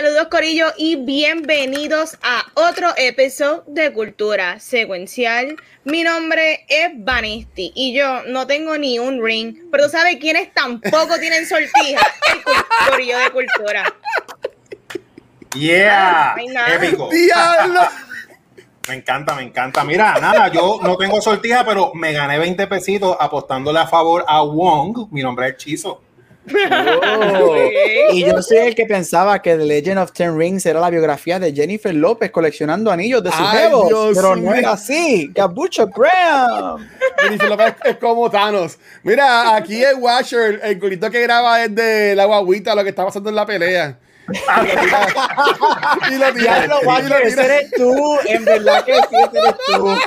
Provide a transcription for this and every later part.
Saludos Corillo y bienvenidos a otro episodio de Cultura Secuencial. Mi nombre es Vanesti y yo no tengo ni un ring, pero ¿sabe quiénes tampoco tienen sortija? El Corillo de Cultura. Yeah, épico. ¡Diablo! Me encanta, me encanta. Mira, nada, yo no tengo sortija, pero me gané 20 pesitos apostándole a favor a Wong. Mi nombre es Chizo. Oh. Y yo soy el que pensaba que The Legend of Ten Rings era la biografía de Jennifer López coleccionando anillos de su jevo, pero no era así. Gabucho Graham. Jennifer López es como Thanos. Mira, aquí el Watcher, el culito que graba es de la guaguita, lo que está pasando en la pelea. y lo tira. Diablo, y Watcher, lo ese eres tú. En verdad que sí, ese eres tú.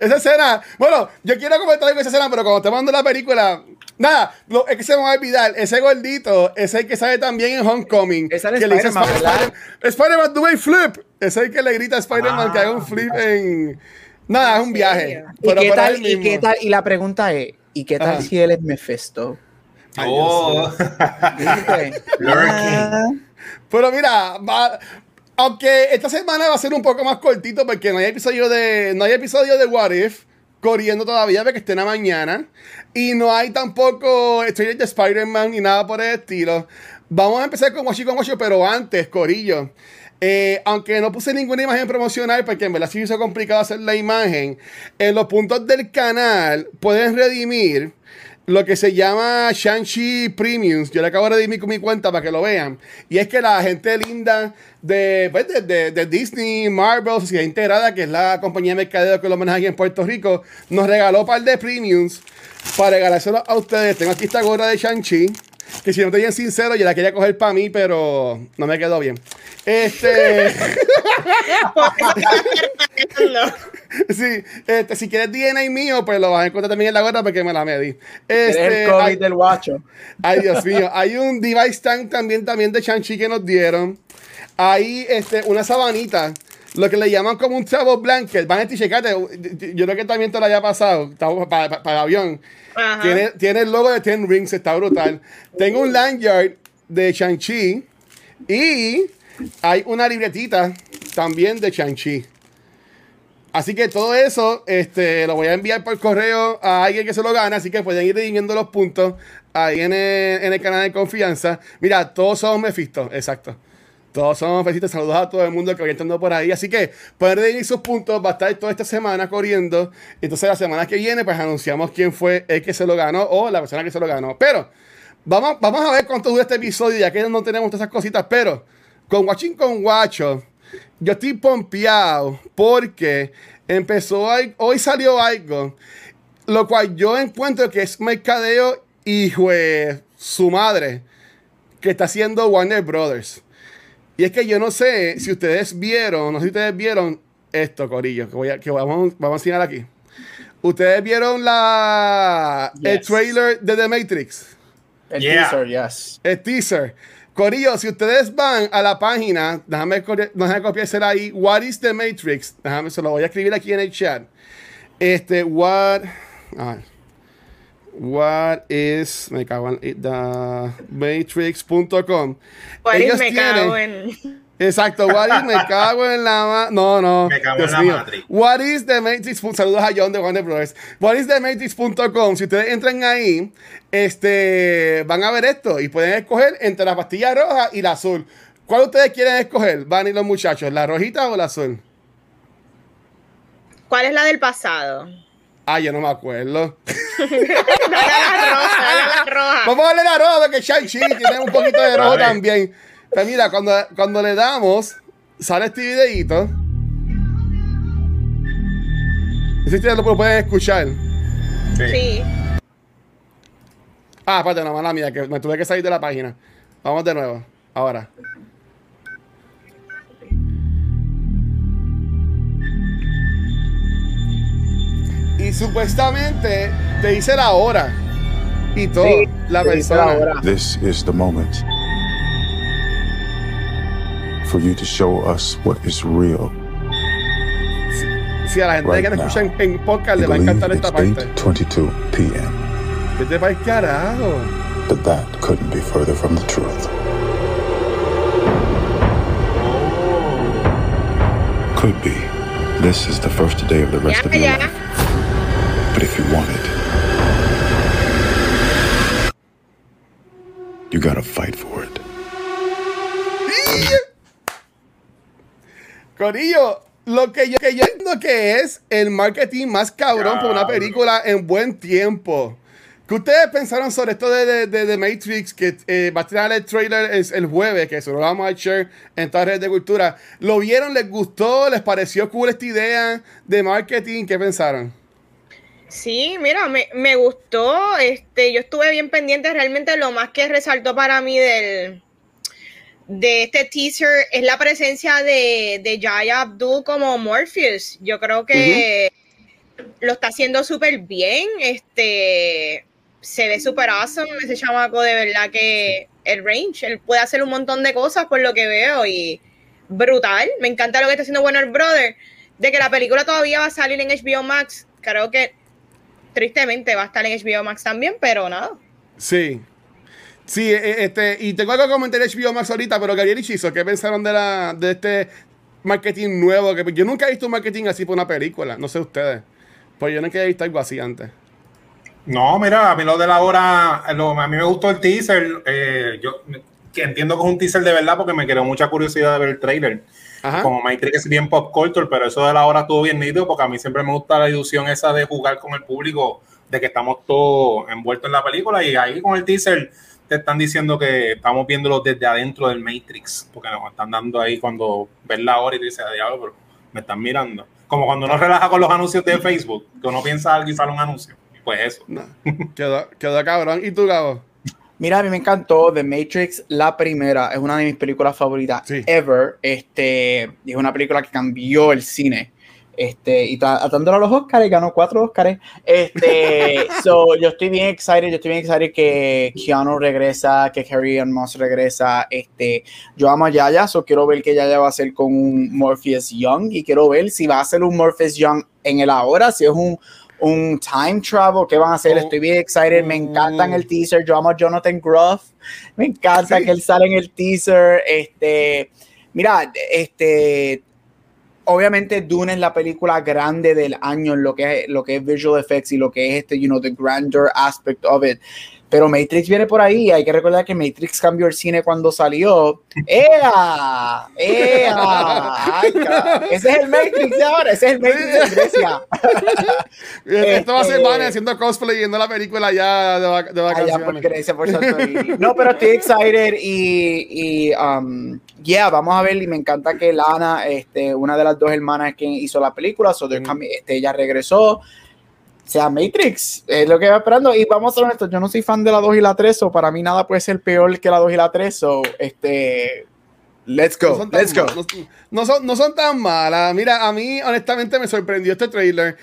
Esa escena, bueno, yo quiero comentar algo esa escena, pero cuando te mando la película, nada, lo- es que se me va a olvidar, ese gordito es el que sale también en Homecoming. Que le dice Spider-Man, Spider-. Spider-Man, do a flip. Es el que le grita a Spider-Man que haga un flip en... Nada, es un viaje. ¿Y Pero qué, tal, ¿Y qué tal? Y la pregunta es, ¿y qué tal Ajá. si él es Mephisto? Oh, ¿Viste? Lurking. Pero mira, aunque esta semana va a ser un poco más cortito porque no hay episodio de no hay episodio de What If corriendo todavía porque esté en la mañana y no hay tampoco trailer de Spider-Man ni nada por el estilo. Vamos a empezar con Washi con Washi, pero antes, Corillo. eh, aunque no puse ninguna imagen promocional, porque en verdad sí hizo complicado hacer la imagen, en los puntos del canal pueden redimir lo que se llama Shang-Chi Premiums. Yo le acabo de redimir con mi cuenta para que lo vean. Y es que la gente linda de, pues, de, de- Disney, Marvel, Sociedad Integrada, que es la compañía de mercadeo que lo maneja aquí en Puerto Rico, nos regaló un par de premiums para regalárselo a ustedes. Tengo aquí esta gorra de Shang-Chi. Que si no te bien sincero, yo la quería coger para mí, pero no me quedó bien. Este. sí, este, si quieres DNA mío, pues lo vas a encontrar también en la gorra porque me la medí. Este, el COVID hay- del guacho. Ay, Dios mío. Hay un device tank también, también de Shang-Chi que nos dieron. Hay este, una sabanita, lo que le llaman como un travel blanket. Van a checate, yo creo que también te lo haya pasado para, para, el avión. Ajá. Tiene, tiene el logo de Ten Rings, está brutal. Tengo un lanyard de Shang-Chi y hay una libretita también de Shang-Chi. Así que todo eso este, lo voy a enviar por correo a alguien que se lo gane. Así que pueden ir redimiendo los puntos ahí en el, en el canal de confianza. Mira, todos somos Mephisto, exacto. Todos somos Mephisto. Saludos a todo el mundo que vaya entrando por ahí. Así que pueden redimir sus puntos. Va a estar toda esta semana corriendo. Entonces, la semana que viene, pues anunciamos quién fue el que se lo ganó o la persona que se lo ganó. Pero vamos, vamos a ver cuánto dura este episodio, ya que no tenemos todas esas cositas. Pero con Watching con Guacho, yo estoy pompeado porque empezó, a- hoy salió algo, lo cual yo encuentro que es mercadeo de su madre que está haciendo Warner Brothers. Y es que yo no sé si ustedes vieron, no sé si ustedes vieron esto, Corillo, que, voy a- que vamos, vamos a enseñar aquí. Ustedes vieron la, el trailer de The Matrix. El Yeah. teaser, yes. El teaser. Corillo, si ustedes van a la página, déjame, déjame copiársela ahí. What is the Matrix? Déjame, se lo voy a escribir aquí en el chat. Este, what. a ver. What is. Me cago en. The Matrix.com. Pues Ellos me tienen- cago en. Exacto, what is, me cago en la ma- No, no. Me cago en la. Matrix. What is the Matrix? Saludos a John de Warner Brothers. What is the Matrix.com. Si ustedes entran ahí, este, van a ver esto y pueden escoger entre la pastilla roja y la azul. ¿Cuál ustedes quieren escoger? Van y los muchachos, ¿la rojita o la azul? ¿Cuál es la del pasado? Ah, yo no me acuerdo. La roja, la roja. Vamos a darle la roja porque Shang-Chi tiene un poquito de rojo también. Pero mira, cuando, cuando le damos, sale este si ustedes lo pueden escuchar. Sí. Ah, aparte, no, mala mía, que me tuve que salir de la página. Vamos de nuevo. Ahora. Y supuestamente te dice la hora. Y todo. Sí, la se dice la persona. hora. This is the moment for you to show us what is real. Si a la gente Right que nos now. escucha en, en podcast le va a believe encantar it's esta parte. 8:22 p.m., Vete para carajo. but that couldn't be further from the truth. Could be. This is the first day of the rest Ya, of your ya. life. But if you want it, you gotta fight for it. Corillo, lo que yo, que yo entiendo que es el marketing más cabrón por una película en buen tiempo. ¿Qué ustedes pensaron sobre esto de, de, de- de Matrix? Que eh, va a tirar el trailer es el jueves, que se lo vamos a share en todas las redes de cultura. ¿Lo vieron? ¿Les gustó? ¿Les pareció cool esta idea de marketing? ¿Qué pensaron? Sí, mira, me, me gustó. Este, yo estuve bien pendiente. Realmente lo más que resaltó para mí del de este teaser es la presencia de, de Jaya Abdul como Morpheus. Yo creo que lo está haciendo súper bien. Este se ve súper awesome ese chamaco de verdad que el range, él puede hacer un montón de cosas por lo que veo y brutal. Me encanta lo que está haciendo Warner Brother. De que la película todavía va a salir en HBO Max. Creo que tristemente va a estar en HBO Max también, pero nada. Sí. Sí, eh, este, y tengo algo que comentar en HBO Max ahorita, pero Gabriel y Chizo, ¿qué pensaron de, la, de este marketing nuevo? Que yo nunca he visto un marketing así por una película, no sé ustedes. Pues yo nunca he visto algo así antes. No, mira, a mí lo de la hora, lo- a mí me gustó el teaser. eh, yo que entiendo que es un teaser de verdad porque me creó mucha curiosidad de ver el trailer. Ajá. Como Matrix es bien pop culture, pero eso de la hora estuvo bien nítido porque a mí siempre me gusta la ilusión esa de jugar con el público, de que estamos todos envueltos en la película y ahí con el teaser te están diciendo que estamos viéndolo desde adentro del Matrix, porque nos están dando ahí cuando ves la hora y te dices, "Ah, diablo, pero me están mirando. Como cuando uno relaja con los anuncios de Facebook, que uno piensa algo y sale un anuncio. Pues eso. Quedó, quedó cabrón. ¿Y tú, Gabo? Mira, a mí me encantó The Matrix, la primera, es una de mis películas favoritas Sí. ever. Este, es una película que cambió el cine. Este, y atándolo a los Oscars, ganó cuatro Oscars. Este, so, yo estoy bien excited, yo estoy bien excited que Keanu regresa, que Carrie Ann Moss regresa. Este, yo amo a Yaya, so quiero ver qué Yaya va a hacer con un Morpheus Young y quiero ver si va a ser un Morpheus Young en el ahora, si es un, un time travel, qué van a hacer. Estoy bien excited, me encanta en el teaser. Yo amo a Jonathan Groff, me encanta Sí. que él sale en el teaser. Este, mira, este, obviamente Dune es la película grande del año en lo que es, lo que es visual effects y lo que es este, you know, the grandeur aspect of it. Pero Matrix viene por ahí. Hay que recordar que Matrix cambió el cine cuando salió. ¡Ea! ¡Ea! Ay. Ese es el Matrix de ahora. Ese es el Matrix de Grecia. Esto va a ser Este- Vane haciendo cosplay yendo a la película ya de, vac- de allá vacaciones. por Grecia, por. No, pero estoy excited y, y um, yeah, vamos a ver y me encanta que Lana, este, una de las dos hermanas que hizo la película, so coming- este, ella regresó. O sea, Matrix, es lo que iba esperando. Y vamos a ser honestos, yo no soy fan de la 2 y la 3, o para mí nada puede ser peor que la 2 y la 3, so, este, let's go, let's go. mal- no son, no son tan malas. Mira, a mí honestamente me sorprendió este trailer.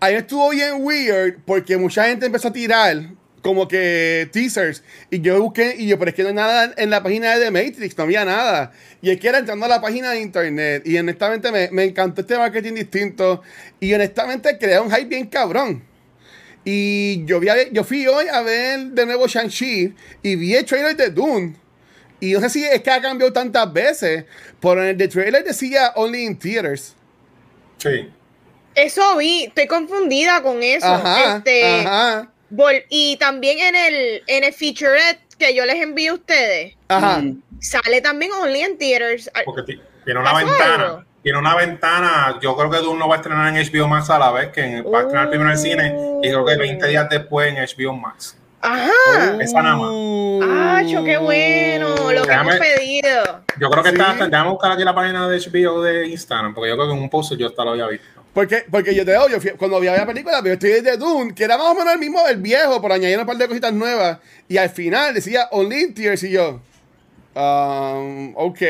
Ahí estuvo bien weird porque mucha gente empezó a tirar como que teasers. Y yo busqué y yo, pero es que no hay nada en la página de The Matrix, no había nada. Y es que era entrando a la página de internet. Y honestamente me, me encantó este marketing distinto. Y honestamente crea un hype bien cabrón. Y yo, vi a- yo fui hoy a ver de nuevo Shang-Chi y vi el trailer de Dune. Y no sé si es que ha cambiado tantas veces, pero en el de trailer decía Only in Theaters. Sí. Eso vi, estoy confundida con eso. Ajá, Este, ajá, y también en el, en el featurette que yo les envío a ustedes, ajá. Mm. sale también Only in Theaters. Porque ti- tiene una ¿Pasó ventana. algo? Tiene una ventana. Yo creo que Dune no va a estrenar en HBO Max a la vez que en- va a estrenar primero en el cine y creo que 20 días después en HBO Max. Ajá. Esa nada más. ¡Acho, qué bueno! Lo que hemos pedido. Yo creo que Sí. está. Déjame buscar aquí la página de HBO de Instagram, porque yo creo que en un post yo hasta lo había visto. Porque, porque yo te digo, yo fui- cuando vi la película, el trailer de Dune, que era más o menos el mismo, el viejo, por añadir un par de cositas nuevas. Y al final decía Only in Theaters y yo. Um, ok.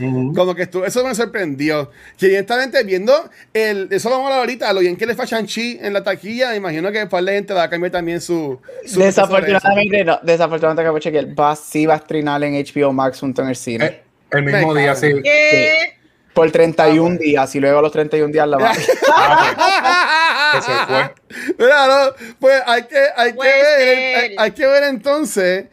Ujú. Como que eso me sorprendió. Que evidentemente viendo el, eso vamos a hablar ahorita, lo bien que le fue a Shang-Chi en la taquilla, me imagino que para la gente va a cambiar también su. su Desafortunadamente, no, desafortunadamente acabo de chequear. Va, sí va a estrenar en HBO Max junto en el cine. Eh, el mismo Me día, cago. sí. ¿Qué? Por 31 ah, días. Y luego a los 31 días la va. Ah, fue. Mira, no, pues hay que, hay que ver, hay, hay que ver entonces.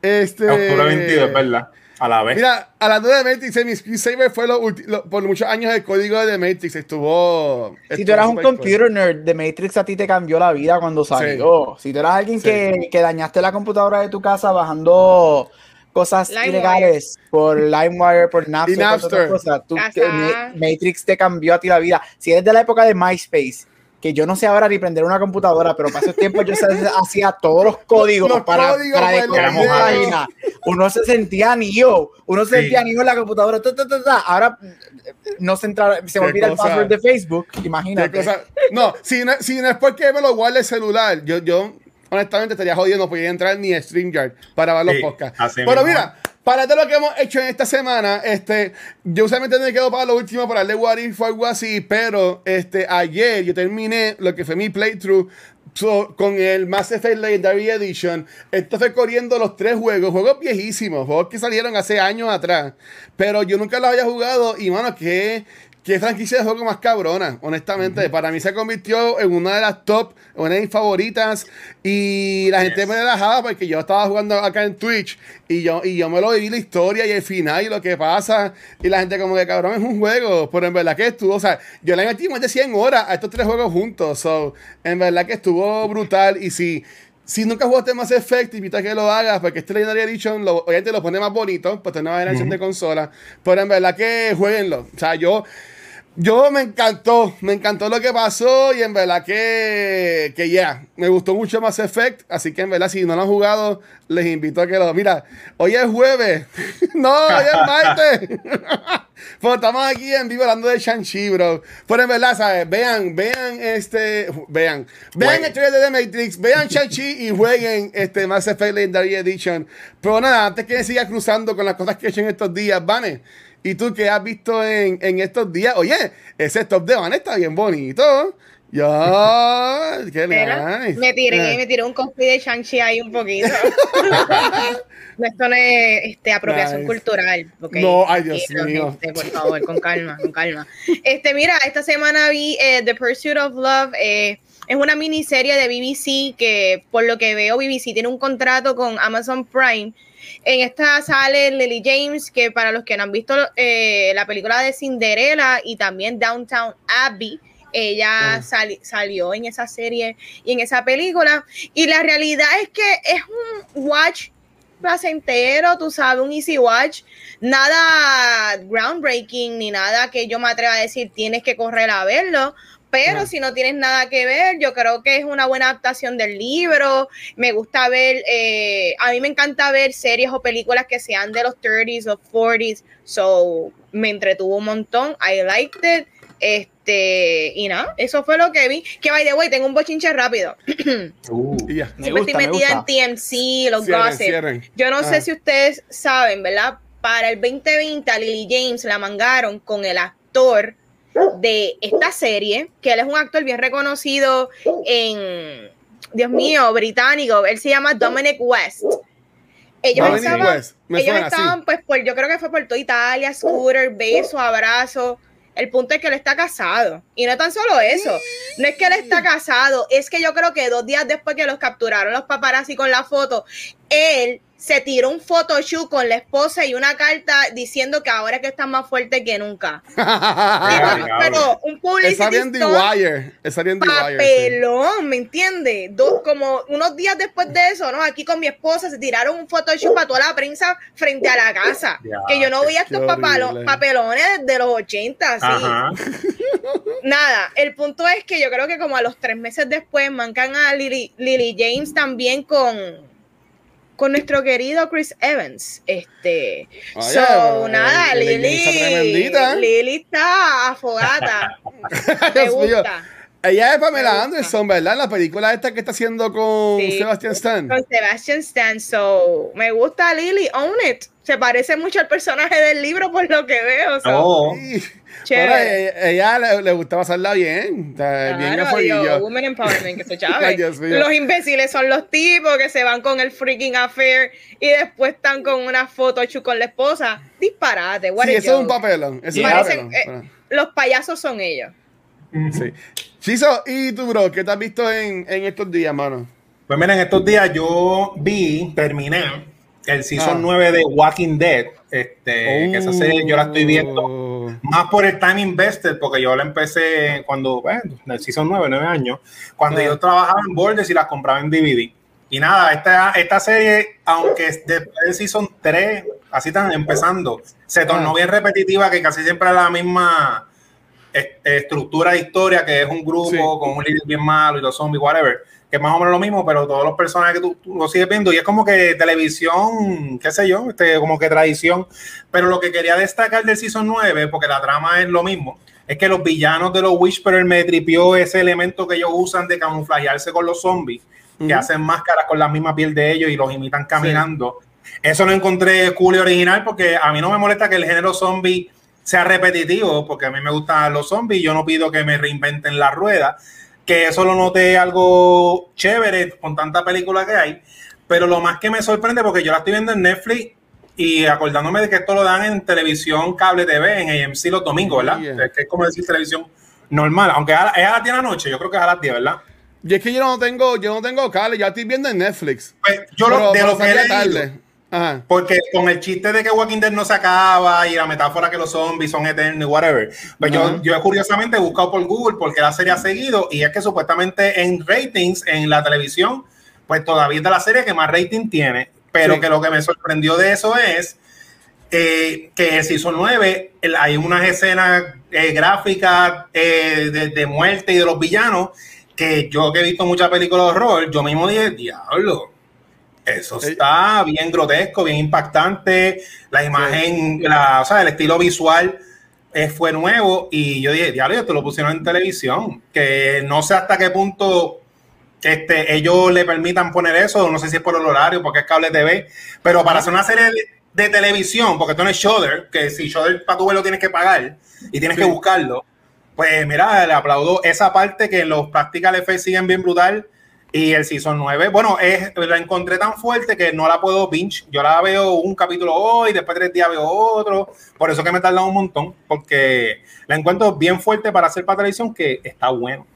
Este. Octubre 22, es verdad. A la vez. Mira, a las 9 de Matrix, mi screensaver fue lo lo- por muchos años el código de Matrix. Estuvo. Si estuvo tú eras un super cool. computer nerd, The Matrix a ti te cambió la vida cuando salió. Si tú eras alguien Sí. que, que dañaste la computadora de tu casa bajando cosas ilegales por LimeWire, por Napster, Napster. cosas, tú- Ma- Matrix te cambió a ti la vida. Si eres de la época de MySpace, que yo no sé ahora ni prender una computadora, pero para esos tiempos yo hacía todos los códigos Los para, códigos para decorar videos. página. Uno se sentía Neo, uno se Sí. sentía Neo en la computadora. ta, ta, ta, ta. Ahora eh, no se entra, se me olvida el password de Facebook, imagínate. No, si no, si no es porque me lo guarde el celular, yo, yo honestamente estaría jodido, no podía entrar ni a StreamYard para ver los Sí, podcasts. Pero mira, para todo lo que hemos hecho en esta semana, este, yo usualmente me quedo para lo último para darle What If o algo así, pero este, ayer yo terminé lo que fue mi playthrough so- con el Mass Effect Legendary Edition. Esto fue corriendo los tres juegos, juegos viejísimos, juegos que salieron hace años atrás, pero yo nunca los había jugado y, mano, que Qué franquicia de juego más cabrona, honestamente. Para mí se convirtió en una de las top, una de mis favoritas. Y la gente Yes. me relajaba porque yo estaba jugando acá en Twitch y yo, y yo me lo viví la historia y el final y lo que pasa. Y la gente como que cabrón es un juego, pero en verdad que estuvo, o sea, yo le metí más de 100 horas a estos tres juegos juntos. So, en verdad que estuvo brutal. Y si, si nunca jugaste Mass Effect, invito a que lo hagas porque este Legendary Edition lo, obviamente lo pone más bonito, pues tener una generación de consola. Pero en verdad que jueguenlo. O sea, yo... Yo me encantó, me encantó lo que pasó y en verdad que, que ya, me gustó mucho Mass Effect, así que en verdad si no lo han jugado, les invito a que lo, mira, hoy es jueves, no, hoy es martes, pues estamos aquí en vivo hablando de Shang-Chi, bro, pero en verdad, ¿sabes? Vean, vean este, vean, vean el trailer de The Matrix, vean Shang-Chi y jueguen este Mass Effect Legendary Edition, pero nada, antes que siga cruzando con las cosas que he hecho en estos días, Vane, ¿Y tú qué has visto en, en estos días? Oye, ese top de Van está bien bonito. Ya, qué Mira, nice. me tiré, Eh, me tiré un cosplay de Shang-Chi ahí un poquito. no, esto no es este, apropiación Nice. cultural. ¿ok? No, ay, Dios mío. gente, por favor, con calma, con calma. Este, mira, esta semana vi eh, The Pursuit of Love. eh, es una miniserie de BBC que, por lo que veo, BBC tiene un contrato con Amazon Prime. En esta sale Lily James, que para los que no han visto eh, la película de Cinderella y también Downtown Abbey, ella Mm. sali- salió en esa serie y en esa película. Y la realidad es que es un watch placentero, tú sabes, un easy watch. Nada groundbreaking ni nada que yo me atreva a decir tienes que correr a verlo. Pero si no tienes nada que ver, yo creo que es una buena adaptación del libro. Me gusta ver, eh, a mí me encanta ver series o películas que sean de los 30s o 40s. So, me entretuvo un montón. I liked it. Este, y nada, eso fue lo que vi. Que by the way, tengo un bochinche rápido. Uh. Me Siempre gusta, estoy me metida gusta. en TMC, los Cierren, gossip. cierren. Yo no Ah. sé si ustedes saben, ¿verdad? Para el 2020 a Lily James la mangaron con el actor de esta serie, que él es un actor bien reconocido en, Dios mío, británico. Él se llama Dominic West. Ellos Dominic estaban, West, ellos suena estaban pues por, yo creo que fue por toda Italia, scooter, beso, abrazo. El punto es que él está casado. Y no tan solo eso. No es que él está casado, es que yo creo que dos días después que los capturaron los paparazzi con la foto, él se tiró un photoshoot con la esposa y una carta diciendo que ahora es que está más fuerte que nunca. Pero un publicity Wire. Sí. papelón, ¿me entiendes? Dos, como unos días después de eso, ¿no? Aquí con mi esposa se tiraron un photoshoot para toda la prensa frente a la casa. Ya, que yo no veía estos papalo- papelones de los 80, así. Ajá. Nada, el punto es que yo creo que como a los tres meses después mancan a Lily, Lily James también con con nuestro querido Chris Evans. Este, so, nada, Lily Lily, James está afogata. Me gusta. Ella es Me Pamela. Anderson, ¿verdad? La película esta que está haciendo con Sí. Sebastian Stan. Con Sebastian Stan, so me gusta Lily, own it. Se parece mucho al personaje del libro por lo que veo. so, No, Sí. Chévere. Ahora, ella, ella le, le gustaba pasarla bien. afuerillo. women empowerment, que se chave. Los imbéciles son los tipos que se van con el freaking affair y después están con una foto chu con la esposa. Disparate, what Sí, eso es un papelón. Eso es un Parecen, papelón. eh, los payasos son ellos. Sí. Chizo, ¿y tú, bro? ¿Qué te has visto en, en estos días, mano? Pues miren, estos días yo vi, terminé el season Ah. 9 de Walking Dead. Este, que esa serie yo la estoy viendo Más por el time invested, porque yo la empecé cuando, bueno, en el season 9, 9 años, cuando yo trabajaba en Borders y las compraba en DVD. Y nada, esta, esta serie, aunque es después del season 3, así están empezando, se tornó bien repetitiva, que casi siempre es la misma eh, estructura de historia, que es un grupo Sí. con un líder bien malo y los zombies, whatever, que es más o menos lo mismo, pero todos los personajes que tú, tú lo sigues viendo, y es como que televisión, qué sé yo, este, como que tradición. Pero lo que quería destacar del Season 9, porque la trama es lo mismo, es que los villanos de los Whisperers me tripió ese elemento que ellos usan de camuflajearse con los zombies, que hacen máscaras con la misma piel de ellos y los imitan caminando. Eso no encontré cool y original porque a mí no me molesta que el género zombie sea repetitivo, porque a mí me gustan los zombies, yo no pido que me reinventen la rueda, que eso lo noté algo chévere con tanta película que hay, pero lo más que me sorprende, porque yo la estoy viendo en Netflix y acordándome de que esto lo dan en televisión, cable TV, en AMC los domingos, ¿verdad? Yeah. Es que es como decir televisión normal, aunque es a las 10 de la noche, yo creo que es a las 10, ¿verdad? Y es que yo no tengo, yo no tengo cable, ya estoy viendo en Netflix. Pues yo lo, de que salía leído, tarde. Ajá. Porque con el chiste de que Walking Dead no se acaba y la metáfora que los zombies son eternos y whatever, pues Ajá. yo, yo curiosamente he buscado por Google porque la serie ha seguido y es que supuestamente en ratings en la televisión, pues todavía es de la serie que más rating tiene. Pero Sí. que lo que me sorprendió de eso es eh, que el Season 9 el- hay unas escenas eh, gráficas eh, de, de muerte y de los villanos que yo que he visto muchas películas de horror, yo mismo dije, diablo, eso Eh, está bien grotesco, bien impactante. La imagen, la, o sea, el estilo visual eh, fue nuevo. Y yo dije, diablo, esto lo pusieron en televisión. Que no sé hasta qué punto este, ellos le permitan poner eso. No sé si es por el horario, porque es cable TV. Pero para hacer una serie de, de televisión, porque esto no es Shudder, que si Shudder para tu verlo tienes que pagar y tienes Sí. que buscarlo. Pues mira, le aplaudo esa parte que los practical effects siguen bien brutal. Y el Season 9, bueno, es, la encontré tan fuerte que no la puedo binge. Yo la veo un capítulo hoy, después tres días veo otro. Por eso que me tarda un montón, porque la encuentro bien fuerte para hacer para televisión, que está bueno.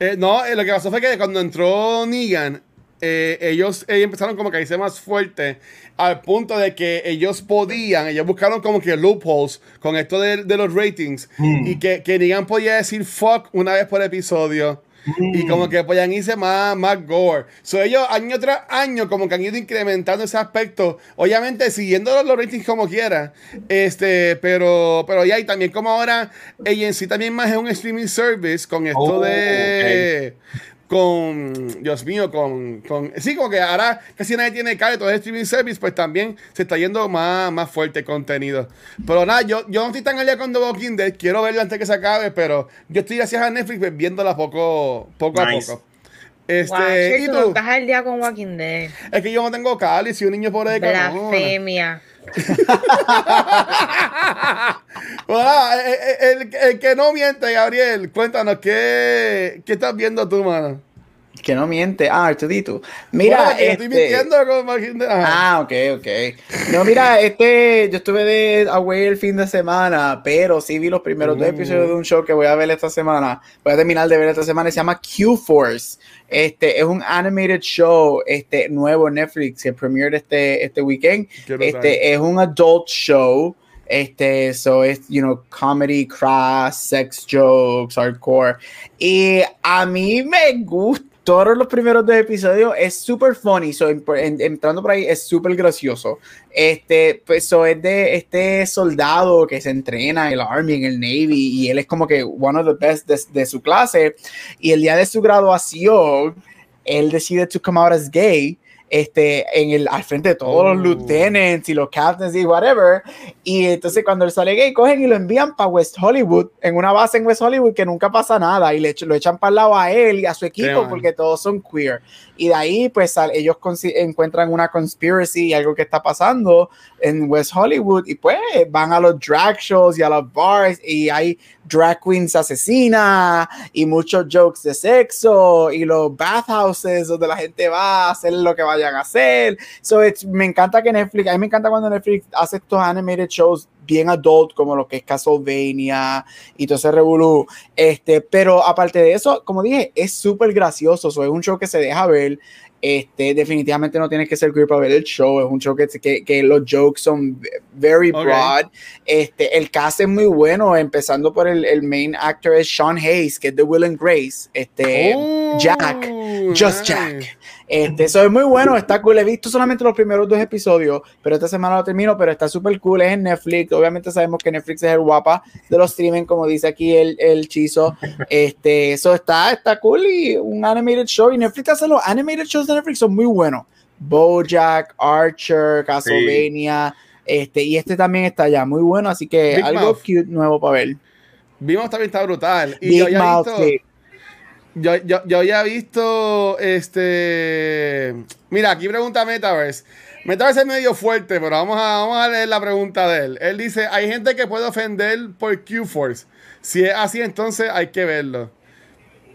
Eh, no, eh, lo que pasó fue que cuando entró Negan, eh, ellos, ellos empezaron como que a irse más fuerte al punto de que ellos podían, ellos buscaron como que loopholes con esto de, de los ratings Mm. y que, que Negan podía decir fuck una vez por episodio. Y como que podían irse más, más gore. So, ellos año tras año como que han ido incrementando ese aspecto. Obviamente siguiendo los, los ratings como quiera. Este, pero, pero ya, y también como ahora AMC también más es un streaming service con esto Oh, de con Dios mío, con, con sí, como que ahora casi nadie tiene cable, todo es streaming service, pues también se está yendo más, más fuerte el contenido. Pero nada, yo, yo no estoy tan al día con The Walking Dead, quiero verla antes que se acabe, pero yo estoy gracias a Netflix pues, viéndola poco, poco Nice. a poco. Este, Guau, ¿y chico, tú? estás al día con Walking Dead. Es que yo no tengo cable, si un niño por ahí Blasfemia. Hola, el, el- el que no miente, Gabriel, cuéntanos, ¿qué, qué estás viendo tú, mano? Que no miente. Ah, Artudito. Mira, Bueno, yo estoy este- mintiendo con. Ah, ok, ok. No, mira, este, yo estuve de away el fin de semana, pero sí vi los primeros dos Mm. episodios de un show que voy a ver esta semana. Voy a terminar de ver esta semana. Se llama Q-Force. Este es un animated show, este nuevo Netflix que premiered este este weekend. Este es un adult show. Este, so es, you know, comedy, crass, sex jokes, hardcore. Y a mí me gusta. Todos los primeros dos episodios es súper funny, so, en- en- entrando por ahí es súper gracioso. Este, pues, so, es de este soldado que se entrena en el Army, en el Navy, y él es como que one of the best de, de su clase. Y el día de su graduación, él decide to come out as gay, este, en el, al frente de todos los Oh. lieutenants y los captains y whatever. Y entonces cuando él sale gay, cogen y lo envían para West Hollywood, en una base en West Hollywood que nunca pasa nada, y le lo echan para el lado a él y a su equipo porque todos son queer. Y de ahí pues ellos encuentran una conspiracy y algo que está pasando en West Hollywood y pues van a los drag shows y a los bars y hay drag queens asesinas y muchos jokes de sexo y los bathhouses donde la gente va a hacer lo que vayan a hacer. So it's, me encanta que Netflix, a mí me encanta cuando Netflix hace estos animated shows bien adult como lo que es Castlevania y todo ese revolú. Este, pero aparte de eso, como dije, es súper gracioso. So, es un show que se deja ver. Este, definitivamente no tienes que ser queer para ver el show. Es un show que, que, que los jokes son very broad. Este, el cast es muy bueno, empezando por el, el main actor es Sean Hayes, que es de Will and Grace. Este, Oh, Jack, Just nice. Jack. Este, eso es muy bueno, está cool. He visto solamente los primeros dos episodios, pero esta semana lo termino, pero está súper cool. Es en Netflix. Obviamente sabemos que Netflix es el guapa de los streaming, como dice aquí el, el chizo. Este, eso está, está cool y un animated show. Y Netflix hace los animated shows de Netflix son muy buenos. Bojack, Archer, Castlevania. Este, y este también está ya muy bueno, así que Big algo Mouth. cute nuevo para ver. Vimos también está brutal. Y yo Big había Mouth, visto, sí. Yo, yo, yo había visto este. Mira, aquí pregunta Metaverse. Metaverse es medio fuerte, pero vamos a, vamos a leer la pregunta de él. Él dice: hay gente que puede ofender por Q-Force. Si es así, entonces hay que verlo.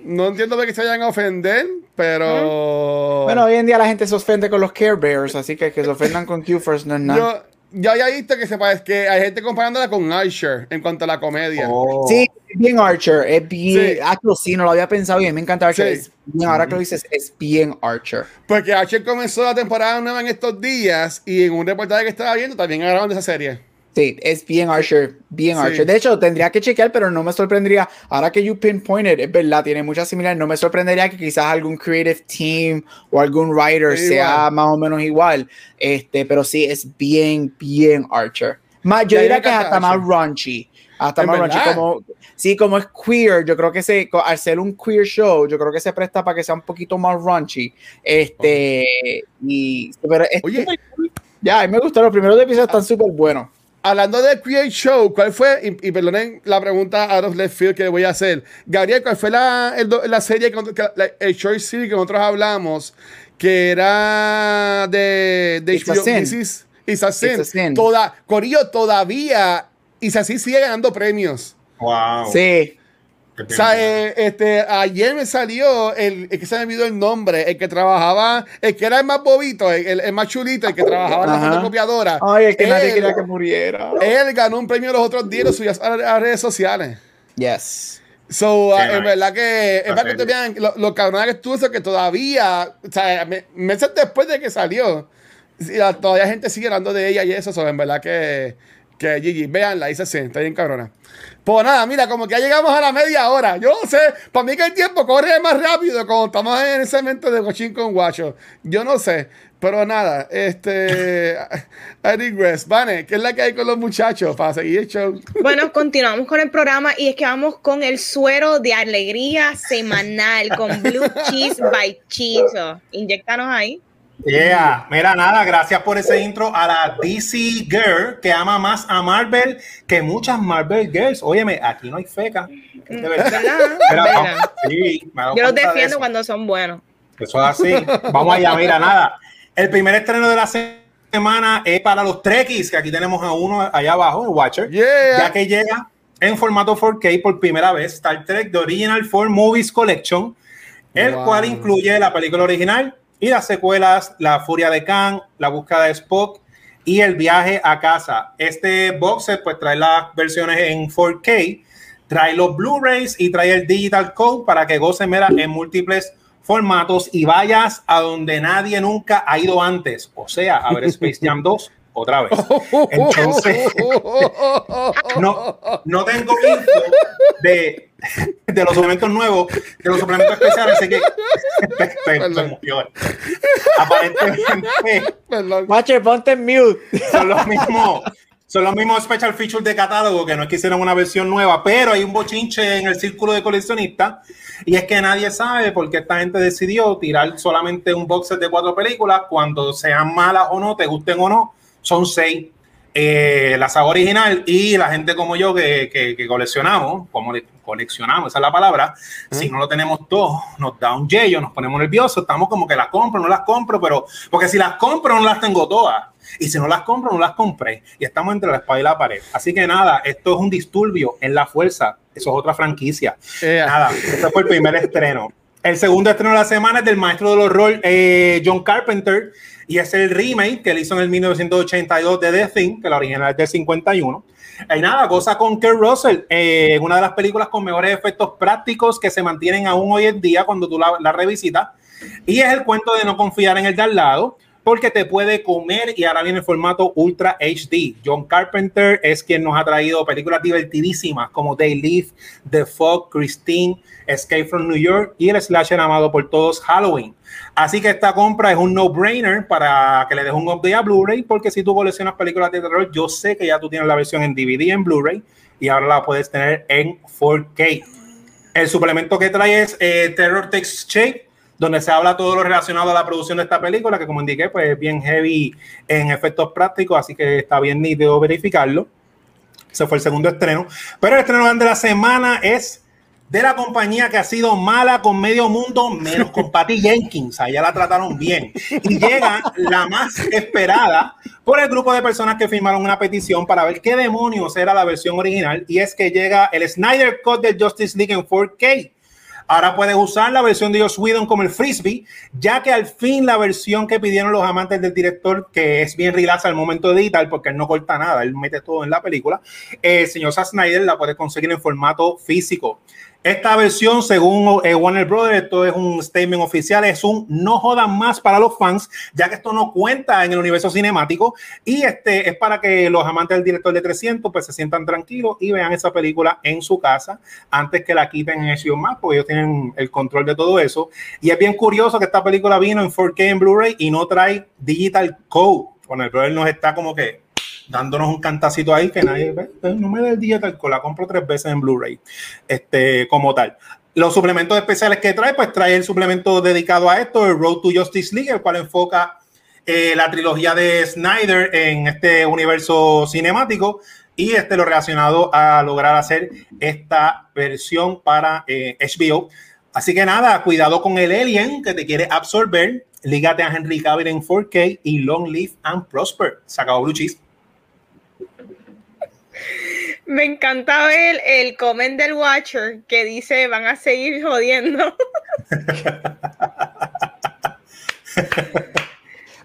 No entiendo de que se vayan a ofender, pero. Bueno, hoy en día la gente se ofende con los Care Bears, así que que se ofendan con Q-First no es nada. yo, yo había visto que, se parece, que hay gente comparándola con Archer en cuanto a la comedia. Oh. Sí, bien Archer, es bien. Sí. Sí, no lo había pensado mí me encanta Archer. Sí. Es bien, ahora que lo dices, es bien Archer. Porque Archer comenzó la temporada nueva en estos días y en un reportaje que estaba viendo también grabaron de esa serie. Sí, es bien Archer, bien Sí. Archer. De hecho, tendría que chequear, pero no me sorprendería. Ahora que you pinpointed, es verdad, tiene muchas similares. No me sorprendería que quizás algún creative team o algún writer sea igual. más o menos igual. Este, pero sí, es bien, bien Archer. Más, yo diría que es hasta más Archer. raunchy. Hasta ¿Es más raunchy. verdad? Como, sí, como es queer, yo creo que se, al ser un queer show, yo creo que se presta para que sea un poquito más raunchy. Este, y, pero es Oye. Ya, a mí me gustó. Los primeros episodios están súper buenos. Hablando de Create Show, ¿cuál fue? Y, y perdonen la pregunta out of left field que voy a hacer. Gabriel, ¿cuál fue la, el la serie, que, la- el short series que nosotros hablamos que era de, de It's a HBO? Sin. This is- It's a Sin. It's a Sin. Toda, Corillo, todavía It's a Sin sigue ganando premios. Wow. Sí. O sea, eh, este, ayer me salió el, el que se me olvidó el nombre, el que trabajaba, el que era el más bobito, el, el- el más chulito, el que trabajaba en la fotocopiadora. Ay, el que nadie Él- quería que muriera. Él ganó un premio los otros días, lo subió a, a las redes sociales. Yes. So, uh, en verdad que, es para que ustedes vean lo, lo cabrona que estuvo eso, que todavía, o sea, me- meses después de que salió, la- todavía gente sigue hablando de ella y eso, so, en verdad que, que Gigi, veanla, dice sí, está bien cabrona. Pues nada, mira, como que ya llegamos a la media hora. Yo sé, para mí que el tiempo corre más rápido cuando estamos en el segmento de Cochín con Guacho. Yo no sé, pero nada, este. I digress. Vane, ¿qué es la que hay con los muchachos para seguir el show? Bueno, continuamos con el programa y es que vamos con el suero de alegría semanal con Blue Cheese by Chizo. Inyectanos ahí. Yeah, mira, nada, gracias por ese intro a la DC Girl que ama más a Marvel que muchas Marvel Girls. Óyeme, aquí no hay feca. De verdad. ¿Verdad? Mira, ¿Verdad? vamos- sí, Yo los de defiendo eso. cuando son buenos. Eso es así. Vamos allá, mira, nada. El primer estreno de la semana es para los Trekkies, que aquí tenemos a uno allá abajo, el Watcher, Yeah. ya que llega en formato 4K por primera vez Star Trek The Original 4 Movies Collection, el Wow. cual incluye la película original y las secuelas La Furia de Khan, La Búsqueda de Spock y El Viaje a Casa. Este box set pues trae las versiones en 4K, trae los Blu-rays y trae el Digital Code para que gocen mira, en múltiples formatos y vayas a donde nadie nunca ha ido antes, o sea, a ver Space Jam 2 otra vez. Entonces, no, no tengo info de, de los suplementos nuevos, de los suplementos especiales, así que estoy- estoy muy peor. Aparentemente ponte en mute. son los mismos. Son los mismos special features de catálogo que no es que hicieron una versión nueva, pero hay un bochinche en el círculo de coleccionistas y es que nadie sabe por qué esta gente decidió tirar solamente un box set de cuatro películas cuando sean malas o no, te gusten o no, son seis. eh, la saga original y la gente como yo que, que, que coleccionamos, como le- coleccionamos, esa es la palabra, si no lo tenemos todo, nos da un yello, nos ponemos nerviosos, estamos como que las compro, no las compro, pero porque si las compro no las tengo todas. Y si no las compro, no las compré. Y estamos entre la espada y la pared. Así que nada, esto es un disturbio en la fuerza. Eso es otra franquicia. Ea. Nada, este fue el primer estreno. El segundo estreno de la semana es del maestro del horror eh, John Carpenter y es el remake que él hizo en el 1982 de The Thing, que la original es del 51. Y nada, cosa con Kurt Russell, eh, una de las películas con mejores efectos prácticos que se mantienen aún hoy en día cuando tú la, la revisitas. Y es el cuento de no confiar en el de al lado, porque te puede comer y ahora viene en formato Ultra HD. John Carpenter es quien nos ha traído películas divertidísimas como They Live, The Fog, Christine, Escape from New York y el slasher amado por todos Halloween. Así que esta compra es un no-brainer para que le des un update a Blu-ray, porque si tú coleccionas películas de terror, yo sé que ya tú tienes la versión en DVD en Blu-ray y ahora la puedes tener en 4K. El suplemento que trae es eh, Terror Takes Shape, donde se habla todo lo relacionado a la producción de esta película, que como indiqué, pues es bien heavy en efectos prácticos, así que está bien nítido verificarlo. Ese fue el segundo estreno. Pero el estreno de la semana es de la compañía que ha sido mala con medio mundo, menos con Patty Jenkins. Allá la trataron bien. Y llega la más esperada por el grupo de personas que firmaron una petición para ver qué demonios era la versión original. Y es que llega el Snyder Cut de Justice League en 4K. Ahora puedes usar la versión de Joss Whedon como el frisbee, ya que al fin la versión que pidieron los amantes del director, que es bien relax al momento de editar, porque él no corta nada, él mete todo en la película, eh, el señor Zack Snyder la puede conseguir en formato físico. Esta versión, según eh, Warner Brothers, esto es un statement oficial, es un no jodan más para los fans, ya que esto no cuenta en el universo cinemático y este es para que los amantes del director de 300 pues se sientan tranquilos y vean esa película en su casa antes que la quiten en HBO Max, porque ellos tienen el control de todo eso. Y es bien curioso que esta película vino en 4K en Blu-ray y no trae Digital Code. Warner Brothers nos está como que dándonos un cantacito ahí que nadie ve, no me da el digital code, la compro tres veces en Blu-ray, este, como tal. Los suplementos especiales que trae, pues trae el suplemento dedicado a esto, el Road to Justice League, el cual enfoca eh, la trilogía de Snyder en este universo cinemático y este lo relacionado a lograr hacer esta versión para eh, HBO. Así que nada, cuidado con el alien que te quiere absorber. Lígate a Henry Cavill en 4K y Long Live and Prosper. Se acabó Blue Cheese. Me encanta ver el comment del Watcher que dice van a seguir jodiendo.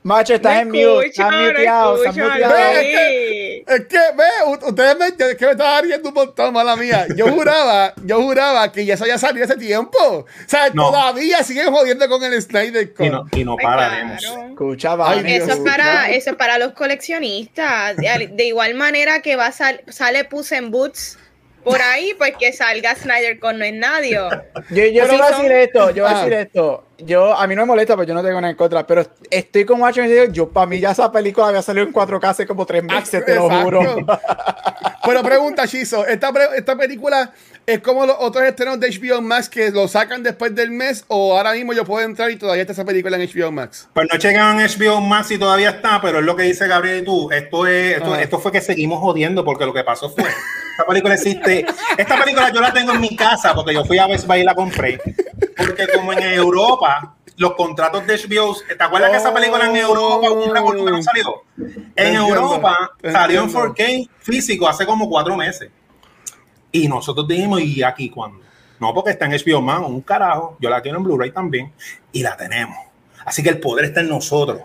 Macho, estás en mute, estás muteado, estás muteado. sí. Es que, ve, ustedes me, es que me estaba riendo un montón, mala mía. Yo juraba, yo juraba que ya eso ya salió hace tiempo. O sea, No. todavía siguen jodiendo con el Snyder Cut. Y no, y no pararemos. claro. Escucha, Ay, Dios. Eso es, escucha. para, eso es para los coleccionistas. De, de igual manera que va a sal- sale Puss en Boots por ahí, pues que salga Snyder con no es nadie. Yo, yo te voy a decir esto, yo voy a Ah. decir esto. Yo, a mí no me molesta, pero yo no tengo nada en contra. Pero estoy con Watcher y digo, yo, para mí ya esa película había salido en 4K hace como tres meses, te lo juro. Pero pregunta, Chizo, ¿esta, ¿esta película es como los otros estrenos de HBO Max que lo sacan después del mes o ahora mismo yo puedo entrar y todavía está esa película en HBO Max? Pues no chequean en HBO Max si todavía está, pero es lo que dice Gabriel y tú. Esto, es, esto, Ah. esto fue que seguimos jodiendo porque lo que pasó fue. Esta película existe. Esta película yo la tengo en mi casa porque yo fui a Best Buy y la compré. Porque como en Europa, los contratos de HBO. ¿Te acuerdas que esa película en Europa hubo un revolú que no salió? En Entiendo, Europa salió en entiendo. 4K físico hace como cuatro meses. Y nosotros dijimos, ¿y aquí cuándo? No, porque está en HBO Max, un carajo. Yo la quiero en Blu-ray también. Y la tenemos. Así que el poder está en nosotros.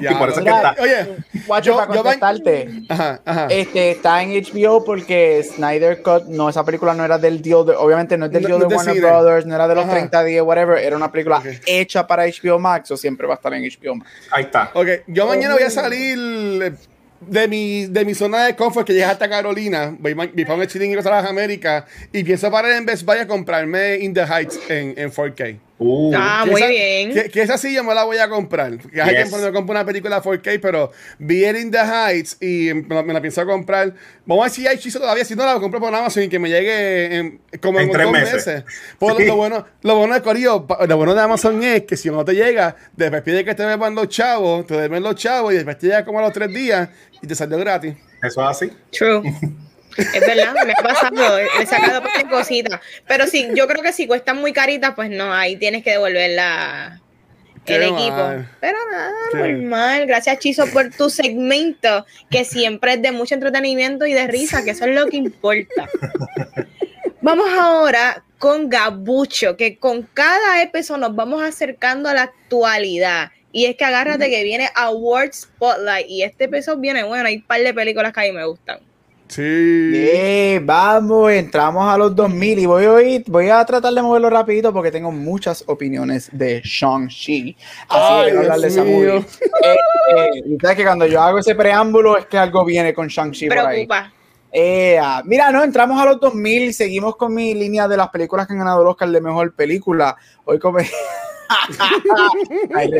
Ya, y por eso es que está. Oye, Watcher, Yo- para yo van- contestarte. ajá, ajá. Este, está en HBO porque Snyder Cut, no, esa película no era del deal, de, obviamente no es del No- deal no de Warner. Brothers, no era de los Ajá. 30 días, whatever, era una película hecha para HBO Max o siempre va a estar en HBO Max. Ahí está. Ok, yo mañana voy a salir de mi, de mi zona de confort que llega hasta Carolina. Voy, voy para un chiringuito a las Américas y pienso parar en Best Buy a comprarme In the Heights en, en 4K. Uh, Ah, Que muy esa- bien. Que, que esa sí yo me la voy a comprar. Que hay Yes. tiempo no compro una película 4K, pero vi el In the Heights y me la, me la pienso comprar. Vamos a ver si hay hechizo todavía. Si no, la compro por Amazon y que me llegue en, como En en, tres dos meses. meses. Pues Sí. lo, bueno, lo bueno de Corillo, lo bueno de Amazon es que si no te llega, después pide que te deban los chavos, te deben los chavos y después te llega como a los tres días y te salió gratis. Eso es así. True. Es verdad, me ha pasado, he sacado de cositas. Pero sí, yo creo que si cuestan muy caritas, pues no, ahí tienes que devolverla el equipo. mal. Pero nada, normal. Gracias, Chizo, por tu segmento, que siempre es de mucho entretenimiento y de risa, que eso es lo que importa. Vamos ahora con Gabucho, que con cada episodio nos vamos acercando a la actualidad. Y es que agárrate que viene Awards Spotlight. Y este episodio viene bueno. Hay un par de películas que a mí me gustan. Sí. Vamos, entramos a los 2000 y voy a, oír- voy a tratar de moverlo rapidito porque tengo muchas opiniones de Shang-Chi. Así Ay, que quiero hablar de esa movie. Eh, eh, sabes que cuando yo hago ese preámbulo es que algo viene con Shang-Chi por ahí. Preocupa. Eh, mira, no, entramos a los 2000 y seguimos con mi línea de las películas que han ganado el Oscar de Mejor Película. Hoy come... Ay.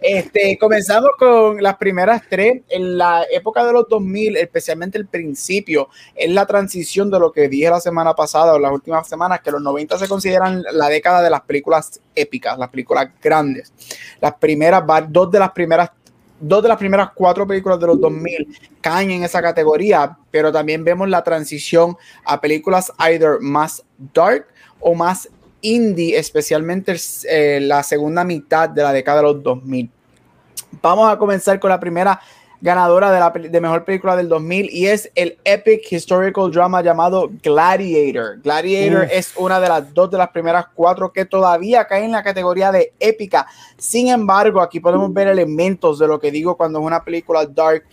Este, comenzamos con las primeras tres. En la época de los 2000, especialmente el principio, es la transición de lo que dije la semana pasada o las últimas semanas, que los 90 se consideran la década de las películas épicas, las películas grandes. Las primeras, dos de las primeras dos de las primeras cuatro películas de los 2000 caen en esa categoría, pero también vemos la transición a películas either más dark o más indie, especialmente eh, la segunda mitad de la década de los 2000. Vamos a comenzar con la primera ganadora de la de mejor película del 2000 y es el epic historical drama llamado Gladiator. Gladiator Uf. es una de las dos de las primeras cuatro que todavía cae en la categoría de épica. Sin embargo, aquí podemos ver elementos de lo que digo cuando es una película dark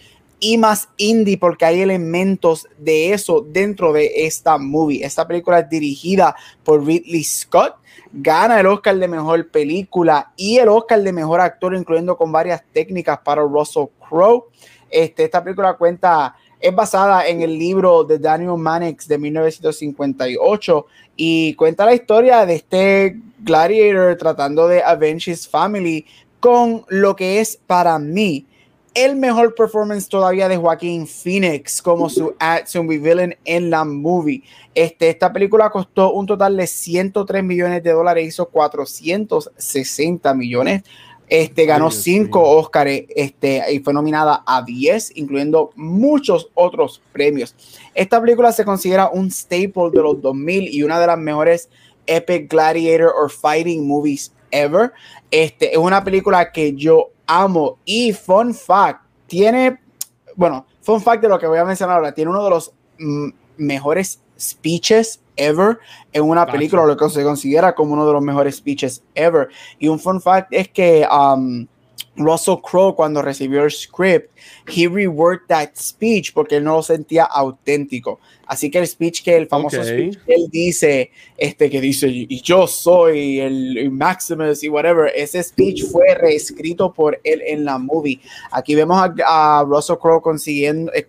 y más indie porque hay elementos de eso dentro de esta movie. Esta película es dirigida por Ridley Scott, gana el Oscar de mejor película y el Oscar de mejor actor, incluyendo con varias técnicas para Russell Crowe. Este, esta película cuenta, es basada en el libro de Daniel Mannix de 1958 y cuenta la historia de este gladiator tratando de avenge his family con lo que es para mí el mejor performance todavía de Joaquín Phoenix como su action villain en la movie. Este, esta película costó un total de 103 millones de dólares, hizo 460 millones. Este, ganó Ay, Dios 5 mío. Oscars este, y fue nominada a 10, incluyendo muchos otros premios. Esta película se considera un staple de los 2000 y una de las mejores epic gladiator or fighting movies ever. Este, es una película que yo amo y fun fact, tiene, bueno, fun fact de lo que voy a mencionar ahora, tiene uno de los mm, mejores speeches ever en una película, lo que se considera como uno de los mejores speeches ever. Y un fun fact es que um, Russell Crowe cuando recibió el script, he reworked that speech porque él no lo sentía auténtico. Así que el speech que el famoso Ok. speech que él dice, este que dice, y yo soy el, el Maximus y whatever, ese speech fue reescrito por él en la movie. Aquí vemos a, a Russell Crowe consiguiendo, eh,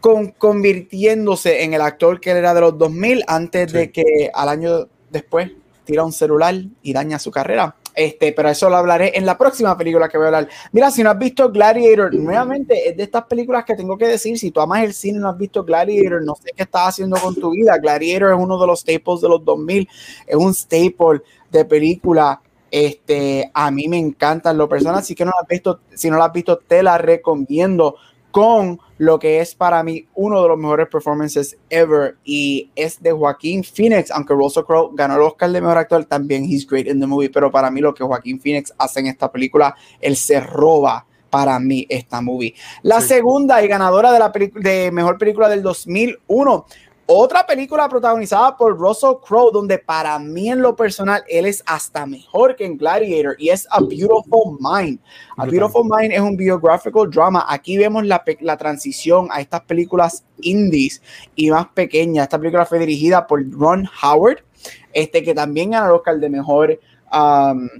con, convirtiéndose en el actor que él era de los 2000 antes de que al año después tira un celular y daña su carrera. Este, pero eso lo hablaré en la próxima película que voy a hablar. Mira, si no has visto Gladiator, nuevamente es de estas películas que tengo que decir. Si tú amas el cine no has visto Gladiator, no sé qué estás haciendo con tu vida. Gladiator es uno de los staples de los 2000, es un staple de película. Este, a mí me encantan lo personal, así que no has visto, si no la has visto, te la recomiendo con lo que es para mí uno de los mejores performances ever y es de Joaquín Phoenix, aunque Russell Crowe ganó el Oscar de mejor actor, también he's great in the movie, pero para mí lo que Joaquín Phoenix hace en esta película, él se roba para mí esta movie. La Sí. segunda y ganadora de la de mejor película del 2001, otra película protagonizada por Russell Crowe, donde para mí en lo personal él es hasta mejor que en Gladiator y es A Beautiful Mind. A. Beautiful Mind es un biographical drama. Aquí vemos la, transición a estas películas indies y más pequeñas. Esta película fue dirigida por Ron Howard, este que también ganó el Oscar de mejor um,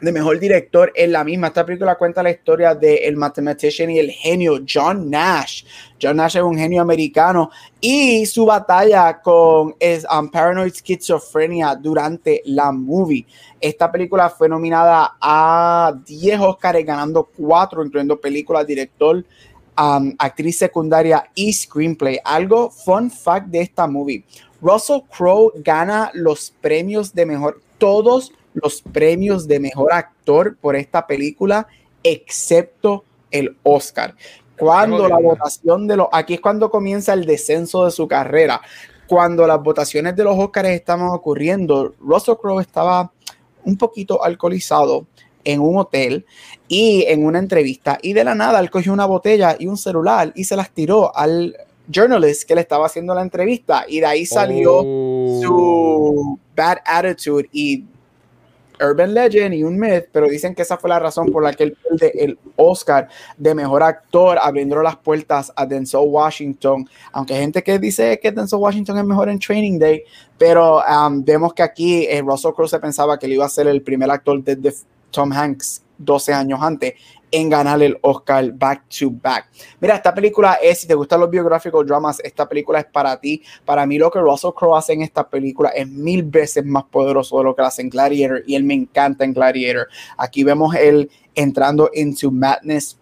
de mejor director en la misma. Esta película cuenta la historia del el mathematician y el genio John Nash. John Nash es un genio americano y su batalla con es, um, paranoid schizophrenia durante la movie. Esta película fue nominada a 10 Oscars, ganando 4, incluyendo película, director, um, actriz secundaria y screenplay. Algo fun fact de esta movie. Russell Crowe gana los premios de mejor, todos los premios de mejor actor por esta película, excepto el Oscar. Cuando la votación de los, aquí es cuando comienza el descenso de su carrera. Cuando las votaciones de los Oscars estaban ocurriendo, Russell Crowe estaba un poquito alcoholizado en un hotel y en una entrevista y de la nada él cogió una botella y un celular y se las tiró al journalist que le estaba haciendo la entrevista y de ahí salió Oh. su bad attitude y urban legend y un myth, pero dicen que esa fue la razón por la que él pierde el Oscar de mejor actor, abriendo las puertas a Denzel Washington. Aunque hay gente que dice que Denzel Washington es mejor en Training Day, pero um, vemos que aquí eh, Russell Crowe se pensaba que él iba a ser el primer actor desde Tom Hanks 12 años antes en ganar el Oscar back to back. Mira, esta película es, si te gustan los biográficos dramas, esta película es para ti. Para mí lo que Russell Crowe hace en esta película es mil veces más poderoso de lo que hace en Gladiator y él me encanta en Gladiator. Aquí vemos él entrando into madness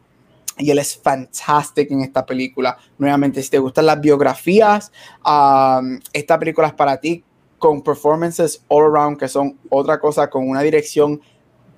y él es fantástico en esta película. Nuevamente, si te gustan las biografías, um, esta película es para ti con performances all around que son otra cosa, con una dirección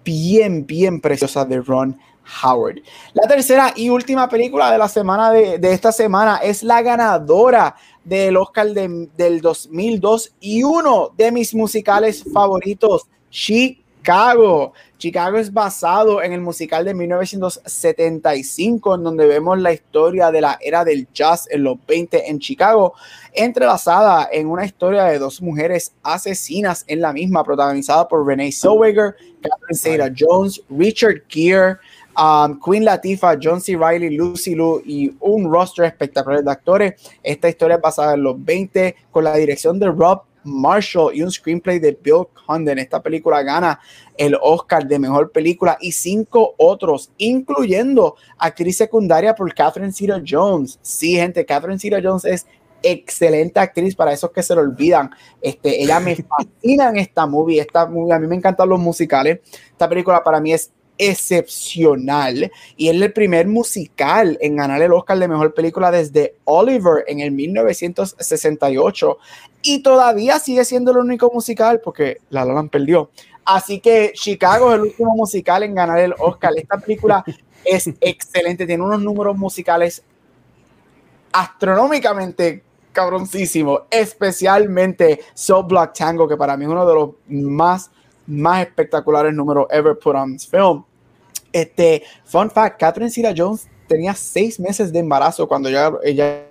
bien, bien preciosa de Ron Howard. La tercera y última película de la semana de, esta semana es la ganadora del Oscar de- del 2002 y uno de mis musicales favoritos, Chicago. Chicago es basado en el musical de 1975, en donde vemos la historia de la era del jazz en los 20 en Chicago, entrelazada en una historia de dos mujeres asesinas en la misma, protagonizada por Renee Zellweger, Catherine Zeta-Jones, Richard Gere, um, Queen Latifah, John C. Reilly, Lucy Liu y un roster espectacular de actores. Esta historia es basada en los 20 con la dirección de Rob Marshall y un screenplay de Bill Condon. Esta película gana el Oscar de mejor película y cinco otros, incluyendo actriz secundaria por Catherine Zeta Jones. Sí, gente, Catherine Zeta Jones es excelente actriz para esos que se lo olvidan. Este, ella me fascina en esta movie. Esta movie, a mí me encantan los musicales. Esta película para mí es excepcional y es el primer musical en ganar el Oscar de mejor película desde Oliver en el 1968 y todavía sigue siendo el único musical porque La La Land perdió. Así que Chicago es el último musical en ganar el Oscar. Esta película es excelente, tiene unos números musicales astronómicamente cabroncísimos, especialmente So Black Tango, que para mí es uno de los más, más espectaculares números ever put on film. Este, fun fact, Catherine Zeta Jones tenía seis meses de embarazo cuando ella, ella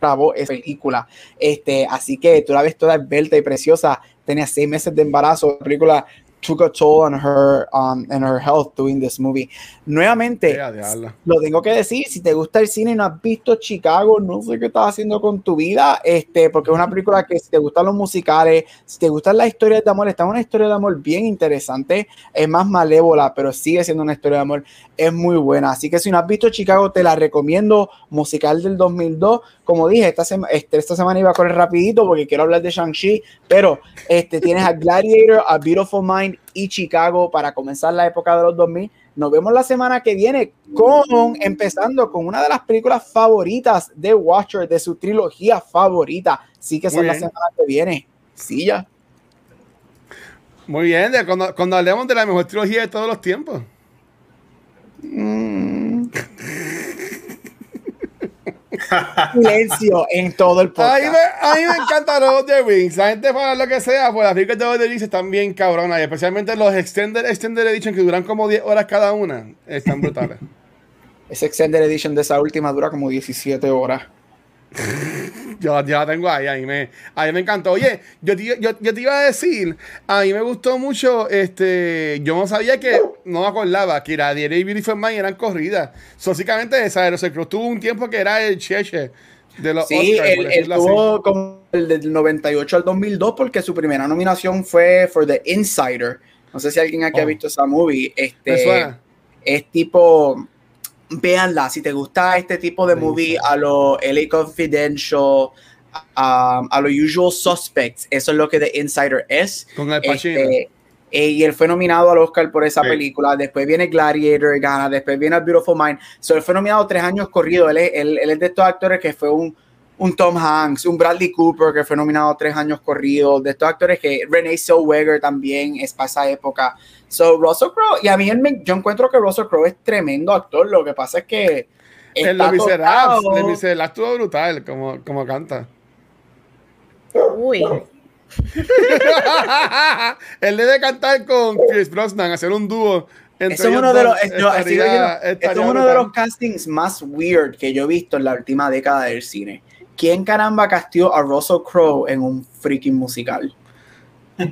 grabó esa película. Este, así que tú la ves toda esbelta y preciosa, tenía seis meses de embarazo. La película took a toll on her, um, and her health doing this movie. Nuevamente, lo tengo que decir, si te gusta el cine y no has visto Chicago, no sé qué estás haciendo con tu vida, este, porque es una película que si te gustan los musicales, si te gustan las historias de amor, está una historia de amor bien interesante, es más malévola, pero sigue siendo una historia de amor, es muy buena. Así que si no has visto Chicago, te la recomiendo, musical del 2002. Como dije, esta, sema- este, esta semana iba a correr rapidito porque quiero hablar de Shang-Chi, pero este, tienes a Gladiator, a Beautiful Mind y Chicago para comenzar la época de los 2000. Nos vemos la semana que viene con, empezando con una de las películas favoritas de Watcher, de su trilogía favorita. Sí que son la semana que viene. Sí, ya. Muy bien, cuando, cuando hablemos de la mejor trilogía de todos los tiempos. Mm. Silencio en todo el A podcast. mí, me, a mí me encantan los de Rings. La gente para lo que sea, pues las películas de Lord of the Rings están bien cabronas. Y especialmente los Extended Extended Edition que duran como 10 horas cada una. Están brutales. Ese Extended Edition de esa última dura como 17 horas. Yo ya la tengo ahí, a mí me, a mí me encantó. Oye, yo te, yo, yo te iba a decir, a mí me gustó mucho, este, yo no sabía que, no me acordaba que la Diary y Beautiful Mind eran corridas. So, básicamente, esa Crowe tuvo un tiempo que era el cheche de los Sí, Oscars, él, él tuvo como el del 98 al 2002 porque su primera nominación fue for The Insider. No sé si alguien aquí ha Oh. visto esa movie. Este, es tipo, véanla, si te gusta este tipo de movie a lo LA Confidential, a, a lo Usual Suspects, eso es lo que The Insider es. Con el Pacino. Este, eh, y él fue nominado al Oscar por esa Sí. película. Después viene Gladiator, gana. Después viene A Beautiful Mind. So, él fue nominado tres años corridos. Él es, él- él es de estos actores que fue un, un Tom Hanks, un Bradley Cooper que fue nominado tres años corridos. De estos actores que Renee Zellweger también es para esa época. So, Russell Crowe, y a mí él me- yo encuentro que Russell Crowe es tremendo actor. Lo que pasa es que. En está Los Miserables, Miserables estuvo brutal como, como canta. Uy, Él debe cantar con Chris Brosnan, hacer un dúo. entre Eso es ellos uno de los, Estaría- esto es uno de los castings más weird que yo he visto en la última década del cine. ¿Quién caramba castió a Russell Crowe en un freaking musical?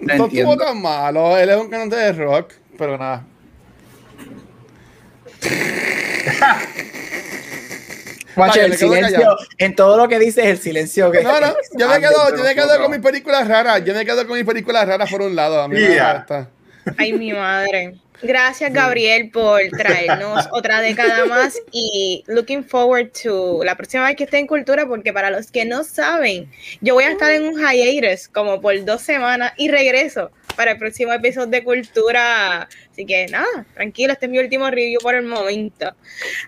No estuvo tan malo. Él es un cantante de rock, pero nada. Guacho, el silencio, callado. en todo lo que dices, el silencio que No, no, yo me quedo, yo me quedo con mis películas raras. Yo me quedo con mis películas raras por un lado. A mí me Yeah. gusta. ay mi madre. Gracias Gabriel por traernos otra década más y looking forward to la próxima vez que esté en Cultura porque para los que no saben, yo voy a estar en un hiatus como por dos semanas y regreso para el próximo episodio de Cultura. Así que nada, tranquilo, este es mi último review por el momento.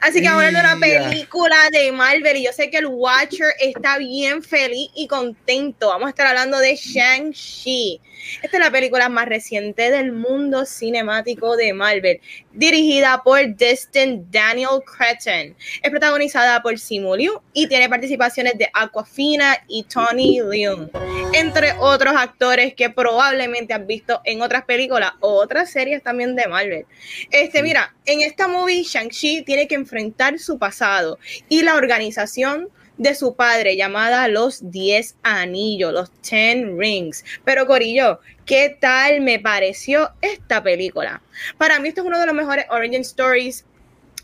Así que vamos a hablar de una Ya. película de Marvel y yo sé que el Watcher está bien feliz y contento. Vamos a estar hablando de Shang-Chi. Esta es la película más reciente del mundo cinemático de Marvel, dirigida por Destin Daniel Cretton. Es protagonizada por Simu Liu y tiene participaciones de Aquafina y Tony Leung, entre otros actores que probablemente has visto en otras películas o otras series también de Marvel. Este, mira, en esta movie Shang-Chi tiene que enfrentar su pasado y la organización de su padre llamada Los 10 Anillos, los Ten Rings. Pero Corillo, ¿qué tal me pareció esta película? Para mí esto es uno de los mejores origin stories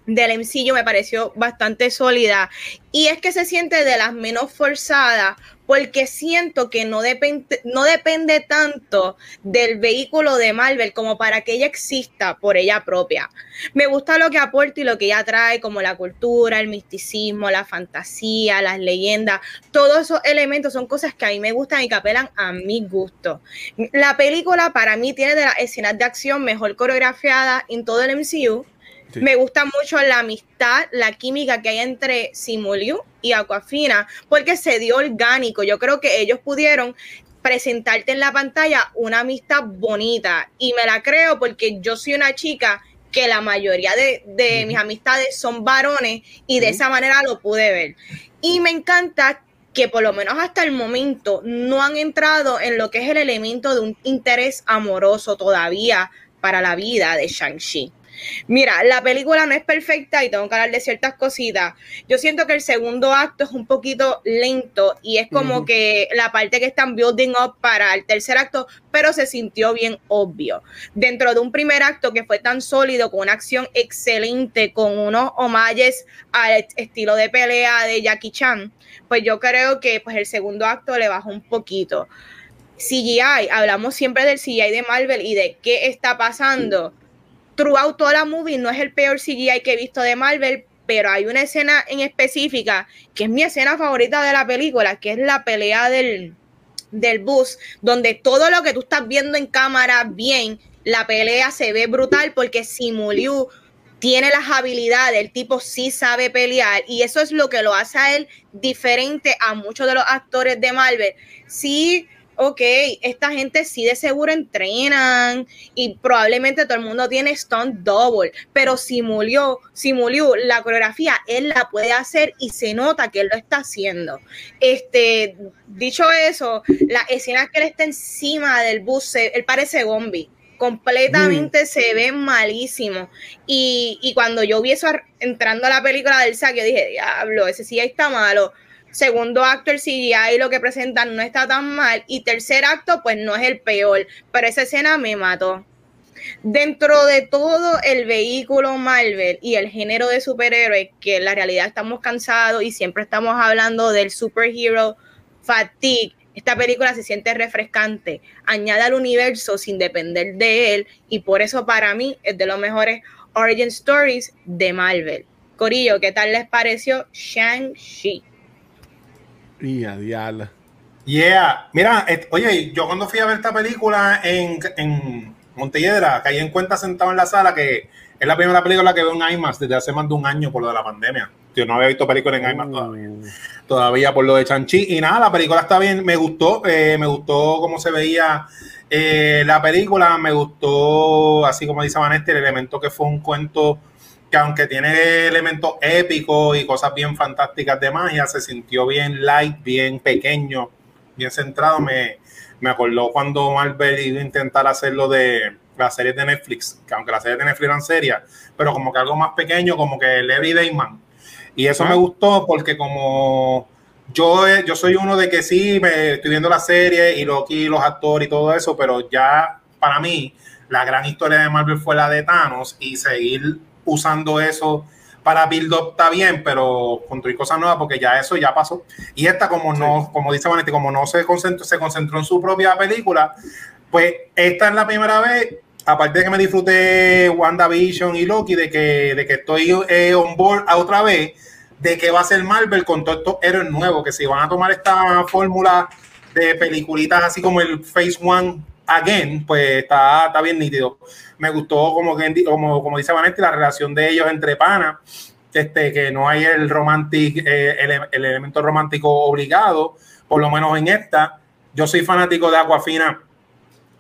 del MCU, me pareció bastante sólida y es que se siente de las menos forzadas porque siento que no depende, no depende tanto del vehículo de Marvel como para que ella exista por ella propia. Me gusta lo que aporta y lo que ella trae, como la cultura, el misticismo, la fantasía, las leyendas. Todos esos elementos son cosas que a mí me gustan y que apelan a mi gusto. La película para mí tiene de las escenas de acción mejor coreografiadas en todo el MCU. Sí. Me gusta mucho la amistad, la química que hay entre Simu Liu y Aquafina, porque se dio orgánico. Yo creo que ellos pudieron presentarte en la pantalla una amistad bonita y me la creo porque yo soy una chica que la mayoría de, de mis amistades son varones y de esa manera lo pude ver. Y me encanta que por lo menos hasta el momento no han entrado en lo que es el elemento de un interés amoroso todavía para la vida de Shang-Chi. Mira, la película no es perfecta y tengo que hablar de ciertas cositas. Yo siento que el segundo acto es un poquito lento y es como que la parte que están building up para el tercer acto, pero se sintió bien obvio. Dentro de un primer acto que fue tan sólido, con una acción excelente, con unos homages al estilo de pelea de Jackie Chan, pues yo creo que pues el segundo acto le bajó un poquito. CGI, hablamos siempre del CGI de Marvel y de qué está pasando. Throughout toda la movie no es el peor CGI que he visto de Marvel, pero hay una escena en específica que es mi escena favorita de la película, que es la pelea del, del bus, donde todo lo que tú estás viendo en cámara bien, la pelea se ve brutal porque Simu Liu tiene las habilidades, el tipo sí sabe pelear y eso es lo que lo hace a él diferente a muchos de los actores de Marvel. Sí, ok, esta gente sí de seguro entrenan y probablemente todo el mundo tiene stunt double, pero simuló, simuló la coreografía, él la puede hacer y se nota que él lo está haciendo. Este, dicho eso, las escenas que él está encima del bus, se- él parece Gombi. Completamente se ve malísimo. Y, y cuando yo vi eso entrando a la película del saque, dije, diablo, ese CGI está malo. Segundo acto, el CGI lo que presentan no está tan mal. Y tercer acto, pues no es el peor. Pero esa escena me mató. Dentro de todo el vehículo Marvel y el género de superhéroes, que en la realidad estamos cansados y siempre estamos hablando del superhero fatigue, Esta película se siente refrescante, añade al universo sin depender de él y por eso para mí es de los mejores origin stories de Marvel. Corillo, ¿qué tal les pareció Shang-Chi? Y a. Yeah, mira, et- oye, yo cuando fui a ver esta película en, en Montelledra, caí en cuenta sentado en la sala que es la primera película que veo en IMAX desde hace más de un año por lo de la pandemia. Yo no había visto película en IMAX todavía, todavía por lo de Chanchi. Y nada, la película está bien, me gustó, eh, me gustó cómo se veía eh, la película, me gustó, así como dice Vanessa, el elemento que fue un cuento que aunque tiene elementos épicos y cosas bien fantásticas de magia, se sintió bien light, bien pequeño, bien centrado. Me, me acordó cuando Marvel iba a intentar hacerlo de las series de Netflix, que aunque las series de Netflix eran serias, pero como que algo más pequeño, como que el Everyday Man. Y eso Ah. me gustó porque como yo, eh, yo soy uno de que sí, me estoy viendo la serie y Loki, los actores y todo eso, pero ya para mí la gran historia de Marvel fue la de Thanos y seguir usando eso para build up está bien, pero construir cosas nuevas porque ya eso ya pasó. Y esta como no, como dice Vanetti, como no se concentró, se concentró en su propia película, pues esta es la primera vez, aparte de que me disfruté WandaVision y Loki, de que, de que estoy eh, on board a otra vez, de que va a ser Marvel con todos estos héroes nuevos, que si van a tomar esta fórmula de peliculitas así como el Phase One Again, pues está, está bien nítido. Me gustó como, como, como dice Vanetti, la relación de ellos entre panas, este, que no hay el romantic, eh, el, el elemento romántico obligado, por lo menos en esta. Yo soy fanático de Aquafina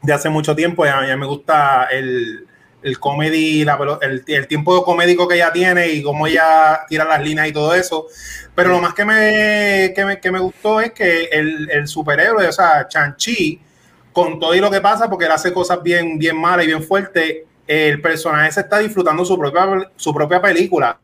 de hace mucho tiempo y a mí me gusta el, el comedy, la, el, el, tiempo comédico que ella tiene y cómo ella tira las líneas y todo eso. Pero lo más que me, que me, que me gustó es que el, el superhéroe, o sea, Chanchi, con todo y lo que pasa, porque él hace cosas bien, bien malas y bien fuertes, el personaje se está disfrutando su propia, su propia película.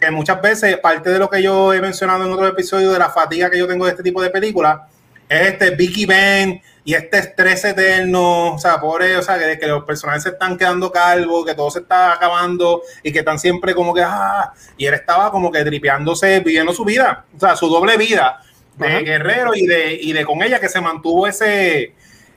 Que muchas veces, parte de lo que yo he mencionado en otros episodios de la fatiga que yo tengo de este tipo de películas, es este Vicky Ben y este estrés eterno, o sea, pobre, o sea, que, que los personajes se están quedando calvos, que todo se está acabando y que están siempre como que, ah, y él estaba como que tripeándose, viviendo su vida, o sea, su doble vida de Ajá. guerrero y de, y de con ella que se mantuvo ese,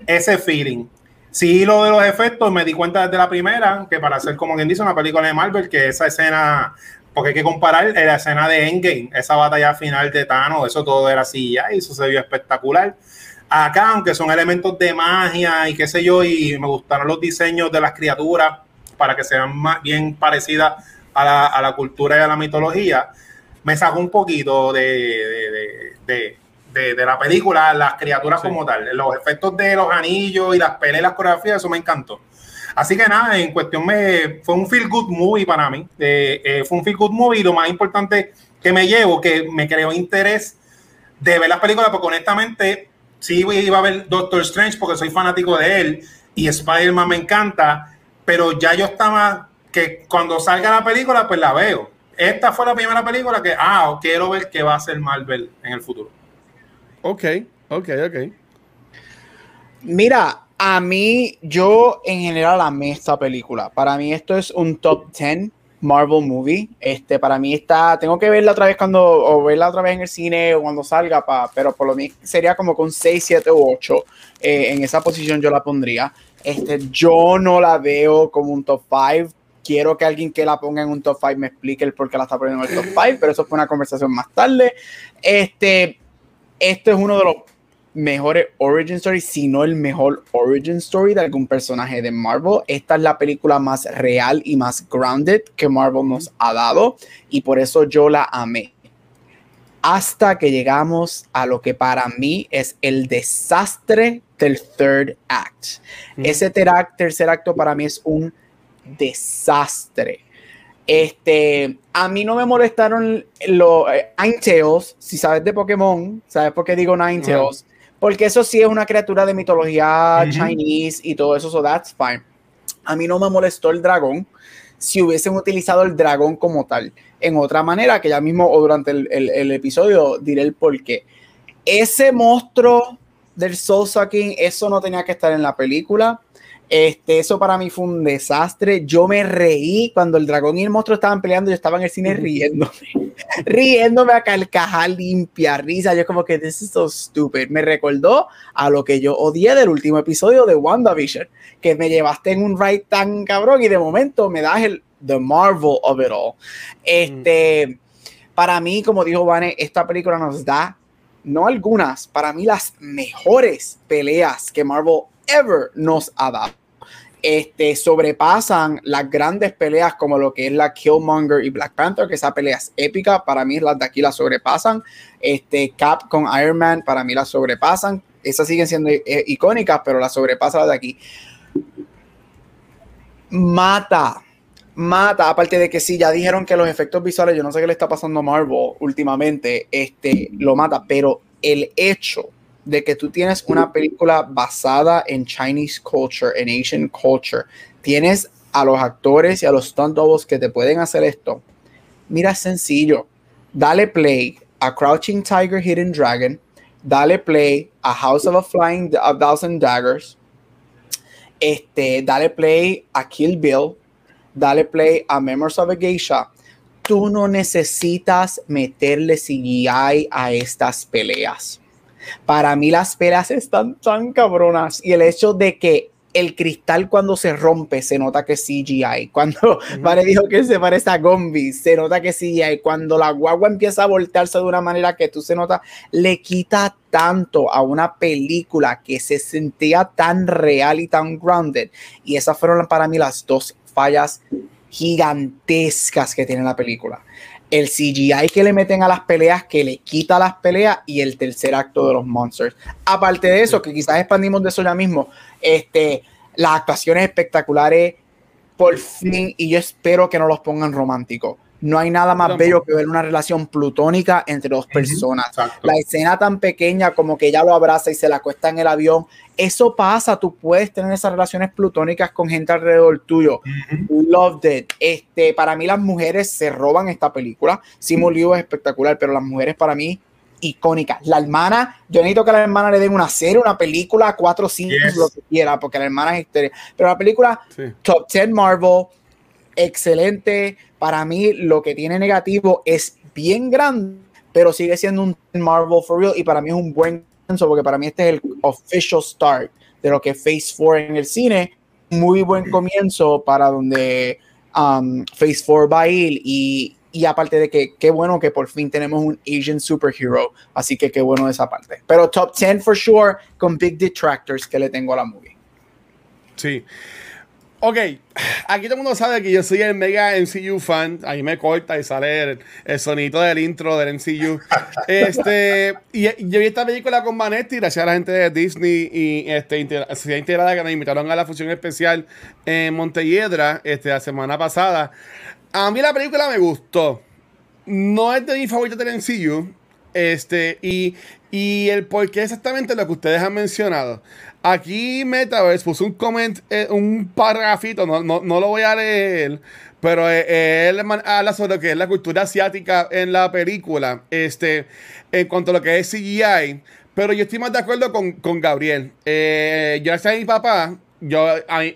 ese feeling. Sí, lo de los efectos, me di cuenta desde la primera, que para hacer, como quien dice, una película de Marvel, que esa escena, porque hay que comparar la escena de Endgame, esa batalla final de Thanos, eso todo era así, y eso se vio espectacular. Acá, aunque son elementos de magia y qué sé yo, y me gustaron los diseños de las criaturas para que sean más bien parecidas a la, a la cultura y a la mitología, me sacó un poquito de de, de, la película, las criaturas sí. como tal, los efectos de los anillos y las peleas, las coreografías, eso me encantó. Así que nada, en cuestión me fue un feel good movie para mí, eh, eh, fue un feel good movie y lo más importante que me llevo, que me creó interés de ver las películas, porque honestamente sí iba a ver Doctor Strange porque soy fanático de él y Spider-Man me encanta, pero ya yo estaba, que cuando salga la película pues la veo. Esta fue la primera película que, ah, quiero ver qué va a hacer Marvel en el futuro. Ok, ok, ok. Mira, a mí, yo en general amé esta película. Para mí esto es un top 10 Marvel movie. Este, para mí está, tengo que verla otra vez cuando, o verla otra vez en el cine o cuando salga, pero por lo menos sería como con 6, 7 u 8. Eh, en esa posición yo la pondría. Este, yo no la veo como un top 5. Quiero que alguien que la ponga en un top 5 me explique el por qué la está poniendo en el top 5, pero eso fue una conversación más tarde. Este, este es uno de los mejores origin stories, si no el mejor origin story de algún personaje de Marvel. Esta es la película más real y más grounded que Marvel nos ha dado y por eso yo la amé. Hasta que llegamos a lo que para mí es el desastre del third act. Mm. Ese ter tercer acto para mí es un desastre. Este, a mí no me molestaron los eh, Ninetales, si sabes de Pokémon, ¿sabes por qué digo Ninetales? Uh -huh. Porque eso sí es una criatura de mitología uh -huh. chinese y todo eso, so that's fine. A mí no me molestó el dragón si hubiesen utilizado el dragón como tal. En otra manera, que ya mismo o durante el, el, el episodio diré el por qué. Ese monstruo del Soul Sucking, eso no tenía que estar en la película. Este, eso para mí fue un desastre. Yo me reí cuando el dragón y el monstruo estaban peleando. Yo estaba en el cine riéndome. riéndome a carcajar limpia, risa. Yo como que this is so stupid. Me recordó a lo que yo odié del último episodio de WandaVision, que me llevaste en un ride tan cabrón y de momento me das el the marvel of it all. Este, para mí, como dijo Vane, esta película nos da no algunas, para mí las mejores peleas que Marvel ever nos ha dado este, sobrepasan las grandes peleas como lo que es la Killmonger y Black Panther, que esa pelea es épica, para mí las de aquí las sobrepasan, este, Cap con Iron Man, para mí las sobrepasan, esas siguen siendo eh, icónicas, pero las sobrepasan las de aquí. Mata, mata, aparte de que sí, ya dijeron que los efectos visuales, yo no sé qué le está pasando a Marvel últimamente, este, lo mata, pero el hecho de que tú tienes una película basada en Chinese culture, en Asian culture, tienes a los actores y a los stunt que te pueden hacer esto. Mira, sencillo. Dale play a Crouching Tiger, Hidden Dragon. Dale play a House of a Flying Thousand Daggers. Este, dale play a Kill Bill. Dale play a Memories of a Geisha. Tú no necesitas meterle CGI a estas peleas para mí las peleas están tan cabronas y el hecho de que el cristal cuando se rompe se nota que es CGI. Cuando Vale dijo que se parece a Gombi, se nota que es CGI. Cuando la guagua empieza a voltearse de una manera que tú se nota, le quita tanto a una película que se sentía tan real y tan grounded. Y esas fueron para mí las dos fallas gigantescas que tiene la película el CGI que le meten a las peleas, que le quita las peleas y el tercer acto de los monsters. Aparte de eso, que quizás expandimos de eso ya mismo, este, las actuaciones espectaculares, por fin, y yo espero que no los pongan románticos. No hay nada más bello que ver una relación plutónica entre dos personas. La escena tan pequeña como que ella lo abraza y se la acuesta en el avión. Eso pasa, tú puedes tener esas relaciones plutónicas con gente alrededor tuyo. Loved it. Este, para mí las mujeres se roban esta película. Simon Liu es espectacular, pero las mujeres para mí icónicas. La hermana, yo necesito que a la hermana le den una serie, una película, cuatro, cinco, lo que quiera, porque la hermana es historia. Pero la película Top 10 Marvel, excelente para mí lo que tiene negativo es bien grande, pero sigue siendo un Marvel for real y para mí es un buen comienzo porque para mí este es el official start de lo que es Phase 4 en el cine. Muy buen comienzo para donde um, Phase 4 va a ir y, y aparte de que qué bueno que por fin tenemos un Asian superhero, así que qué bueno esa parte. Pero top 10 for sure con big detractors que le tengo a la movie. Sí. Ok, aquí todo el mundo sabe que yo soy el mega MCU fan. Ahí me corta y sale el, sonito del intro del MCU. Este, y yo vi esta película con Manetti, gracias a la gente de Disney y este, Sociedad Integrada que nos invitaron a la función especial en Montelledra este, la semana pasada. A mí la película me gustó. No es de mi favorito del MCU. Este, y, y el por qué exactamente lo que ustedes han mencionado. Aquí Metaverse puso un comment, eh, un parrafito, no, no, no, lo voy a leer, pero eh, eh, él habla sobre lo que es la cultura asiática en la película, este, en cuanto a lo que es CGI. Pero yo estoy más de acuerdo con, con Gabriel. yo a mi papá, yo,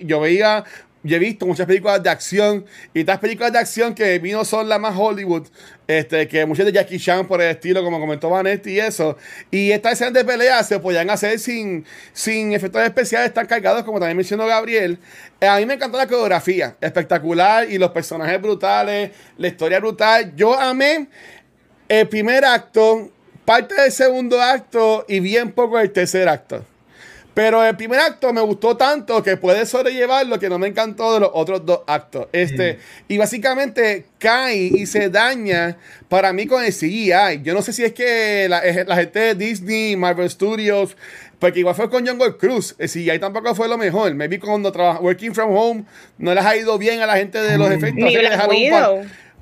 yo veía yo he visto muchas películas de acción y estas películas de acción que vino son las más Hollywood, este, que muchas de Jackie Chan por el estilo, como comentó Vanetti y eso. Y estas escenas de pelea se podían hacer sin, sin efectos especiales tan cargados, como también mencionó Gabriel. Eh, a mí me encantó la coreografía, espectacular, y los personajes brutales, la historia brutal. Yo amé el primer acto, parte del segundo acto y bien poco el tercer acto. Pero el primer acto me gustó tanto que puede sobrellevar lo que no me encantó de los otros dos actos. Este, Y básicamente cae y se daña para mí con el CGI. Yo no sé si es que la, gente de Disney, Marvel Studios, porque igual fue con Jungle Cruz. El CGI tampoco fue lo mejor. Me vi cuando trabajaba Working From Home, no les ha ido bien a la gente de los efectos. Ni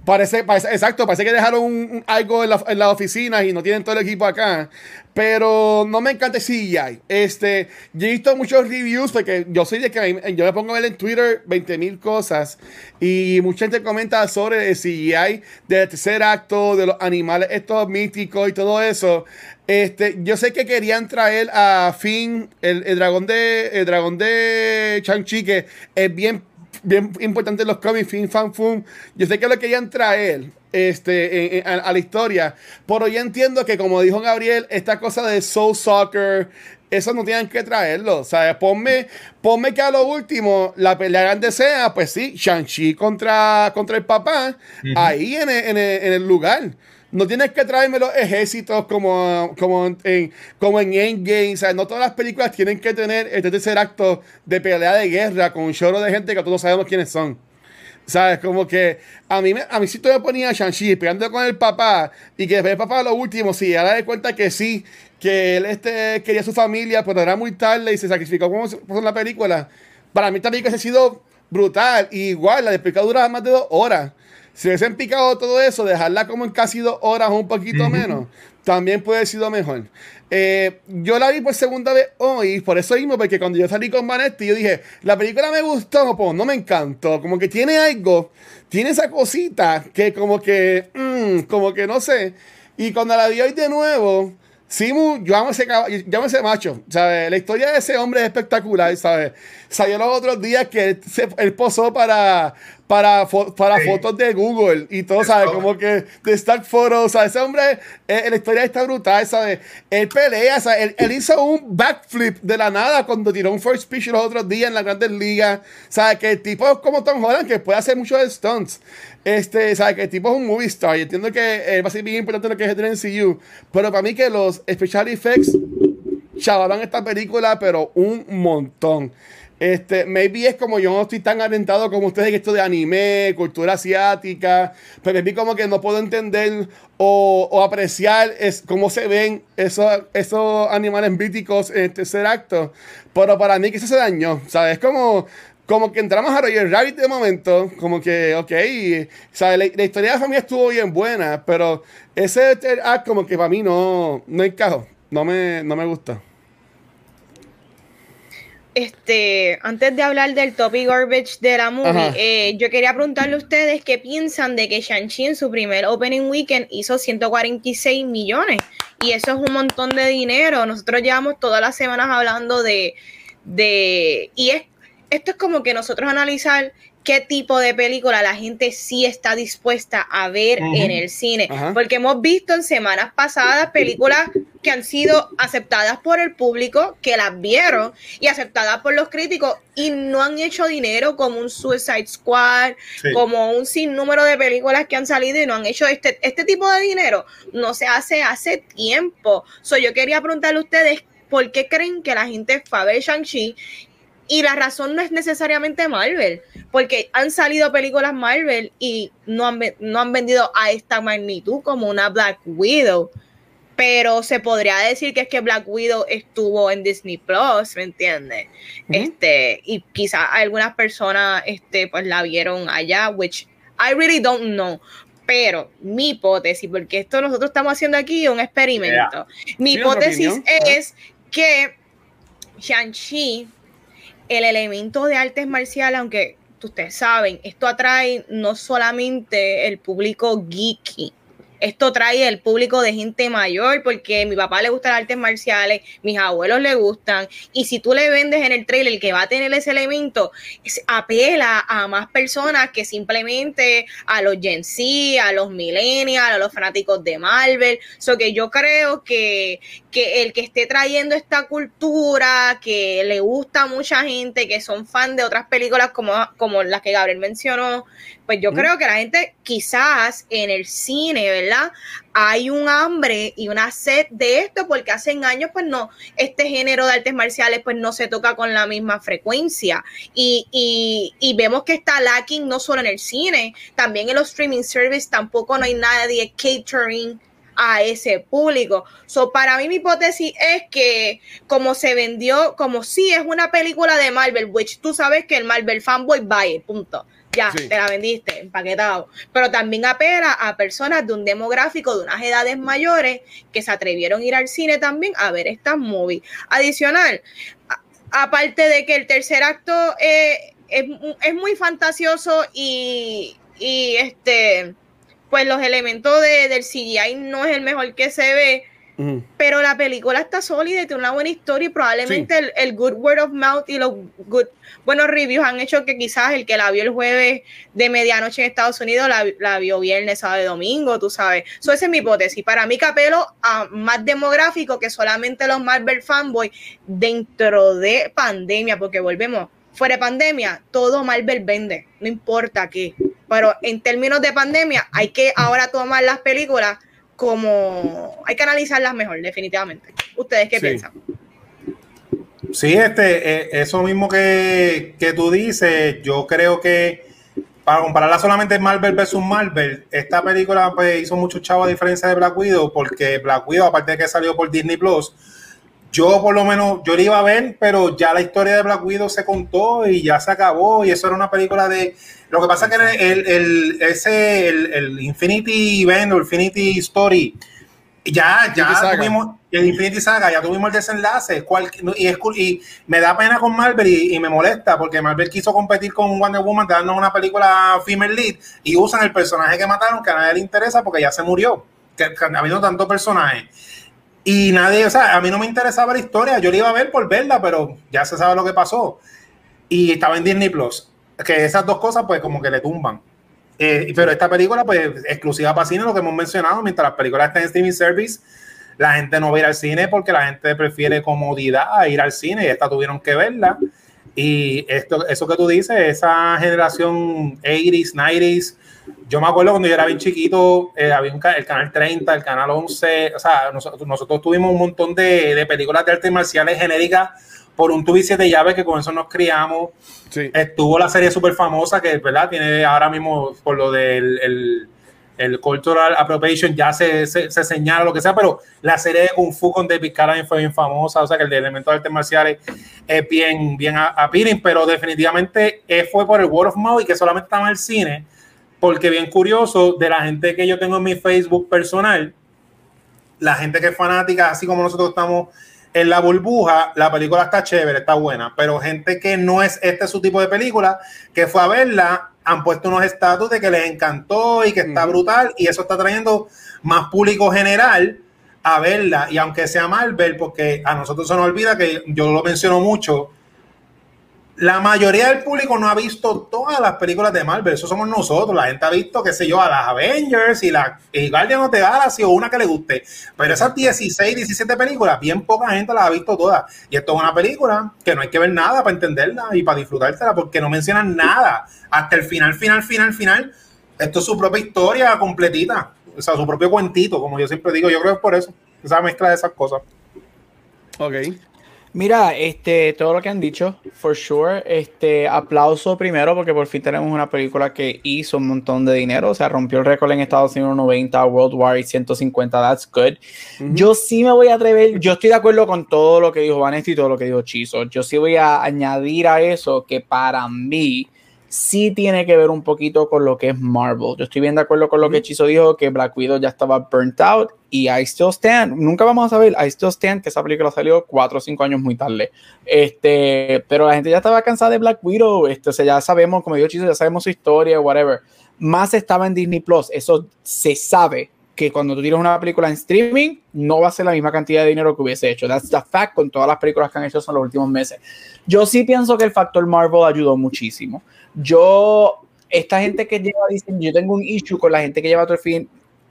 Parece, exacto, parece que dejaron algo en la, en oficina y no tienen todo el equipo acá. Pero no me encanta CGI. Este, yo he visto muchos reviews porque yo soy de que yo me pongo a ver en Twitter 20 mil cosas y mucha gente comenta sobre el CGI del tercer acto, de los animales estos místicos y todo eso. Este, yo sé que querían traer a Finn, el, dragón de el dragón de Chang-Chi, que es bien bien importante en los cómics, Fin Fan Fum. Yo sé que lo querían traer este, en- en- a, a la historia, pero yo entiendo que, como dijo Gabriel, esta cosa de Soul Soccer, eso no tienen que traerlo. ¿sabes? Ponme, ponme que a lo último la pelea grande sea, pues sí, Shang-Chi contra, contra el papá, ahí en el, en el- en el lugar. No tienes que traerme los ejércitos como, como, en, como en Endgame. O sea, no todas las películas tienen que tener este tercer acto de pelea de guerra con un chorro de gente que todos sabemos quiénes son. ¿Sabes? Como que a mí, a mí sí todavía ponía a Shang-Chi pegando con el papá y que después el papá lo último, sí, ahora de cuenta que sí, que él este, quería a su familia, pero era muy tarde y se sacrificó como se puso en la película. Para mí esta película ha sido brutal. Y igual, la de pescado dura más de dos horas. Si hubiesen picado todo eso, dejarla como en casi dos horas o un poquito menos, también puede haber sido mejor. Eh, yo la vi por segunda vez hoy, por eso mismo, porque cuando yo salí con Vanetti, yo dije, la película me gustó, pero no me encantó. Como que tiene algo, tiene esa cosita que como que, mm, como que no sé. Y cuando la vi hoy de nuevo, Simu, yo amo ese, yo amo ese macho, ¿sabes? La historia de ese hombre es espectacular, ¿sabes? Salió los otros días que se- él posó para, para, fo- para Sí. fotos de Google y todo, ¿sabes? Como que de Stock Photos, ¿sabes? Ese hombre, eh, la historia está brutal, ¿sabes? Él pelea, ¿sabes? Él, él hizo un backflip de la nada cuando tiró un first pitch los otros días en la Grandes Ligas, ¿sabes? Que el tipo es como Tom Holland, que puede hacer muchos stunts. Este, ¿sabes? Que el tipo es un movie star. Y entiendo que eh, va a ser bien importante lo que es el MCU. Pero para mí que los special effects chavalan esta película, pero un montón. Este, maybe es como yo no estoy tan alentado como ustedes en esto de anime, cultura asiática, pero maybe como que no puedo entender o, apreciar es, cómo se ven esos, esos animales míticos en el tercer acto. Pero para mí que se dañó, ¿sabes? Como, como que entramos a Roger Rabbit de momento, como que, ok, ¿sabes? La, historia de la familia estuvo bien buena, pero ese act como que para mí no, no encajó, no me, no me gusta. Este, antes de hablar del topic garbage de la movie, eh, yo quería preguntarle a ustedes qué piensan de que Shang-Chi en su primer opening weekend hizo 146 millones. Y eso es un montón de dinero. Nosotros llevamos todas las semanas hablando de. de y es, esto es como que nosotros analizar qué tipo de película la gente sí está dispuesta a ver en el cine. Porque hemos visto en semanas pasadas películas que han sido aceptadas por el público, que las vieron y aceptadas por los críticos y no han hecho dinero como un Suicide Squad, Sí. como un sinnúmero de películas que han salido y no han hecho este, este tipo de dinero. No se hace hace tiempo. So, yo quería preguntarle a ustedes por qué creen que la gente fue a ver Shang-Chi y la razón no es necesariamente Marvel, porque han salido películas Marvel y no han, no han vendido a esta magnitud como una Black Widow. Pero se podría decir que es que Black Widow estuvo en Disney Plus, ¿me entiendes? Este, y quizás algunas personas este, pues la vieron allá, which I really don't know. Pero mi hipótesis, porque esto nosotros estamos haendo aquí un experimento. Mi hipótesis es que Shang-Chi, el elemento de artes marciales, aunque ustedes saben, esto atrae no solamente el público geeky, esto trae el público de gente mayor, porque a mi papá le gustan las artes marciales, mis abuelos le gustan, y si tú le vendes en el trailer que va a tener ese elemento, es- apela a más personas que simplemente a los Gen Z, a los millennials, a los fanáticos de Marvel. So que yo creo que, que el que esté trayendo esta cultura, que le gusta a mucha gente, que son fan de otras películas como, como las que Gabriel mencionó, pues yo creo que la gente quizás en el cine, ¿verdad? Hay un hambre y una sed de esto porque hace años pues no, este género de artes marciales pues no se toca con la misma frecuencia y, vemos que está lacking no solo en el cine, también en los streaming services tampoco no hay nadie catering a ese público. So, para mí mi hipótesis es que como se vendió, como si es una película de Marvel, which tú sabes que el Marvel fanboy va punto. Ya, Sí. te la vendiste, empaquetado. Pero también apela a personas de un demográfico de unas edades mayores que se atrevieron a ir al cine también a ver estas movies. Adicional, a- aparte de que el tercer acto eh, es, es muy fantasioso y, y este pues los elementos de, del CGI no es el mejor que se ve. Pero la película está sólida y tiene una buena historia y probablemente el, el good word of mouth y los good, buenos reviews han hecho que quizás el que la vio el jueves de medianoche en Estados Unidos la, la vio viernes, sábado y domingo, tú sabes. So, esa es mi hipótesis. Para mí capelo a más demográfico que solamente los Marvel fanboys dentro de pandemia, porque volvemos, fuera de pandemia, todo Marvel vende, no importa qué. Pero en términos de pandemia, hay que ahora tomar las películas como hay que analizarlas mejor, definitivamente. ¿Ustedes qué Sí. piensan? Sí, este, eh, eso mismo que, que tú dices, yo creo que para compararla solamente Marvel versus Marvel, esta película pues, hizo mucho chavo a diferencia de Black Widow, porque Black Widow, aparte de que salió por Disney Plus, yo por lo menos, yo la iba a ver, pero ya la historia de Black Widow se contó y ya se acabó, y eso era una película de... Lo que pasa es que el, el, ese, el, el Infinity Event o Infinity Story, ya, ya Infinity Saga. tuvimos el Infinity Saga, ya tuvimos el desenlace, cual- y, es y me da pena con Marvel y, y me molesta porque Marvel quiso competir con Wonder Woman, darnos una película female lead y usan el personaje que mataron que a nadie le interesa porque ya se murió, que, que ha habido tantos personajes. Y nadie, o sea, a mí no me interesaba la historia, yo la iba a ver por verla, pero ya se sabe lo que pasó. Y estaba en Disney Plus, que esas dos cosas pues como que le tumban. Eh, pero esta película, pues, exclusiva para cine, lo que hemos mencionado, mientras las películas están en streaming service, la gente no va a ir al cine porque la gente prefiere comodidad a ir al cine y esta tuvieron que verla. Y esto, eso que tú dices, esa generación 80s, 90s, yo me acuerdo cuando yo era bien chiquito, eh, había un ca- el canal 30, el canal 11, o sea, nosotros, nosotros tuvimos un montón de, de películas de artes marciales genéricas por un tubo y siete llaves que con eso nos criamos. Sí. Estuvo la serie súper famosa que, ¿verdad? Tiene ahora mismo por lo del el, el Cultural Appropriation, ya se, se, se señala lo que sea, pero la serie de Kung Fu con David Carradine fue bien famosa, o sea que el de elementos de artes marciales es bien, bien appealing, pero definitivamente eh, fue por el word of mouth y que solamente estaba en el cine, porque bien curioso, de la gente que yo tengo en mi Facebook personal, la gente que es fanática, así como nosotros estamos en la burbuja, la película está chévere, está buena, pero gente que no es este su tipo de película, que fue a verla, han puesto unos estatus de que les encantó y que está brutal, y eso está trayendo más público general a verla, y aunque sea Marvel, porque a nosotros se nos olvida que yo lo menciono mucho, la mayoría del público no ha visto todas las películas de Marvel, eso somos nosotros. La gente ha visto, qué sé yo, a las Avengers y la y Guardians of the Galaxy o una que le guste. Pero esas 16, 17 películas, bien poca gente las ha visto todas. Y esto es una película que no hay que ver nada para entenderla y para disfrutártela, porque no mencionan nada. Hasta el final, final, final, final. Esto es su propia historia completita. O sea, su propio cuentito, como yo siempre digo. Yo creo que es por eso. Esa mezcla de esas cosas. Ok. Mira, este, todo lo que han dicho, for sure, este, aplauso primero porque por fin tenemos una película que hizo un montón de dinero, o sea, rompió el récord en Estados Unidos 90, Worldwide 150, that's good. Yo sí me voy a atrever, yo estoy de acuerdo con todo lo que dijo Vanessa y todo lo que dijo Chizo, yo sí voy a añadir a eso que para mí sí tiene que ver un poquito con lo que es Marvel. Yo estoy bien de acuerdo con lo que Chizo dijo, que Black Widow ya estaba burnt out y I still stand. Nunca vamos a saber, I still stand que esa película salió cuatro o cinco años muy tarde. Este, pero la gente ya estaba cansada de Black Widow. Este, o sea, ya sabemos, como dijo Chizo, ya sabemos su historia, whatever. Más estaba en Disney Plus. Eso se sabe que cuando tú tienes una película en streaming, no va a ser la misma cantidad de dinero que hubiese hecho. That's the fact con todas las películas que han hecho en los últimos meses. Yo sí pienso que el factor Marvel ayudó muchísimo. Yo, esta gente que lleva diciendo, yo tengo un issue con la gente que lleva todo el fin,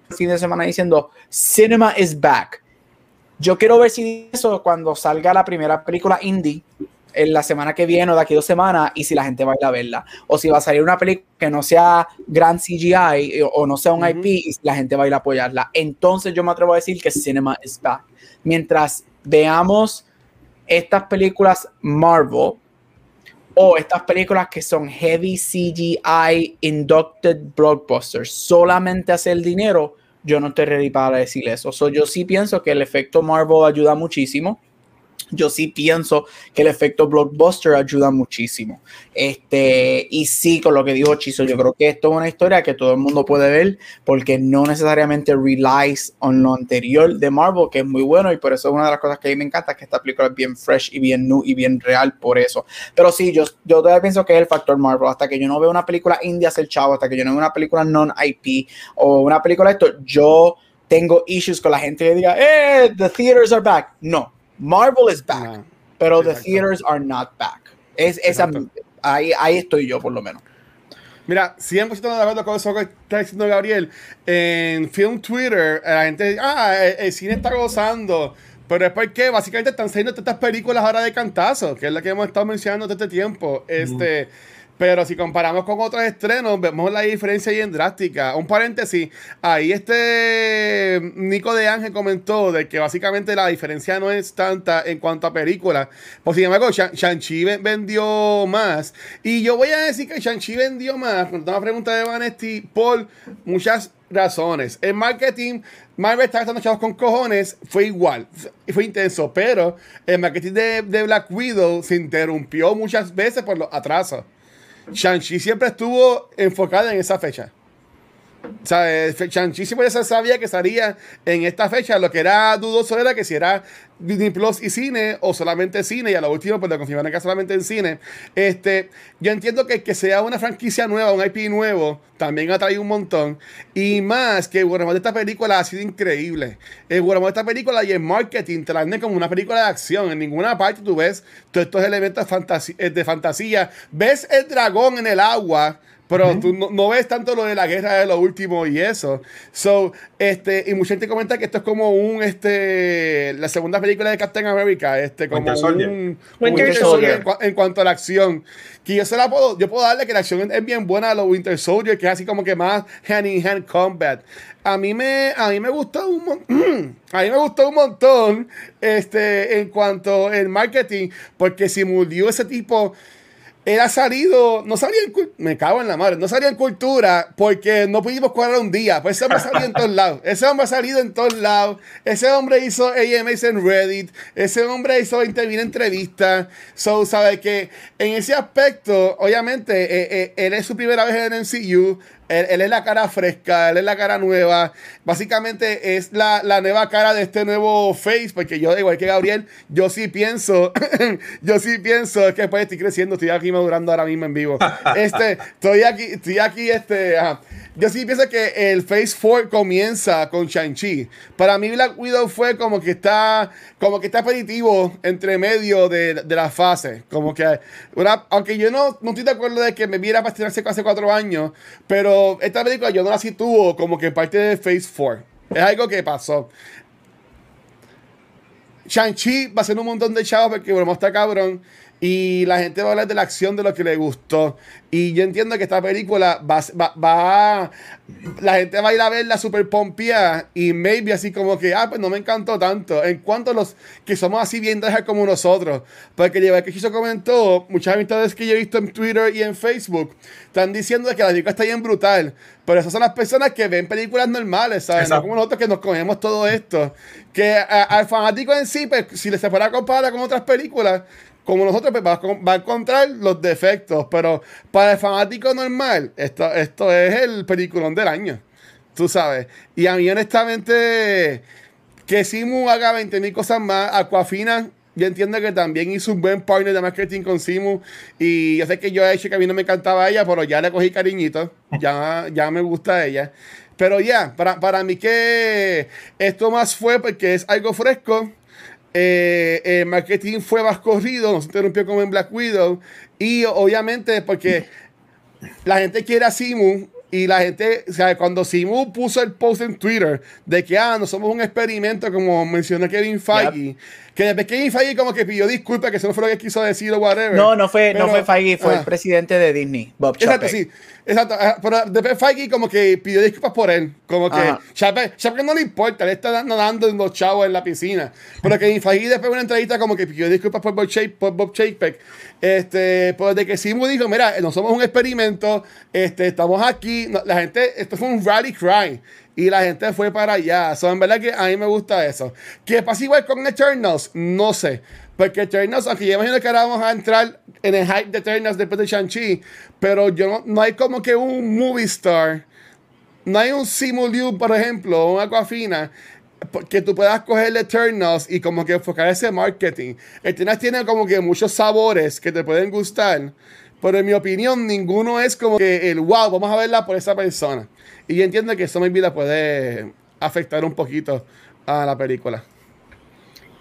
el fin de semana diciendo, cinema is back. Yo quiero ver si eso cuando salga la primera película indie en la semana que viene o de aquí dos semanas y si la gente va a ir a verla. O si va a salir una película que no sea gran CGI o, o no sea un. IP y si la gente va a ir a apoyarla. Entonces yo me atrevo a decir que cinema is back. Mientras veamos estas películas Marvel o estas películas que son heavy CGI inducted blockbusters, solamente hacer dinero, yo no estoy ready para decir eso. So, yo sí pienso que el efecto Marvel ayuda muchísimo. Yo sí pienso que el efecto blockbuster ayuda muchísimo. Este, y sí, con lo que dijo Chizo, yo creo que esto es una historia que todo el mundo puede ver porque no necesariamente relies on lo anterior de Marvel, que es muy bueno y por eso es una de las cosas que a mí me encanta, que esta película es bien fresh y bien new y bien real por eso. Pero sí, yo, yo todavía pienso que es el factor Marvel. Hasta que yo no veo una película indie hacer chavo, hasta que yo no veo una película non-IP o una película esto, yo tengo issues con la gente que diga, eh, the theaters are back. No, Marvel is back, No. pero the theaters are not back. Es, esa, ahí, ahí estoy yo, por lo menos. Mira, 100% de acuerdo con eso que está diciendo Gabriel. En Film Twitter, la gente dice, ah, el, el cine está gozando. Pero es porque básicamente están saliendo todas estas películas ahora de cantazo, que es la que hemos estado mencionando todo este tiempo. Este, Pero si comparamos con otros estrenos, vemos la diferencia bien drástica. Un paréntesis, ahí este Nico de Ángel comentó de que básicamente la diferencia no es tanta en cuanto a películas. Por sin embargo, Shang- Shang-Chi ven- vendió más. Y yo voy a decir que Shang-Chi vendió más, con una pregunta de Vanesti, por muchas razones. El marketing, Marvel está gastando chavos con cojones, fue igual, fue intenso, pero el marketing de, de Black Widow se interrumpió muchas veces por los atrasos. Shang-Chi siempre estuvo enfocada en esa fecha. O sea, eh, fe- Shang-Chi siempre se sabía que salía en esta fecha. Lo que era dudoso era que si era Disney Plus y cine o solamente cine. Y a lo último, pues lo confirmaron que solamente en cine. Este, yo entiendo que que sea una franquicia nueva, un IP nuevo, también ha traído un montón. Y más que bueno esta película ha sido increíble. El bueno de esta película y el marketing te la venden como una película de acción. En ninguna parte tú ves todos estos elementos eh, de fantasía. Ves el dragón en el agua. Pero tú no, no ves tanto lo de la guerra de lo último y eso. So, este, y mucha gente comenta que esto es como un, este, la segunda película de Captain America, este, como Winter Soldier. un Winter Winter Soldier. en, cua- en cuanto a la acción. Que yo se la puedo, yo puedo darle que la acción es bien buena a los Winter Soldier, que es así como que más hand in hand combat. A mí me, a mí me gustó un mon- a mí me gustó un montón, este, en cuanto al marketing, porque si murió ese tipo, él ha salido, no salía en cul- me cago en la madre, no salía en cultura porque no pudimos cuadrar un día, pues ese hombre salió en todos lados, ese hombre ha salido en todos lados, ese hombre hizo AMAs en Reddit, ese hombre hizo 20 mil entrevistas, so sabe que en ese aspecto, obviamente, eh, eh, él es su primera vez en el MCU, él, él es la cara fresca, él es la cara nueva. Básicamente es la, la nueva cara de este nuevo Face, porque yo, igual que Gabriel, yo sí pienso, yo sí pienso es que después estoy creciendo, estoy aquí madurando ahora mismo en vivo. Este, estoy aquí, estoy aquí, este, ajá. Yo sí pienso que el Phase 4 comienza con Shang-Chi. Para mí Black Widow fue como que está, como que está aperitivo entre medio de, de la fase. Como que, una, aunque yo no, no estoy de acuerdo de que me viera para estrenarse hace cuatro años, pero esta película yo no la sitúo como que parte de Phase 4. Es algo que pasó. Shang-Chi va a ser un montón de chavos porque bueno, está cabrón. Y la gente va a hablar de la acción de lo que le gustó. Y yo entiendo que esta película va, va, va- la gente va a ir a verla super pompía y maybe así como que, ah, pues no me encantó tanto. En cuanto a los que somos así bien dejar como nosotros. Porque lleva que Chiso comentó, muchas amistades que yo he visto en Twitter y en Facebook, están diciendo que la película está bien brutal. Pero esas son las personas que ven películas normales, ¿sabes? No como nosotros que nos comemos todo esto. Que a- al fanático en sí, pues, si se fuera a comparar con otras películas, como nosotros, pues va va a encontrar los defectos. Pero para el fanático normal, esto, esto es el peliculón del año. Tú sabes. Y a mí, honestamente, que Simu haga 20 mil cosas más, Aquafina. Yo entiendo que también hizo un buen partner de marketing con Simu. Y yo sé que yo he hecho que a mí no me encantaba ella, pero ya le cogí cariñito. Ya, ya me gusta ella. Pero ya, para, para mí que esto más fue porque es algo fresco. Eh, el marketing fue más corrido, no se interrumpió como en Black Widow. Y obviamente porque la gente quiere a Simu y la gente, o sea, cuando Simu puso el post en Twitter de que, ah, no somos un experimento, como mencionó Kevin Feige, que después Kevin Feige como que pidió disculpas, que eso no fue lo que quiso decir o whatever. No, no fue, no Pero- fue Feige, fue ah. el presidente de Disney, Bob Exacto, Chapek. sí. Exacto. Pero después Feige como que pidió disculpas por él. Como que. Chapek, Chapek no le importa, él está nadando en los chavos en la piscina. Pero que Feige después de una entrevista como que pidió disculpas por Bob, Chapek, por Bob Chapek. Este, pues de que Simu dijo, mira, no somos un experimento, este, estamos aquí. No, la gente, esto fue un rally cry. Y la gente fue para allá. So, en verdad que a mí me gusta eso. ¿Qué pasa igual con Eternals? No sé. Porque Eternals, aunque yo imagino que ahora vamos a entrar en el hype de Eternals después de Shang-Chi, pero yo no, hay como que un movie star, no hay un Simu Liu, por ejemplo, o un Aquafina, que tú puedas coger Eternals y como que enfocar ese marketing. Eternals tiene como que muchos sabores que te pueden gustar, pero en mi opinión ninguno es como que el wow, vamos a verla por esa persona. Y yo entiendo que eso maybe la puede afectar un poquito a la película.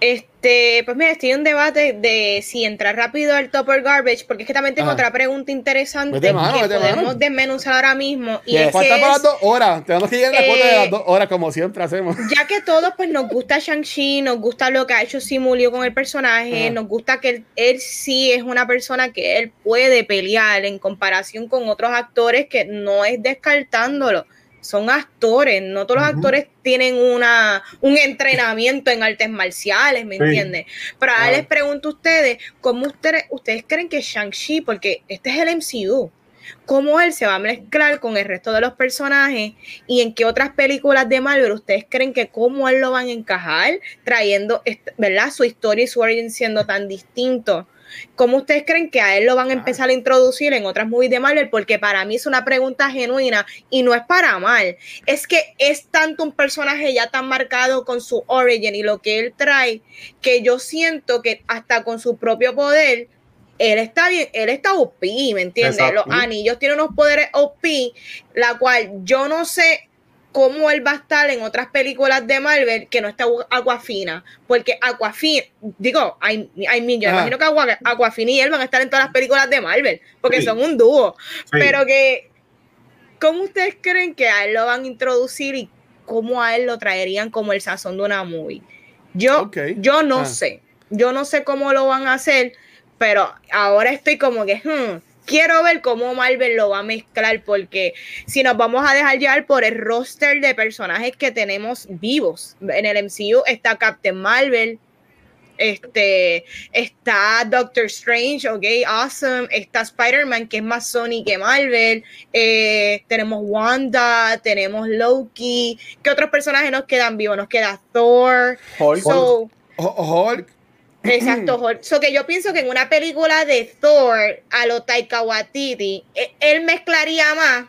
Este, pues mira, estoy en un debate de si entrar rápido al Topper Garbage, porque es que también tengo Ajá. otra pregunta interesante mano, que podemos mano. desmenuzar ahora mismo. Y Yes. es Falta que para las es- dos horas. Tenemos que llegar a la cuota de Eh, las dos horas, como siempre hacemos. ya que todos pues nos gusta Shang-Chi, nos gusta lo que ha hecho Simulio con el personaje, Ajá. nos gusta que él, él sí es una persona que él puede pelear en comparación con otros actores que no es descartándolo. Son actores, no todos los actores tienen una, un entrenamiento en artes marciales, ¿me Sí. entiendes? Pero ahora Ah. les pregunto a ustedes, ¿cómo ustedes, ustedes creen que Shang-Chi, porque este es el MCU, cómo él se va a mezclar con el resto de los personajes y en qué otras películas de Marvel ustedes creen que cómo él lo van a encajar, trayendo, ¿verdad? Su historia y su origen siendo tan distintos. ¿Cómo ustedes creen que a él lo van a empezar a introducir en otras movies de Marvel? Porque para mí es una pregunta genuina y no es para mal. Es que es tanto un personaje ya tan marcado con su origen y lo que él trae, que yo siento que hasta con su propio poder, él está bien, él está OP, ¿me entiendes? Los anillos tienen unos poderes OP, la cual yo no sé cómo él va a estar en otras películas de Marvel que no está Aquafina, porque Aquafina, digo, hay, hay mil, yo imagino que Aqua- Aquafina y él van a estar en todas las películas de Marvel, porque Sí. son un dúo, Sí. pero que, ¿cómo ustedes creen que a él lo van a introducir y cómo a él lo traerían como el sazón de una movie? Yo, yo no Ah. sé, yo no sé cómo lo van a hacer, pero ahora estoy como que, hmm, quiero ver cómo Marvel lo va a mezclar, porque si nos vamos a dejar llevar por el roster de personajes que tenemos vivos en el MCU, está Captain Marvel, este, está Doctor Strange, ok, awesome, está Spider-Man, que es más Sony que Marvel, eh, tenemos Wanda, tenemos Loki, ¿qué otros personajes nos quedan vivos? Nos queda Thor, Hulk. so, Hulk, Exacto. So que yo pienso que en una película de Thor a lo Taika Waititi, e- él mezclaría más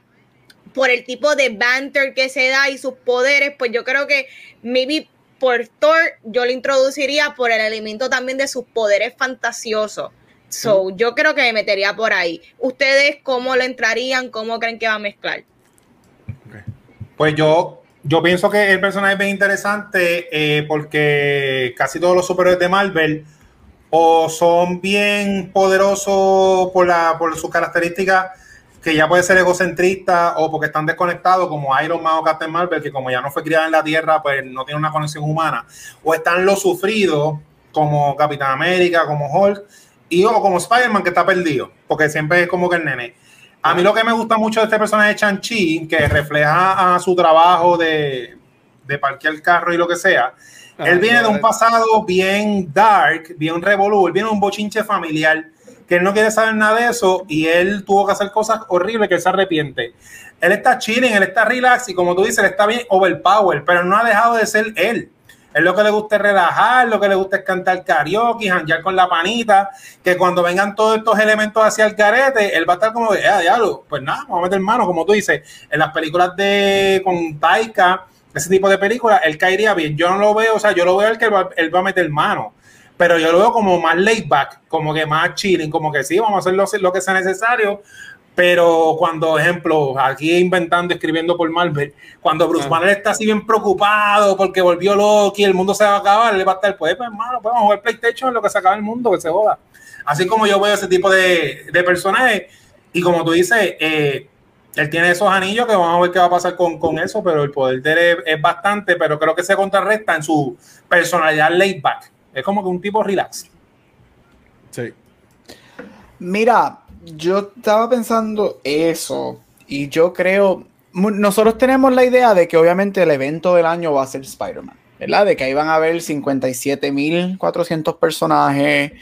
por el tipo de banter que se da y sus poderes, pues yo creo que maybe por Thor yo lo introduciría por el elemento también de sus poderes fantasiosos. So, yo creo que me metería por ahí. ¿Ustedes cómo lo entrarían? ¿Cómo creen que va a mezclar? Pues yo, yo pienso que el personaje es bien interesante eh, porque casi todos los superhéroes de Marvel o son bien poderosos por, la, por sus características que ya puede ser egocentrista o porque están desconectados como Iron Man o Captain Marvel que como ya no fue criada en la Tierra pues no tiene una conexión humana o están los sufridos como Capitán América, como Hulk y o como Spider-Man que está perdido porque siempre es como que el nene. A mí lo que me gusta mucho de este personaje de Chan-Chi, que refleja a su trabajo de, de parquear el carro y lo que sea, Ah, él viene de un pasado bien dark, bien revolú, él viene de un bochinche familiar, que él no quiere saber nada de eso y él tuvo que hacer cosas horribles que él se arrepiente. Él está chilling, él está relax y como tú dices, él está bien overpower, pero no ha dejado de ser él. Él lo que le gusta es relajar, lo que le gusta es cantar karaoke, janguear con la panita, que cuando vengan todos estos elementos hacia el carete, él va a estar como de, ah, diablo, pues nada, vamos a meter mano, como tú dices, en las películas de con Taika, ese tipo de películas, él caería bien. Yo no lo veo, o sea, yo lo veo el que él va, él va a meter mano, pero yo lo veo como más laid back, como que más chilling, como que sí, vamos a hacer lo, lo que sea necesario, pero cuando, ejemplo, aquí inventando, escribiendo por Marvel, cuando Bruce Ah. Banner está así bien preocupado porque volvió Loki, el mundo se va a acabar, él va a estar, pues, pues hermano, pues vamos a jugar PlayStation en lo que se acaba el mundo, que se joda. Así como yo veo ese tipo de, de personajes, y como tú dices, eh, él tiene esos anillos que vamos a ver qué va a pasar con, con eso, pero el poder de él es, es bastante, pero creo que se contrarresta en su personalidad laid back. Es como que un tipo relax. Sí. Mira, yo estaba pensando eso y yo creo, nosotros tenemos la idea de que obviamente el evento del año va a ser Spider-Man, ¿verdad? De que ahí van a haber 57.400 personajes,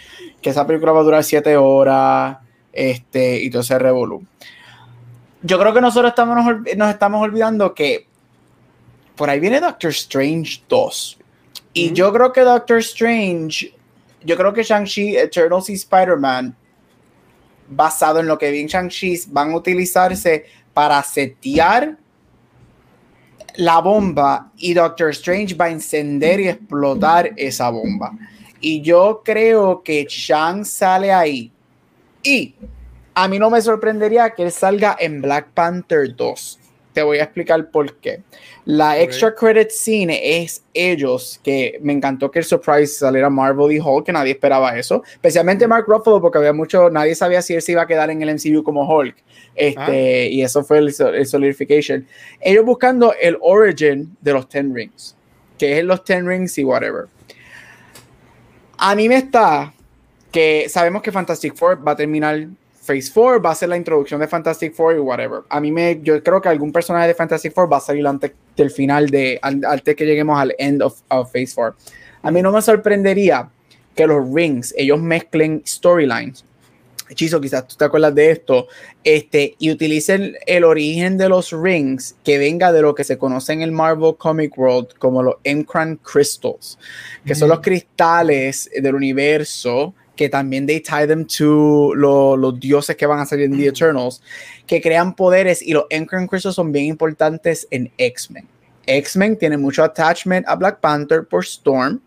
que esa película va a durar 7 horas, este, y todo ese revolú. Yo creo que nosotros estamos, nos, estamos olvidando que por ahí viene Doctor Strange 2. Y yo creo que Doctor Strange, yo creo que Shang-Chi, Eternals y Spider-Man basado en lo que vi en Shang-Chi, van a utilizarse para setear la bomba y Doctor Strange va a encender y explotar esa bomba. Y yo creo que Shang sale ahí. Y a mí no me sorprendería que él salga en Black Panther 2. Te voy a explicar por qué. La extra credit scene es ellos, que me encantó que el surprise saliera Marvel y Hulk, que nadie esperaba eso, especialmente Mark Ruffalo, porque había mucho, nadie sabía si él se iba a quedar en el MCU como Hulk, este, Ah. y eso fue el, el solidification. Ellos buscando el origin de los Ten Rings, que es los Ten Rings y whatever. A mí me está que sabemos que Fantastic Four va a terminar Phase 4, va a ser la introducción de Fantastic Four y whatever. A mí me, yo creo que algún personaje de Fantastic Four va a salir antes del final de, an- antes que lleguemos al end of, of Phase 4. A mí no me sorprendería que los rings, ellos mezclen storylines. Hechizo, quizás tú te acuerdas de esto, este, y utilicen el origen de los rings que venga de lo que se conoce en el Marvel Comic World como los Emcran Crystals, que son los cristales del universo que también they tie them to lo- los dioses que van a salir en The Eternals, que crean poderes y los Emcran Crystals son bien importantes en X-Men. X-Men tiene mucho attachment a Black Panther por Storm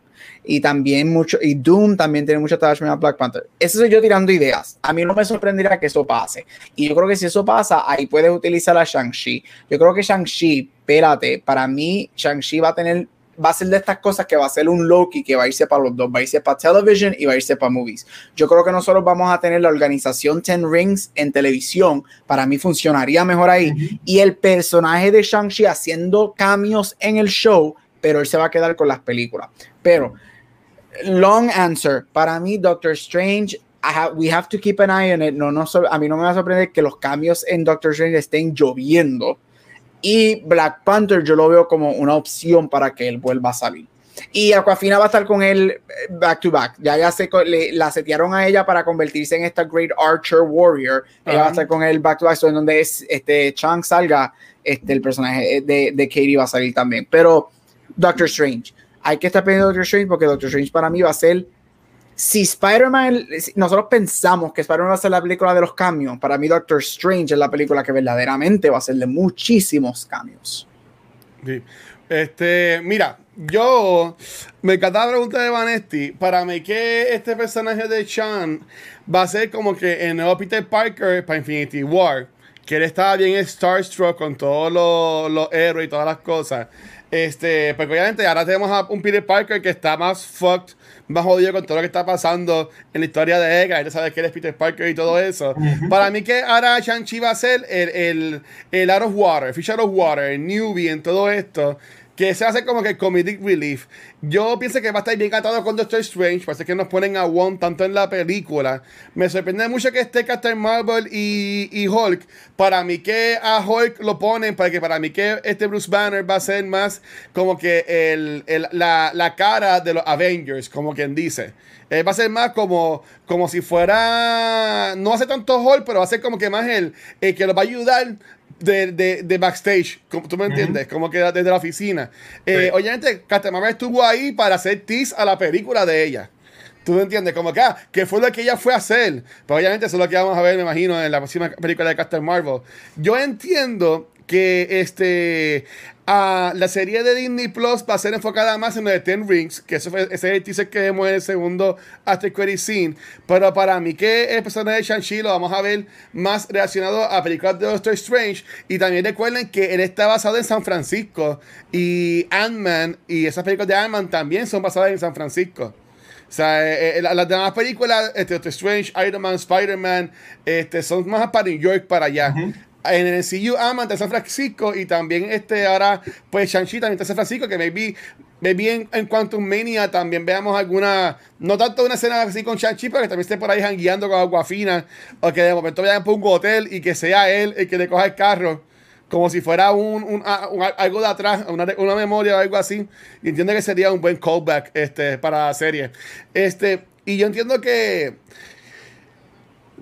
y también mucho, y Doom también tiene mucho attachment a Black Panther. Eso soy yo tirando ideas. A mí no me sorprendería que eso pase. Y yo creo que si eso pasa, ahí puedes utilizar a Shang-Chi. Yo creo que Shang-Chi, espérate, para mí, Shang-Chi va a tener, va a ser de estas cosas que va a ser un Loki que va a irse para los dos, va a irse para television y va a irse para movies. Yo creo que nosotros vamos a tener la organización Ten Rings en televisión. Para mí funcionaría mejor ahí. Y el personaje de Shang-Chi haciendo cambios en el show, pero él se va a quedar con las películas. Pero, long answer, para mí Doctor Strange, I ha- we have to keep an eye on it. No, no, a mí no me va a sorprender que los cambios en Doctor Strange estén lloviendo. Y Black Panther yo lo veo como una opción para que él vuelva a salir. Y Aquafina va a estar con él eh, back to back. Ya, ya se, le- la setearon a ella para convertirse en esta Great Archer Warrior. Ella va a estar con él back to back. So, en donde es, este, Chang salga, este, el personaje de, de Katie va a salir también. Pero Doctor Strange. Hay que estar pendiente de Doctor Strange porque Doctor Strange para mí va a ser. Si Spider-Man, nosotros pensamos que Spider-Man va a ser la película de los cambios, para mí Doctor Strange es la película que verdaderamente va a ser de muchísimos cambios. Este, mira, yo me encanta la pregunta de Vanesti. Para mí, que este personaje de Chan va a ser como que el nuevo Peter Parker para Infinity War. Que él estaba bien starstruck con todos los, los héroes y todas las cosas. Este, porque obviamente ahora tenemos a un Peter Parker que está más fucked, más jodido con todo lo que está pasando en la historia de Edgar. Ya sabes que él es Peter Parker y todo eso. Para mí que ahora Shang-Chi va a ser el, el, el Out of Water, Fish Out of Water, el newbie en todo esto. Que se hace como que comedic relief. Yo pienso que va a estar bien atado con Doctor Strange. Parece que nos ponen a Wong tanto en la película. Me sorprende mucho que esté Captain Marvel y, Hulk. Para mí que a Hulk lo ponen, para que para mí que este Bruce Banner va a ser más como que el, el- la, la cara de los Avengers, como quien dice. Eh, va a ser más como, como si fuera. No hace tanto Hulk, pero va a ser como que más el, el que lo va a ayudar de, de, de backstage, ¿tú me entiendes? Como que desde la oficina. Eh, Sí. Obviamente, estuvo ahí para hacer tease a la película de ella. ¿Tú me entiendes? Como que, ah, que fue lo que ella fue a hacer. Pero obviamente eso es lo que vamos a ver, me imagino, en la próxima película de Captain Marvel. Yo entiendo que este ah, la serie de Disney Plus va a ser enfocada más en lo de Ten Rings, que eso fue, ese es el teaser que vemos en el segundo After Credit Scene. Pero para mí que el personaje de Shang-Chi lo vamos a ver más relacionado a películas de Doctor Strange. Y también recuerden que él está basado en San Francisco. Y Ant-Man y esas películas de Ant-Man también son basadas en San Francisco. O sea, eh, eh, la- las demás películas, este, Doctor Strange, Iron Man, Spider-Man, este, son más para New York, para allá. En el CU está en San Francisco y también este ahora, pues Shang-Chi también en San Francisco, que maybe, maybe en, en Quantum Mania también veamos alguna, no tanto una escena así con Shang-Chi, pero que también esté por ahí jangueando con Aguafina, o que de momento vayan por un hotel y que sea él el que le coja el carro como si fuera un, un- algo de atrás, una, una memoria o algo así. Y entiendo que sería un buen callback este, para la serie. Este, y yo entiendo que,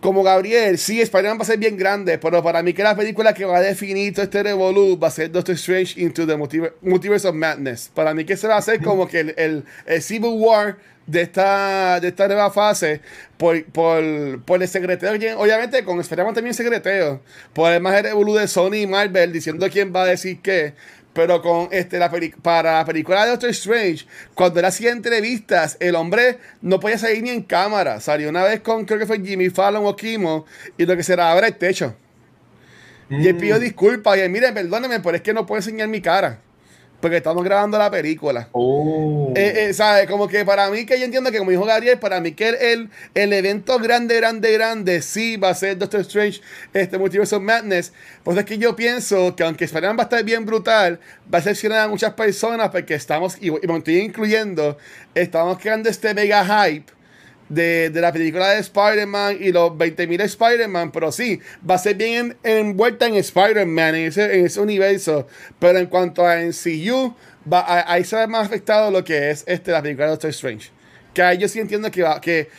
como Gabriel, sí, Spider-Man va a ser bien grande, pero para mí que la película que va a definir todo este revolú va a ser Doctor Strange Into the Multiver- Multiverse of Madness. Para mí que se va a hacer como que el, Civil War de esta, de esta nueva fase por, por, por el secreteo. Obviamente con Spider-Man también secreteo. Por el más el revolú de Sony y Marvel diciendo quién va a decir qué. Pero con este, la para la película de Doctor Strange, cuando él hacía entrevistas, el hombre no podía salir ni en cámara. Salió una vez con, creo que fue Jimmy Fallon o Kimo, y lo que se le abre el techo. Y él Mm. pidió disculpas. Y él, mire, perdóneme, pero es que no puedo enseñar mi cara. Porque estamos grabando la película. Oh. Eh, eh, ¿sabes? Como que para mí, que yo entiendo que como dijo Gabriel, para mí que el, el, evento grande, grande, grande, sí va a ser Doctor Strange, este Multiverse of Madness. Pues es que yo pienso que aunque Spider-Man va a estar bien brutal, va a decepcionar a muchas personas porque estamos, y, y me estoy incluyendo, estamos creando este mega hype. De, de la película de Spider-Man y los 20.000 Spider-Man, pero sí, va a ser bien en- envuelta en Spider-Man, en ese, en ese universo. Pero en cuanto a MCU, va, a- ahí se ve más afectado lo que es este, la película de Doctor Strange. Que ahí yo sí entiendo que, va- que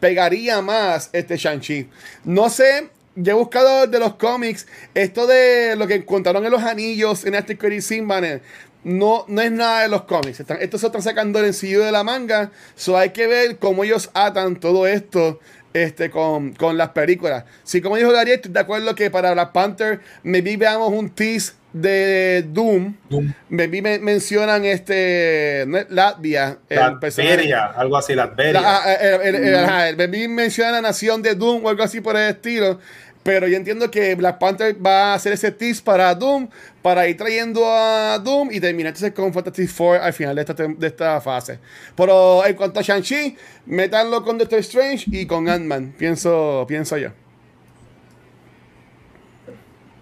pegaría más este Shang-Chi. No sé, yo he buscado de los cómics esto de lo que encontraron en los anillos en Credit Scene Banner. No, no es nada de los cómics. Están, estos se están sacando el sencillo de la manga. So hay que ver cómo ellos atan todo esto este, con, con las películas. Sí, como dijo Gabriel, estoy de acuerdo que para Black Panther, maybe veamos un tease de Doom. Doom. Maybe me- mencionan este Latvia. Latveria, algo así, Latveria. la- ah, el, el- ajá, baby menciona la nación de Doom o algo así por el estilo. Pero yo entiendo que Black Panther va a hacer ese tease para Doom, para ir trayendo a Doom y terminar entonces con Fantastic Four al final de esta, de esta fase. Pero en cuanto a Shang-Chi, métanlo con Doctor Strange y con Ant-Man, pienso, pienso yo.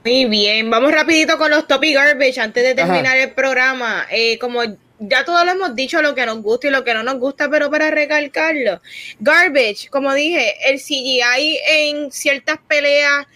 Muy bien, vamos rapidito con los topic garbage antes de terminar el programa. Eh, como ya todos lo hemos dicho, lo que nos gusta y lo que no nos gusta, pero para recalcarlo. Garbage, como dije, el CGI en ciertas peleas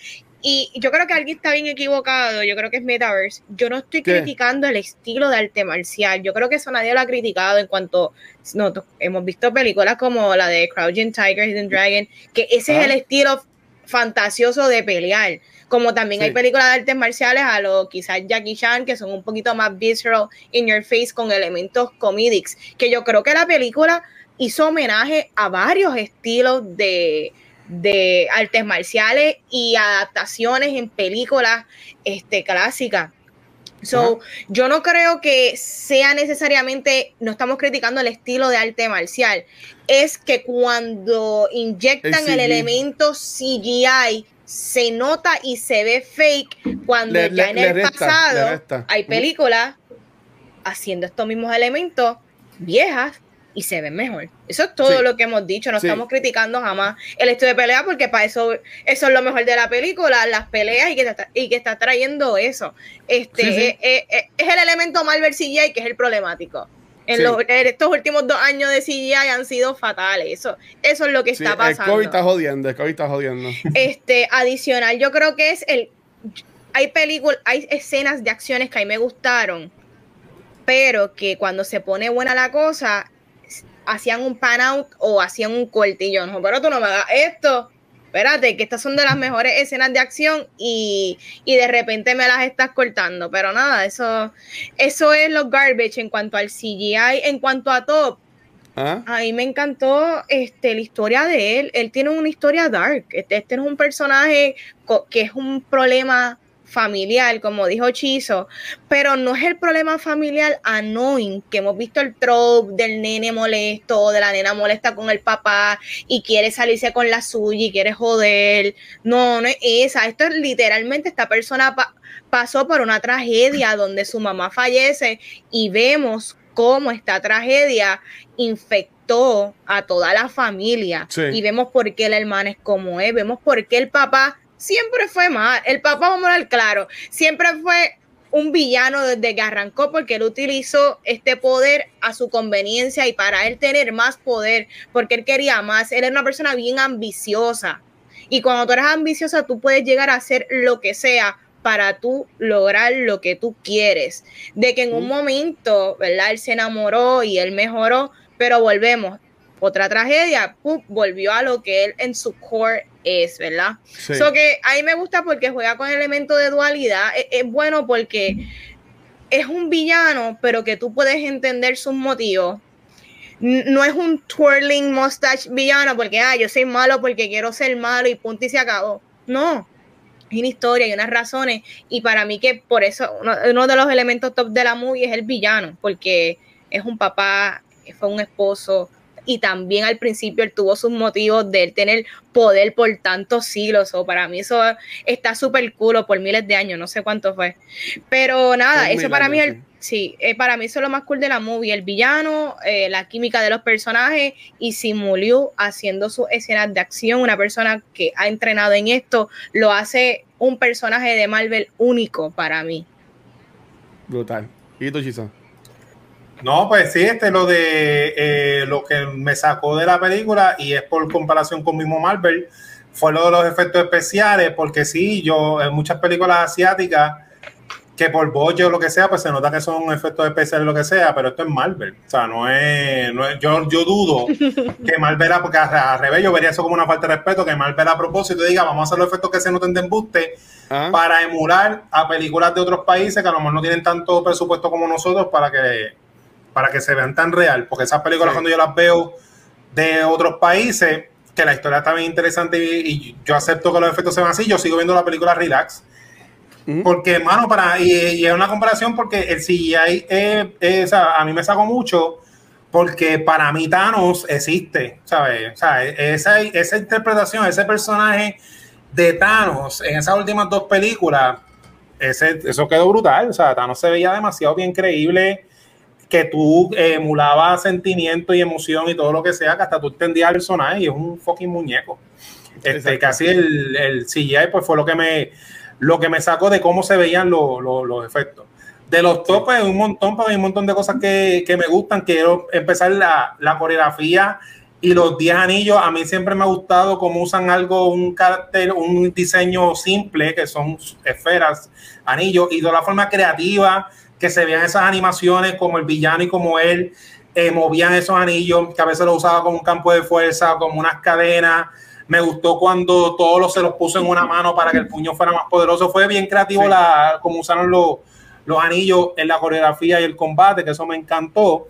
y yo creo que alguien está bien equivocado, yo creo que es Metaverse. Yo no estoy ¿Qué? criticando el estilo de arte marcial, yo creo que eso nadie lo ha criticado en cuanto no, hemos visto películas como la de Crouching Tiger, Hidden Dragon, que ese Ah. es el estilo fantasioso de pelear. Como también Sí. hay películas de artes marciales a lo quizás Jackie Chan que son un poquito más visceral in your face con elementos comedics. Que yo creo que la película hizo homenaje a varios estilos de, de artes marciales y adaptaciones en películas este, clásicas. So, yo no creo que sea necesariamente, no estamos criticando el estilo de arte marcial, es que cuando inyectan El elemento CGI se nota y se ve fake cuando Le- ya le- en el resta, pasado hay películas haciendo estos mismos elementos viejas y se ven mejor. Eso es todo Sí. lo que hemos dicho, no Sí. estamos criticando jamás el estilo de pelea porque para eso eso es lo mejor de la película, las peleas y que está, y que está trayendo eso. Este Sí, eh, eh, eh, es el elemento Marvel CGI que es el problemático. En, Sí. los- en estos últimos dos años de CGI han sido fatales. Eso, eso es lo que Sí, está el pasando COVID está jodiendo, el COVID está jodiendo. este adicional yo creo que es el hay películas hay escenas de acciones que a mí me gustaron pero que cuando se pone buena la cosa hacían un pan out o hacían un no pero tú no me hagas esto espérate que estas son de las mejores escenas de acción y, y de repente me las estás cortando pero nada eso eso es los garbage en cuanto al CGI en cuanto a top ¿Ah? a mí me encantó este, la historia de él. Él tiene una historia dark. Este, este es un personaje que es un problema familiar, como dijo Chizo, pero no es el problema familiar annoying, que hemos visto el trope del nene molesto, de la nena molesta con el papá y quiere salirse con la suya y quiere joder. No, no es esa. Esto es literalmente esta persona pa- pasó por una tragedia donde su mamá fallece y vemos cómo esta tragedia infectó a toda la familia. Sí. Y vemos por qué el hermano es como es, vemos por qué el papá siempre fue mal. El papá, vamos a hablar claro, siempre fue un villano desde que arrancó porque él utilizó este poder a su conveniencia y para él tener más poder, porque él quería más. Él era una persona bien ambiciosa. Y cuando tú eres ambiciosa, tú puedes llegar a hacer lo que sea para tú lograr lo que tú quieres. De que en un momento, ¿verdad? Él se enamoró y él mejoró, pero volvemos. Otra tragedia, ¡pum! volvió a lo que él en su core es, ¿verdad? Sí. So que a mí me gusta porque juega con el elemento de dualidad. Es, es bueno porque es un villano, pero que tú puedes entender sus motivos. No es un twirling mustache villano porque, ah, yo soy malo porque quiero ser malo y punto y se acabó. No. Hay una historia y unas razones. Y para mí que por eso uno, uno de los elementos top de la movie es el villano, porque es un papá, fue un esposo, y también al principio él tuvo sus motivos de él tener poder por tantos siglos, o para mí eso está súper cool, por miles de años, no sé cuánto fue. Pero nada, eso para mí es el Sí, eh, para mí eso es lo más cool de la movie, el villano, eh, la química de los personajes y Simu haciendo sus escenas de acción, una persona que ha entrenado en esto, lo hace un personaje de Marvel único para mí. Brutal. ¿Y tú, Chisa? No, pues sí, este lo de eh, lo que me sacó de la película y es por comparación con mismo Marvel, fue lo de los efectos especiales, porque sí, yo en muchas películas asiáticas que por bollo o lo que sea, pues se nota que son efectos especiales lo que sea, pero esto es Marvel. O sea, no es. No es yo, yo dudo que Marvel, porque al revés, yo vería eso como una falta de respeto, que Marvel a propósito diga, vamos a hacer los efectos que se noten de embuste ah. para emular a películas de otros países que a lo mejor no tienen tanto presupuesto como nosotros para que, para que se vean tan real. Porque esas películas, cuando yo las veo de otros países, que la historia está bien interesante y, y yo acepto que los efectos sean así, yo sigo viendo la película Relax porque, hermano, para, y, es una comparación porque el CGI es, a mí me sacó mucho porque para mí Thanos existe, ¿sabes? O sea, esa, esa interpretación, ese personaje de Thanos en esas últimas dos películas, ese, eso quedó brutal. O sea, Thanos se veía demasiado bien creíble que tú emulabas sentimiento y emoción y todo lo que sea, que hasta tú entendías el personaje y es un fucking muñeco. Este, casi el, el CGI pues fue lo que me lo que me sacó de cómo se veían los efectos. De los topes, un montón, porque hay un montón de cosas que, me gustan. Quiero empezar la, la, coreografía y los 10 anillos. A mí siempre me ha gustado cómo usan algo, un carácter, un diseño simple, que son esferas, anillos, y de la forma creativa que se vean esas animaciones, como el villano y como él eh, movían esos anillos, que a veces lo usaba como un campo de fuerza, como unas cadenas me gustó cuando todos los, se los puso en una mano para que el puño fuera más poderoso. Fue bien creativo la, como usaron los, los anillos en la coreografía y el combate, que eso me encantó.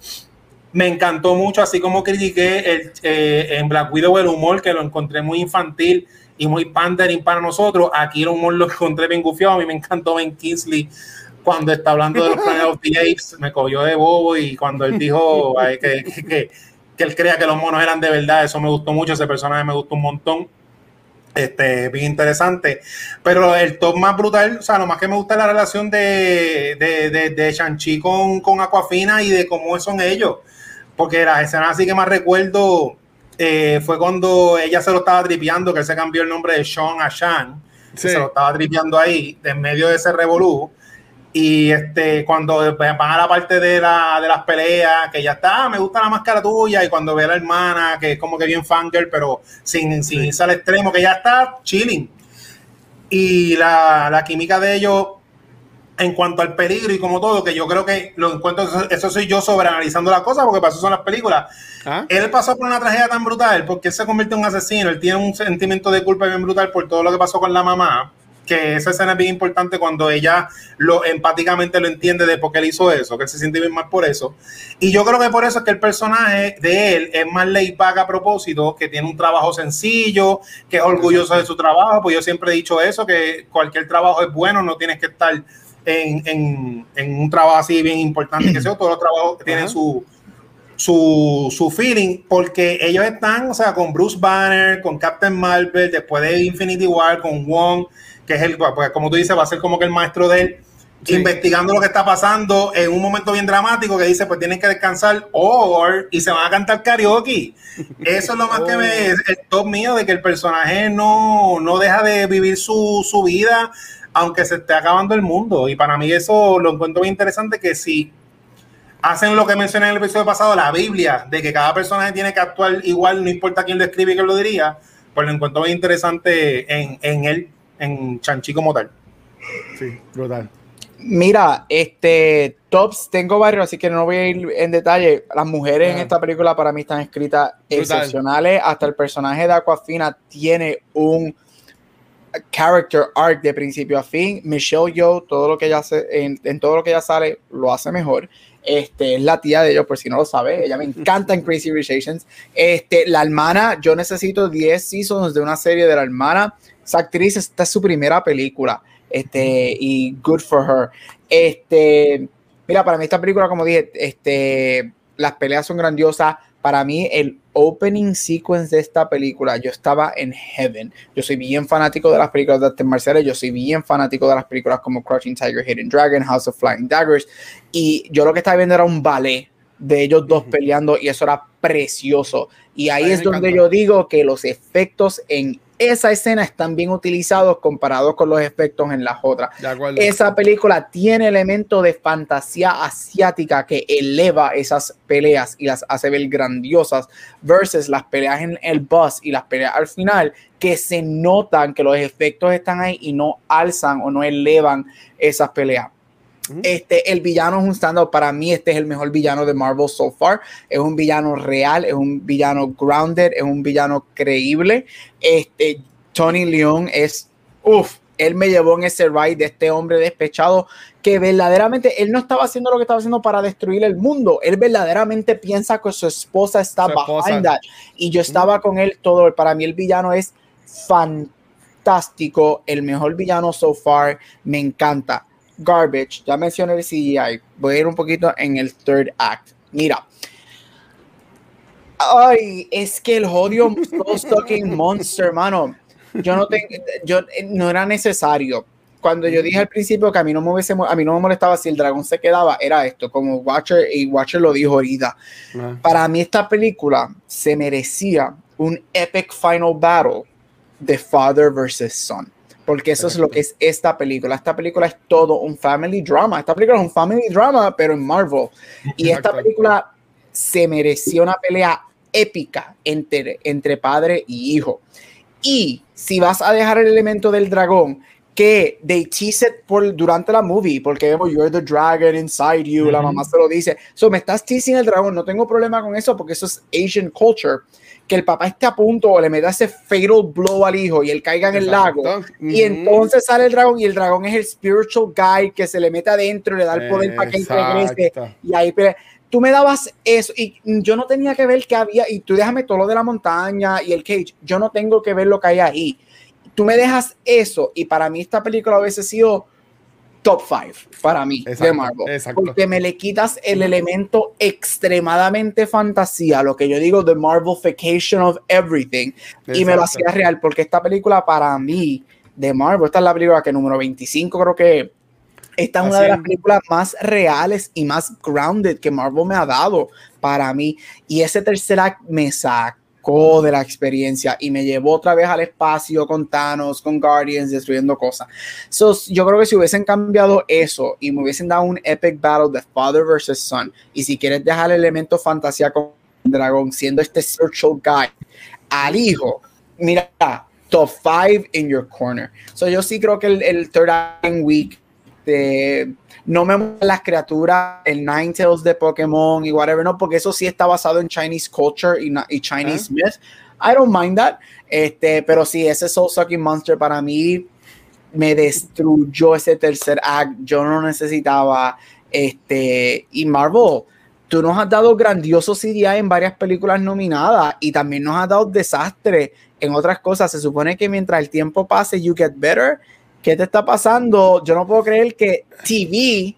Me encantó mucho, así como critiqué el, eh, en Black Widow el humor, que lo encontré muy infantil y muy pandering para nosotros. Aquí el humor lo encontré bien gufiado. A mí me encantó Ben Kingsley cuando está hablando de los Planet of the Apes, me cogió de bobo y cuando él dijo que, que, que él crea que los monos eran de verdad. Eso me gustó mucho, ese personaje me gustó un montón. Este, bien interesante. Pero el top más brutal, o sea, lo más que me gusta es la relación de, de, de, de Shang-Chi con, con Aquafina y de cómo son ellos. Porque las escenas así que más recuerdo eh, fue cuando ella se lo estaba tripeando, que él se cambió el nombre de Sean a Shan. Se lo estaba tripeando ahí, en medio de ese revolú. Y este, cuando van a la parte de, la, de las peleas, que ya está, ah, me gusta la máscara tuya, y cuando ve a la hermana, que es como que bien fangirl, pero sin, sin irse al extremo, que ya está chilling. Y la, la, química de ellos en cuanto al peligro y como todo, que yo creo que lo encuentro, eso, soy yo sobreanalizando la cosa, porque pasó son las películas. ¿Ah? Él pasó por una tragedia tan brutal, porque él se convirtió en un asesino, él tiene un sentimiento de culpa bien brutal por todo lo que pasó con la mamá que esa escena es bien importante cuando ella lo empáticamente lo entiende de por qué él hizo eso, que él se siente bien mal por eso. Y yo creo que por eso es que el personaje de él es más ley paga a propósito, que tiene un trabajo sencillo, que es orgulloso de su trabajo, pues yo siempre he dicho eso, que cualquier trabajo es bueno, no tienes que estar en, en, en un trabajo así bien importante, que sea, todos los trabajos tienen su, su, su, feeling, porque ellos están, o sea, con Bruce Banner, con Captain Marvel, después de Infinity War, con Wong, que es el, pues como tú dices, va a ser como que el maestro de él, investigando lo que está pasando en un momento bien dramático que dice, pues tienen que descansar o y se van a cantar karaoke. Eso es lo más que me, el top mío de que el personaje no, no deja de vivir su, su vida aunque se esté acabando el mundo. Y para mí eso lo encuentro bien interesante que si hacen lo que mencioné en el episodio pasado, la Biblia, de que cada personaje tiene que actuar igual, no importa quién lo escribe y quién lo diría, pues lo encuentro bien interesante en, en él en Chanchi como tal. Sí, brutal. Mira, este tops tengo varios, así que no voy a ir en detalle. Las mujeres en esta película para mí están escritas excepcionales. Hasta el personaje de Aquafina tiene un character arc de principio a fin. Michelle Yeoh, todo lo que ella hace, en, en, todo lo que ella sale, lo hace mejor. Este, es la tía de ellos, por si no lo sabe. Ella me encanta en Crazy Rich Este, la hermana, yo necesito 10 seasons de una serie de la hermana esa actriz, esta es su primera película. Este, y good for her. Este, mira, para mí esta película, como dije, este, las peleas son grandiosas. Para mí, el opening sequence de esta película, yo estaba en heaven. Yo soy bien fanático de las películas de artes marciales, yo soy bien fanático de las películas como Crouching Tiger, Hidden Dragon, House of Flying Daggers, y yo lo que estaba viendo era un ballet de ellos dos peleando y eso era precioso. Y ahí es donde encanta. yo digo que los efectos en esa escena están bien utilizados comparados con los efectos en las otras. Esa película tiene elementos de fantasía asiática que eleva esas peleas y las hace ver grandiosas versus las peleas en el bus y las peleas al final que se notan que los efectos están ahí y no alzan o no elevan esas peleas. Este, el villano es un stand Para mí, este es el mejor villano de Marvel so far. Es un villano real, es un villano grounded, es un villano creíble. Este, Tony Leon es, uff, él me llevó en ese ride de este hombre despechado que verdaderamente él no estaba haciendo lo que estaba haciendo para destruir el mundo. Él verdaderamente piensa que su esposa está Su esposa. behind that. Y yo estaba con él todo. Para mí, el villano es fantástico. El mejor villano so far. Me encanta. Garbage, ya mencioné el CGI. Voy a ir un poquito en el third act. Mira. Ay, es que el odio monster, hermano. Yo no tengo, yo eh, no era necesario. Cuando yo dije al principio que a mí no me hubiese, mo- a mí no me molestaba si el dragón se quedaba, era esto, como Watcher y Watcher lo dijo ahorita. Ah. Para mí esta película se merecía un epic final battle de father versus son. Porque eso es lo que es esta película. Esta película es todo un family drama. Esta película es un family drama, pero en Marvel. Y esta película se merecía una pelea épica entre, entre padre y hijo. Y si vas a dejar el elemento del dragón, que they tease it por, durante la movie, porque vemos You're the dragon inside you, la Ujú. mamá se lo dice. So, me estás teasing el dragón, no tengo problema con eso, porque eso es Asian culture. Que el papá esté a punto o le meta ese fatal blow al hijo y él caiga en el lago. Y entonces sale el dragón y el dragón es el spiritual guy que se le mete adentro y le da el poder para que él regrese. Y ahí pelea. tú me dabas eso y yo no tenía que ver qué había y tú déjame todo lo de la montaña y el cage. Yo no tengo que ver lo que hay ahí. Tú me dejas eso y para mí esta película hubiese sido top 5 para mí de Exacto, Marvel. exacto. Porque me le quitas el elemento extremadamente fantasía, lo que yo digo the Marvelification of everything y me lo hacía real porque esta película para mí de Marvel, esta es la película que número 25 creo que esta es una de las películas más reales y más grounded que Marvel me ha dado para mí y ese tercer act me sacó de la experiencia y me llevó otra vez al espacio con Thanos, con Guardians, destruyendo cosas. So, yo creo que si hubiesen cambiado eso y me hubiesen dado un epic battle de Father versus Son y si quieres dejar el elemento fantasía con dragón siendo este spiritual guy al hijo, mira, top 5 in your corner. So yo sí creo que el, el third week de- no me mueven las criaturas, el Ninetales de Pokémon y whatever, no, porque eso sí está basado en Chinese culture y, y Chinese myth. I don't mind that. Este, pero sí, ese Soul Sucking Monster para mí me destruyó ese tercer act. Yo no necesitaba este y Marvel. Tú nos has dado grandioso CGI en varias películas nominadas y también nos has dado desastre en otras cosas. Se supone que mientras el tiempo pase, you get better. ¿Qué te está pasando? Yo no puedo creer que TV,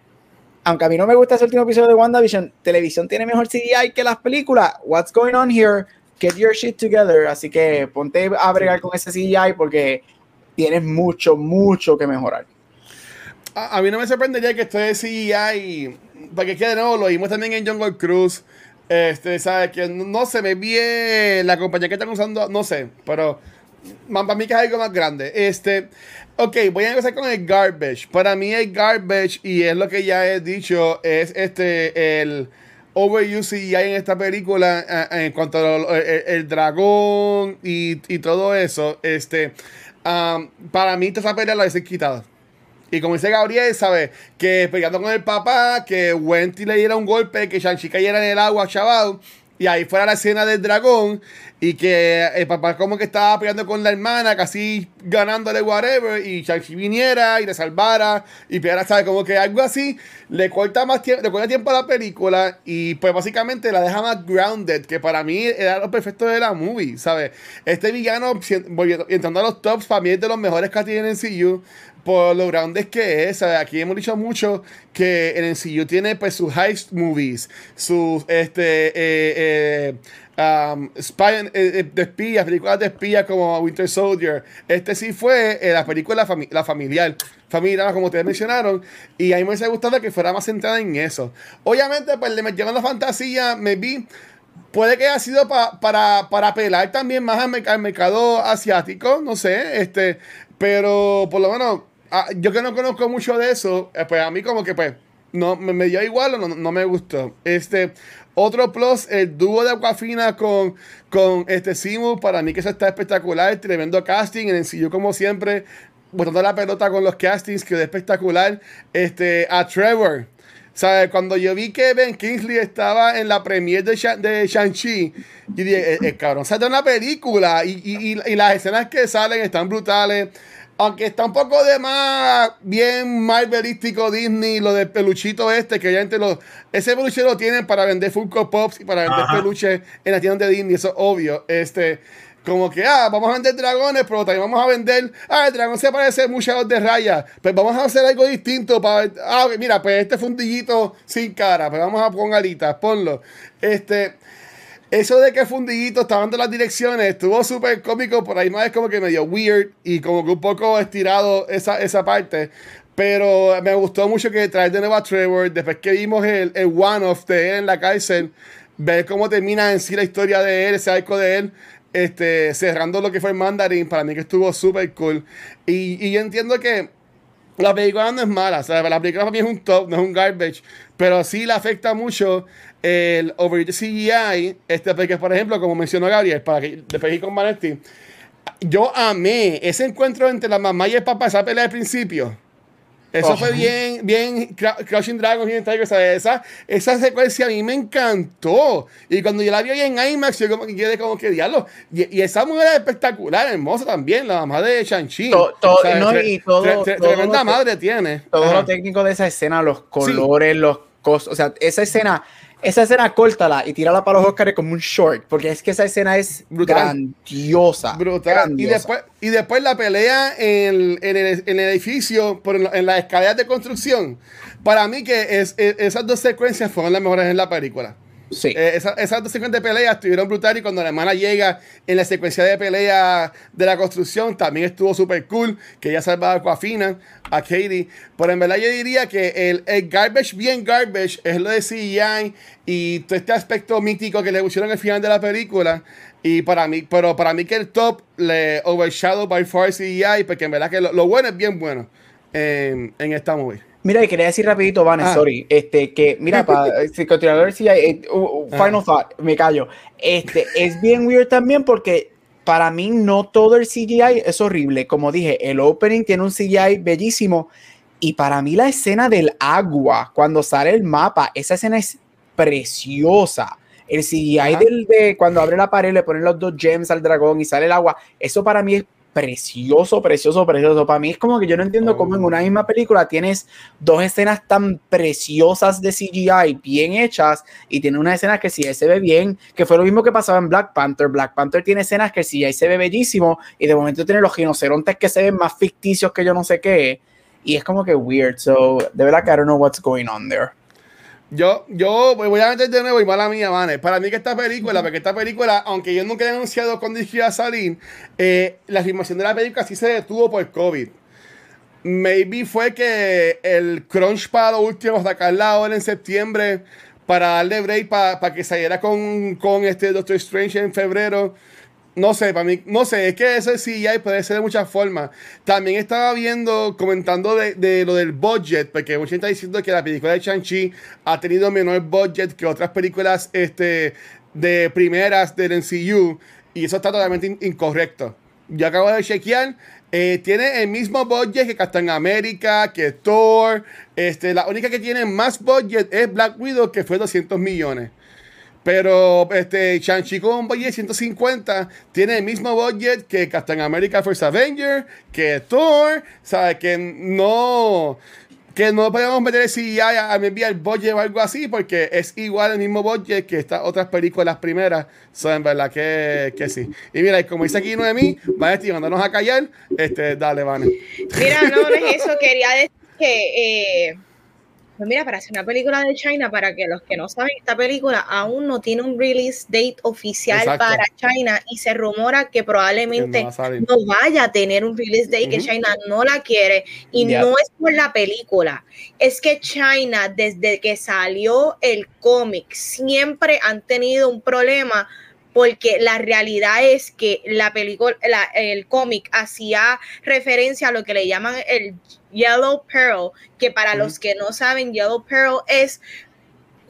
aunque a mí no me gusta ese último episodio de WandaVision, televisión tiene mejor CGI que las películas. What's going on here? Get your shit together. Así que ponte a bregar con ese CGI porque tienes mucho, mucho que mejorar. A, mí no me sorprendería que esto de CGI, porque que de nuevo lo vimos también en Jungle Cruise. Este, ¿sabes? Que no, sé, me la compañía que están usando, no sé, pero para mí que es algo más grande. Este, ok, voy a empezar con el garbage. Para mí el garbage, y es lo que ya he dicho, es este, el overuse CGI en esta película en cuanto al el, dragón y, y todo eso. Este, um, para mí esa pelea la hubiese quitado. Y como dice Gabriel, ¿sabes? Que peleando con el papá, que Wendy le diera un golpe, que Shang-Chi cayera en el agua, chaval. Y ahí fuera la escena del dragón. Y que el papá como que estaba peleando con la hermana, casi ganándole whatever. Y Shang-Chi viniera y le salvara. Y peleara, ¿sabes? Como que algo así. Le corta más tiempo, le corta tiempo a la película. Y pues básicamente la deja más grounded. Que para mí era lo perfecto de la movie, ¿sabes? Este villano, volviendo- entrando a los tops, para mí es de los mejores que tiene en CU. Por lo grande que es. Aquí hemos dicho mucho que el MCU tiene pues sus heist movies, sus este eh, eh, um, spy- eh, eh, de espías, películas de espías como Winter Soldier. Este sí fue eh, la película fami- la familiar, familiar, como ustedes mencionaron, y a mí me hubiese gustado que fuera más centrada en eso. Obviamente, pues le metieron la fantasía, me vi. Puede que haya sido pa- para, para apelar también más al, merc- al mercado asiático, no sé, este, pero por lo menos, ah, yo que no conozco mucho de eso, eh, pues a mí como que pues no me, dio igual o no, no me gustó. Este, otro plus, el dúo de Aquafina con, con este Simu, para mí que eso está espectacular, tremendo casting, en el como siempre, botando la pelota con los castings, quedó espectacular. Este, a Trevor. ¿Sabes? Cuando yo vi que Ben Kingsley estaba en la premiere de, Sha- de Shang-Chi, yo dije, el, el cabrón sale una película y- y- y las escenas que salen están brutales. Aunque está un poco de más bien marvelístico Disney, lo del peluchito este, que ya entre los. Ese peluche lo tienen para vender Funko Pops y para vender Ajá. peluches en las tiendas de Disney, eso es obvio. Este, como que, ah, vamos a vender dragones, pero también vamos a vender. Ah, el dragón se parece mucho a los de raya. Pues vamos a hacer algo distinto para. Ah, mira, pues este fundillito sin cara, pues vamos a poner alitas, ponlo. Este. Eso de que Fundiguito estaba dando las direcciones estuvo súper cómico, por ahí más es como que medio weird y como que un poco estirado esa, esa parte. Pero me gustó mucho que traer de nuevo a Trevor, después que vimos el, el one-off de él en la cárcel, ver cómo termina en sí la historia de él, ese arco de él, este, cerrando lo que fue el Mandarin, para mí que estuvo súper cool. Y, y yo entiendo que la película no es mala, o sea, la película para mí es un top, no es un garbage, pero sí le afecta mucho el over CGI, este, porque por ejemplo, como mencionó Gabriel, para que después con Vanetti, yo amé ese encuentro entre la mamá y el papá, esa pelea al principio. Eso Oh. fue bien, bien Crouching Dragon, Hidden Tiger, ¿sabes? Esa, esa secuencia a mí me encantó. Y cuando yo la vi ahí en IMAX, yo como que quedé como que diablo. Y, y esa mujer es espectacular, hermosa también, la mamá de Shang-Chi. No, y todo- tre- tre- todo tremenda madre tiene. todo Ajá. lo técnico de esa escena, los colores, los costos, o sea, esa escena, esa escena córtala y tírala para los Oscars como un short, porque es que esa escena es Brutal. grandiosa. Brutal. Y grandiosa. después, y después la pelea en, en el, en el edificio, por en, en las escaleras de construcción. Para mí que es, es- esas dos secuencias fueron las mejores en la película. Sí. Eh, esa- esas dos secuencias de pelea estuvieron brutales y cuando la hermana llega en la secuencia de pelea de la construcción también estuvo súper cool, que ella salva a Aquafina, a Katie. Pero en verdad yo diría que el, garbage bien garbage es lo de CGI y todo este aspecto mítico que le pusieron al final de la película. Y para mí, pero para mí que el top le overshadow by far CGI, porque en verdad que lo, bueno es bien bueno en, en esta movie. Mira, y quería decir rapidito, Vanes, Ah. sorry, este, que, mira, para si continuar a ver si hay, eh, uh, Ah. final thought, me callo, este, es bien weird también porque para mí no todo el CGI es horrible, como dije, el opening tiene un CGI bellísimo y para mí la escena del agua, cuando sale el mapa, esa escena es preciosa. El CGI Ajá. del, de cuando abre la pared, le ponen los dos gems al dragón y sale el agua, eso para mí es precioso, precioso, precioso. Para mí es como que yo no entiendo Oh. cómo en una misma película tienes dos escenas tan preciosas de CGI bien hechas y tiene una escena que CGI se ve bien, que fue lo mismo que pasaba en Black Panther. Black Panther tiene escenas que el CGI se ve bellísimo y de momento tiene los rinocerontes que se ven más ficticios que yo no sé qué. Y es como que weird. So, de verdad que I don't know what's going on there. Yo, yo voy a meter de nuevo y mala mía, Vanes. Para mí que esta película, porque esta película, aunque yo nunca he anunciado cuándo iba a salir, eh, la filmación de la película sí se detuvo por COVID. Maybe fue que el crunch para lo último, sacarla ahora en septiembre, para darle break para que saliera con, con este Doctor Strange en febrero. No sé, para mí, no sé, es que ese CGI puede ser de muchas formas. También estaba viendo, comentando de, lo del budget, porque mucha gente está diciendo que la película de Shang-Chi ha tenido menor budget que otras películas este, de primeras del MCU, y eso está totalmente in- incorrecto. Yo acabo de chequear, eh, tiene el mismo budget que Captain America, que Thor. Este, la única que tiene más budget es Black Widow, que fue 200 millones. Pero este, Shang-Chi con budget de 150 tiene el mismo budget que Captain America First Avenger, que Thor. ¿Sabes? Que no. que no podemos meter CGI a, maybe al budget o algo así, porque es igual el mismo budget que estas otras películas primeras. So, verdad que, que sí. Y mira, y como dice aquí Noemí, Vanesti, mandándonos a callar, este, dale, Vane. Mira, no, no es eso. Quería decir que, eh, pues mira, para hacer una película de China, para que los que no saben, esta película aún no tiene un release date oficial Exacto. para China y se rumora que probablemente no va vaya a tener un release date, que. China no la quiere y no es por la película, es que China desde que salió el cómic siempre han tenido un problema porque la realidad es que la película, la- el cómic hacía referencia a lo que le llaman el Yellow Pearl, que para los que no saben, Yellow Pearl es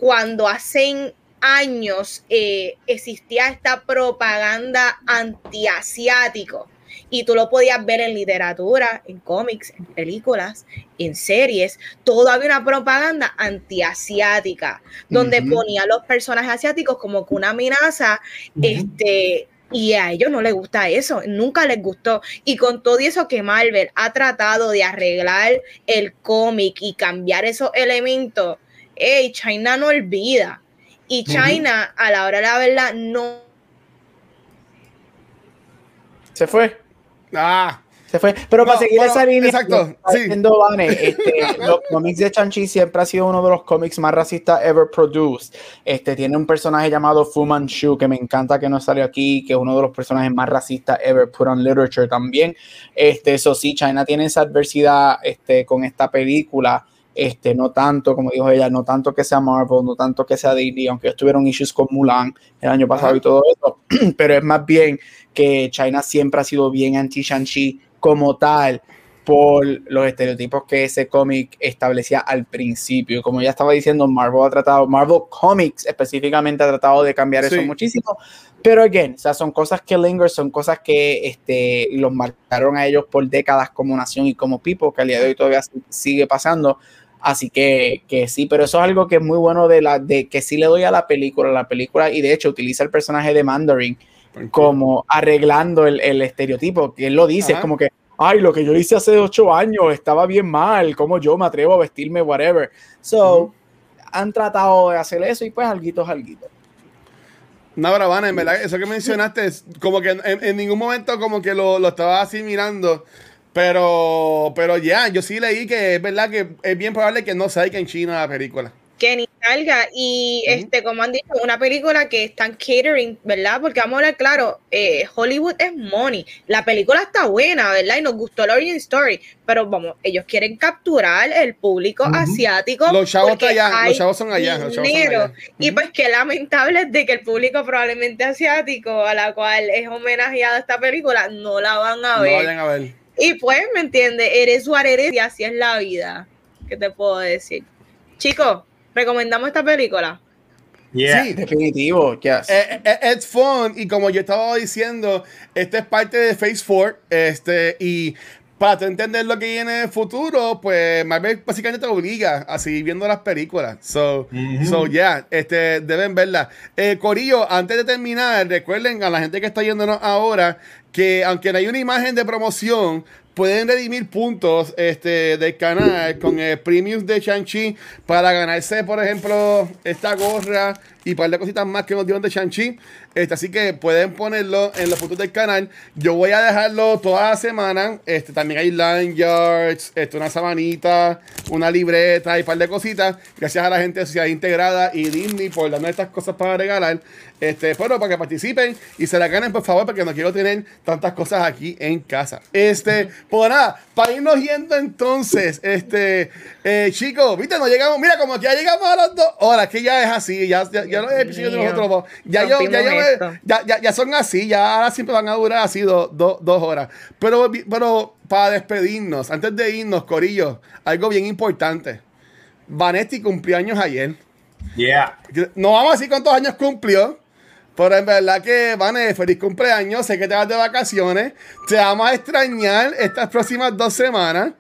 cuando hacen años eh, existía esta propaganda antiasiático y tú lo podías ver en literatura, en cómics, en películas, en series, todo había una propaganda antiasiática donde Ujú. ponía a los personajes asiáticos como que una amenaza este y a ellos no les gusta eso, nunca les gustó. Y con todo eso que Marvel ha tratado de arreglar el cómic y cambiar esos elementos, hey, China no olvida. Y China, a la hora de la verdad, no Se fue. Ah, Se fue. Pero para No, seguir bueno, esa línea, exacto, sí. Vane, este, los cómics de Chanchi siempre ha sido uno de los cómics más racistas ever produced. Este, tiene un personaje llamado Fu Manchu, que me encanta que no salió aquí, que es uno de los personajes más racistas ever put on literature también. Este, eso sí, China tiene esa adversidad este, con esta película. Este, no tanto, como dijo ella, no tanto que sea Marvel, no tanto que sea Disney, aunque ellos tuvieron issues con Mulan el año pasado Ajá. y todo eso, pero es más bien que China siempre ha sido bien anti-Shang-Chi como tal por los estereotipos que ese cómic establecía al principio. Como ya estaba diciendo, Marvel ha tratado, Marvel Comics específicamente ha tratado de cambiar eso Sí. muchísimo, pero again, o sea, son cosas que linger, son cosas que este, los marcaron a ellos por décadas como nación y como people, que al día de hoy todavía si- sigue pasando. Así que, que sí, pero eso es algo que es muy bueno de la de que sí le doy a la película, la película y de hecho utiliza el personaje de Mandarin como arreglando el, el estereotipo, que él lo dice, Ajá. es como que, ay, lo que yo hice hace ocho años estaba bien mal, como yo me atrevo a vestirme, whatever. So, han tratado de hacer eso y pues alguito es alguito. No, pero Vane, en verdad, eso que mencionaste, es como que en, en ningún momento como que lo, lo estaba así mirando. Pero, pero ya, yo sí leí que es verdad que es bien probable que no salga en China la película. que ni salga. Y este, como han dicho, una película que están catering, ¿verdad? Porque vamos a hablar claro, eh, Hollywood es money. La película está buena, ¿verdad? Y nos gustó la origin story. Pero vamos, ellos quieren capturar el público asiático. Los chavos porque está allá, los chavos son allá, los chavos son allá. Y pues qué lamentable es de que el público probablemente asiático, a la cual es homenajeada esta película, no la van a No ver. vayan a ver. Y pues, ¿me entiendes? Eres what eres y así es la vida. ¿Qué te puedo decir? Chicos, ¿recomendamos esta película? Yeah. Sí, Definitivo, yes. Eh, eh, it's fun y como yo estaba diciendo, este es parte de Phase 4 este, y para tú entender lo que viene en el futuro, pues Marvel básicamente te obliga a seguir viendo las películas. So, so yeah, este, deben verla. Eh, Corillo, antes de terminar, recuerden a la gente que está yéndonos ahora que aunque no hay una imagen de promoción, pueden redimir puntos este, del canal con el premium de Shang-Chi para ganarse, por ejemplo, esta gorra y un par de cositas más que nos dieron de Shang-Chi. Este, así que pueden ponerlo en los puntos del canal. Yo voy a dejarlo toda la semana. Este, también hay lanyards, este, una sabanita, una libreta y un par de cositas. Gracias a la gente de Sociedad Integrada y Disney por darnos estas cosas para regalar. Este, pero para que participen y se la ganen, por favor, porque no quiero tener tantas cosas aquí en casa. Este, pues nada, para irnos yendo entonces, este, eh, chicos, viste, no llegamos, mira, como ya llegamos a las dos horas, que ya es así, ya, ya los episodios de mío. nosotros dos, ya, yo, ya, yo me- esto. ya, ya, ya son así, ya ahora siempre van a durar así do- do- dos horas. Pero, pero para despedirnos, antes de irnos, Corillo, algo bien importante. Vanetti cumplió años ayer. Yeah. No vamos a decir cuántos años cumplió. Pero en verdad que, Vane, feliz cumpleaños. Sé que te vas de vacaciones. Te vamos a extrañar estas próximas dos semanas.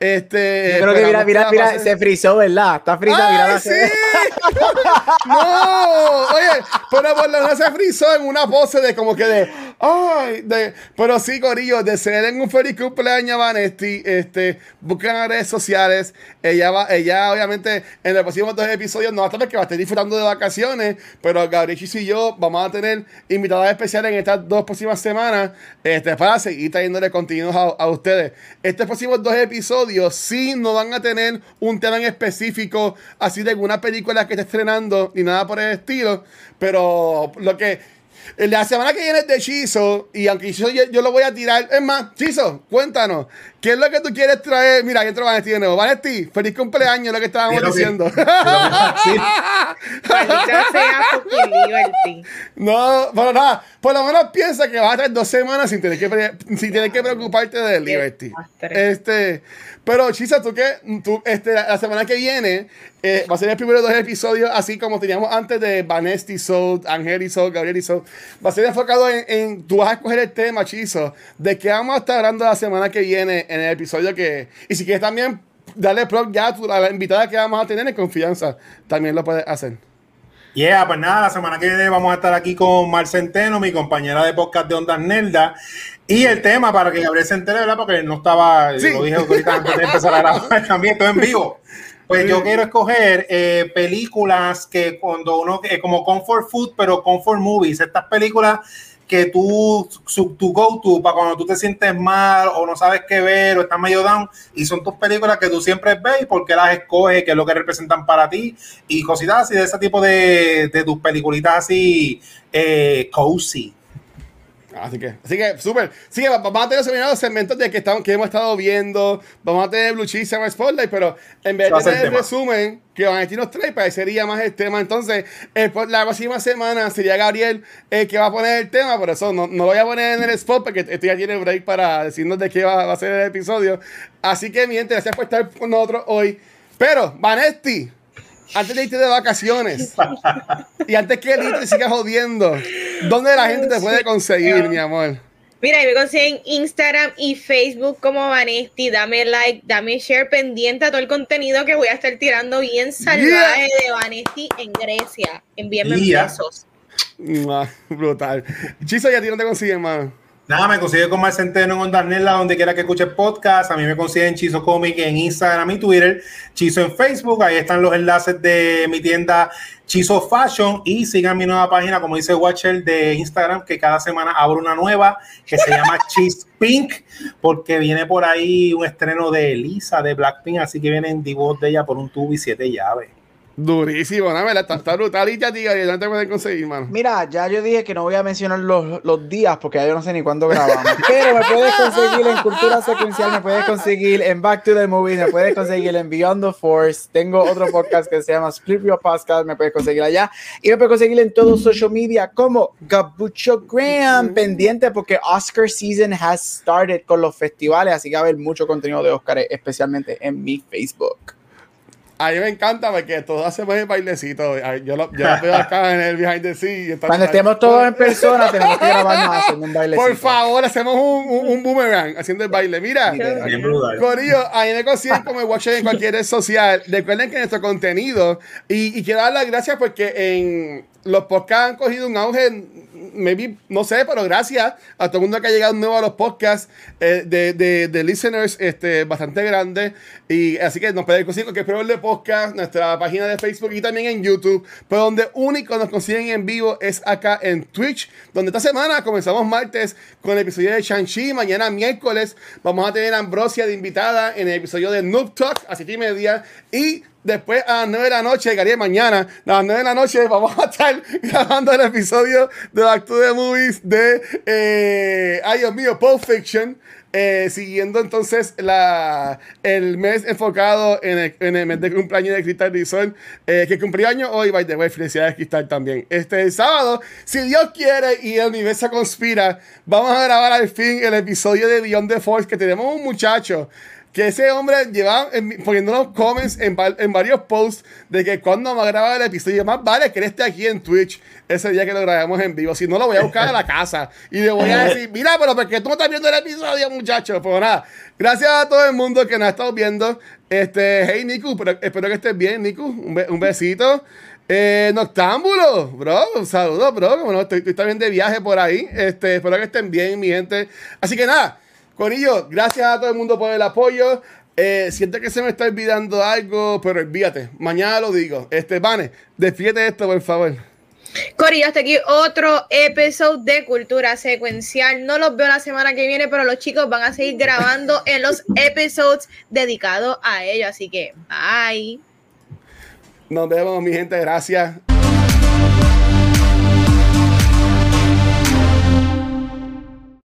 Este, Yo creo que mira, mira, mira, se frizó, ¿verdad? Está frita, mira ¡Ay, la sí! no, oye, pero por lo menos se frizó en una pose de como que de Ay, de- pero sí, Corillo, deseen un feliz cumpleaños a Vanesti. Este, busquen en las redes sociales. Ella va, ella obviamente en los próximos dos episodios no va a estar que va a estar disfrutando de vacaciones. Pero Gabriel Chis y yo vamos a tener invitadas especiales en estas dos próximas semanas. Este, para seguir trayéndole contenidos a, a ustedes. Estos próximos dos episodios sí no van a tener un tema en específico, así de alguna película que esté estrenando, ni nada por el estilo. Pero lo que la semana que viene es de Chizo, y aunque yo, yo lo voy a tirar, es más, Chizo, cuéntanos, ¿qué es lo que tú quieres traer? Mira, ahí entró Vanesti de nuevo. Vanesti, feliz cumpleaños, lo que estábamos diciendo. No, pero nada, por lo menos piensa que vas a estar dos semanas sin tener que, sin tener que preocuparte de Liberty. Este, pero Chisa, tú que tú, este, la, la semana que viene eh, va a ser el primero de dos episodios, así como teníamos antes de Vanesti Soul, Angel Soul, Gabriel Soul. Va a ser enfocado en, en- tú vas a escoger el tema, Chizo, de qué vamos a estar hablando la semana que viene en el episodio que. Y si quieres también darle pro ya a, la invitada que vamos a tener en confianza, también lo puedes hacer. Yeah, pues nada, la semana que viene vamos a estar aquí con Mar Centeno, mi compañera de podcast de Ondas Nelda. Y el tema, para que Gabriel se entere, ¿verdad? Porque no estaba, Sí. lo dije ahorita antes de empezar a grabar también, estoy en vivo. Pues yo quiero escoger eh, películas que cuando uno, eh, como comfort food, pero comfort movies, estas películas que tú, su, tu go to para cuando tú te sientes mal o no sabes qué ver o estás medio down y son tus películas que tú siempre ves y por qué las escoges, qué es lo que representan para ti y cositas así de ese tipo de, de tus peliculitas así eh, cozy. Así que, así que, súper. Sí, que vamos a tener los segmentos de que, estamos, que hemos estado viendo. Vamos a tener Blue Cheese Summer Spotlight, pero en vez a de tener el el resumen que Vanetti nos trae, parecería más el tema. Entonces, el- la próxima semana sería Gabriel el que va a poner el tema, por eso no, no lo voy a poner en el spot porque esto ya tiene break para decirnos de qué va, va a ser el episodio. Así que, mi gente, gracias por estar con nosotros hoy. Pero, Vanetti, antes de irte de vacaciones y antes que el te siga jodiendo, ¿dónde la gente te puede conseguir, mi amor? Mira, y me consiguen Instagram y Facebook como Vanesti. Dame like, dame share pendiente a todo el contenido que voy a estar tirando bien salvaje de Vanesti en Grecia. Envíenme Yeah. besos. Brutal. Chizo, ya a ti no te consiguen, mano. Nada, me consigue con Mar Centeno en Ondas Nelda, donde quiera que escuches podcast. A mí me consiguen Chizo Comic en Instagram y Twitter, Chizo en Facebook. Ahí están los enlaces de mi tienda Chizo Fashion. Y sigan mi nueva página, como dice Watcher, de Instagram, que cada semana abro una nueva que se llama Cheese Pink, porque viene por ahí un estreno de Elisa de Blackpink. Así que vienen dibujos de ella por un tubo y siete llaves. Durísimo, ¿no? ¿Verdad? Está, está brutal. Y ya, tío, ya no te pueden conseguir, mano. Mira, ya yo dije que no voy a mencionar los, los días porque ya yo no sé ni cuándo grabamos. Pero me puedes conseguir en Cultura Secuencial, me puedes conseguir en Back to the Movies, me puedes conseguir en Beyond the Force. Tengo otro podcast que se llama Split Your Podcast, me puedes conseguir allá. Y me puedes conseguir en todo social media como Gabucho Graham. Pendiente porque Oscar season has started con los festivales, así que va a haber mucho contenido de Oscar, especialmente en mi Facebook. A mí me encanta porque todos hacemos el bailecito. Yo lo, yo lo veo acá en el behind the scenes. Cuando estemos todos en persona, tenemos que grabarnos haciendo un bailecito. Por favor, hacemos un, un, un boomerang haciendo el baile. Mira. Corillo, ahí me consiguen como el Watcher en cualquier red social. Recuerden que nuestro contenido, y, y quiero dar las gracias porque en los podcasts han cogido un auge, maybe, no sé, pero gracias a todo el mundo que ha llegado nuevo a los podcasts eh, de, de, de listeners este, bastante grande. Y así que nos pueden conseguir cualquier proveedor de podcast, nuestra página de Facebook y también en YouTube. Pero donde único nos consiguen en vivo es acá en Twitch, donde esta semana comenzamos martes con el episodio de Shang-Chi. Mañana miércoles vamos a tener a Ambrosia de invitada en el episodio de Noob Talk a 7 y media. Y después a las 9 de la noche, llegaría mañana, a las 9 de la noche vamos a estar grabando el episodio de Back to the Movies de, eh, ay Dios mío, Pulp Fiction. Eh, siguiendo entonces la, el mes enfocado en el, mes de cumpleaños de Cristal Rizón, eh, que cumplió año hoy, by the way, felicidades Cristal también. Este sábado, si Dios quiere y el universo conspira, vamos a grabar al fin el episodio de Beyond the Force, que tenemos un muchacho que ese hombre lleva en- poniéndonos comments en, en varios posts de que cuando vamos a grabar el episodio, más vale que esté aquí en Twitch ese día que lo grabemos en vivo. Si no, lo voy a buscar a la casa y le voy a decir, mira, pero porque tú no estás viendo el episodio, muchachos. Pues nada, gracias a todo el mundo que nos ha estado viendo. Este, hey, Niku, pero- espero que estés bien, Niku. Un, be- un besito. Eh, Noctámbulo, bro, saludos, bro. Bueno, estoy, estoy también de viaje por ahí. Este, espero que estén bien, mi gente. Así que nada, Corillo, gracias a todo el mundo por el apoyo. Eh, siento que se me está olvidando algo, pero olvídate. Mañana lo digo. Este, Vane, despídete de esto, por favor. Corillo, hasta aquí otro episodio de Cultura Secuencial. No los veo la semana que viene, pero los chicos van a seguir grabando en los episodios dedicados a ellos. Así que, bye. Nos vemos, mi gente. Gracias.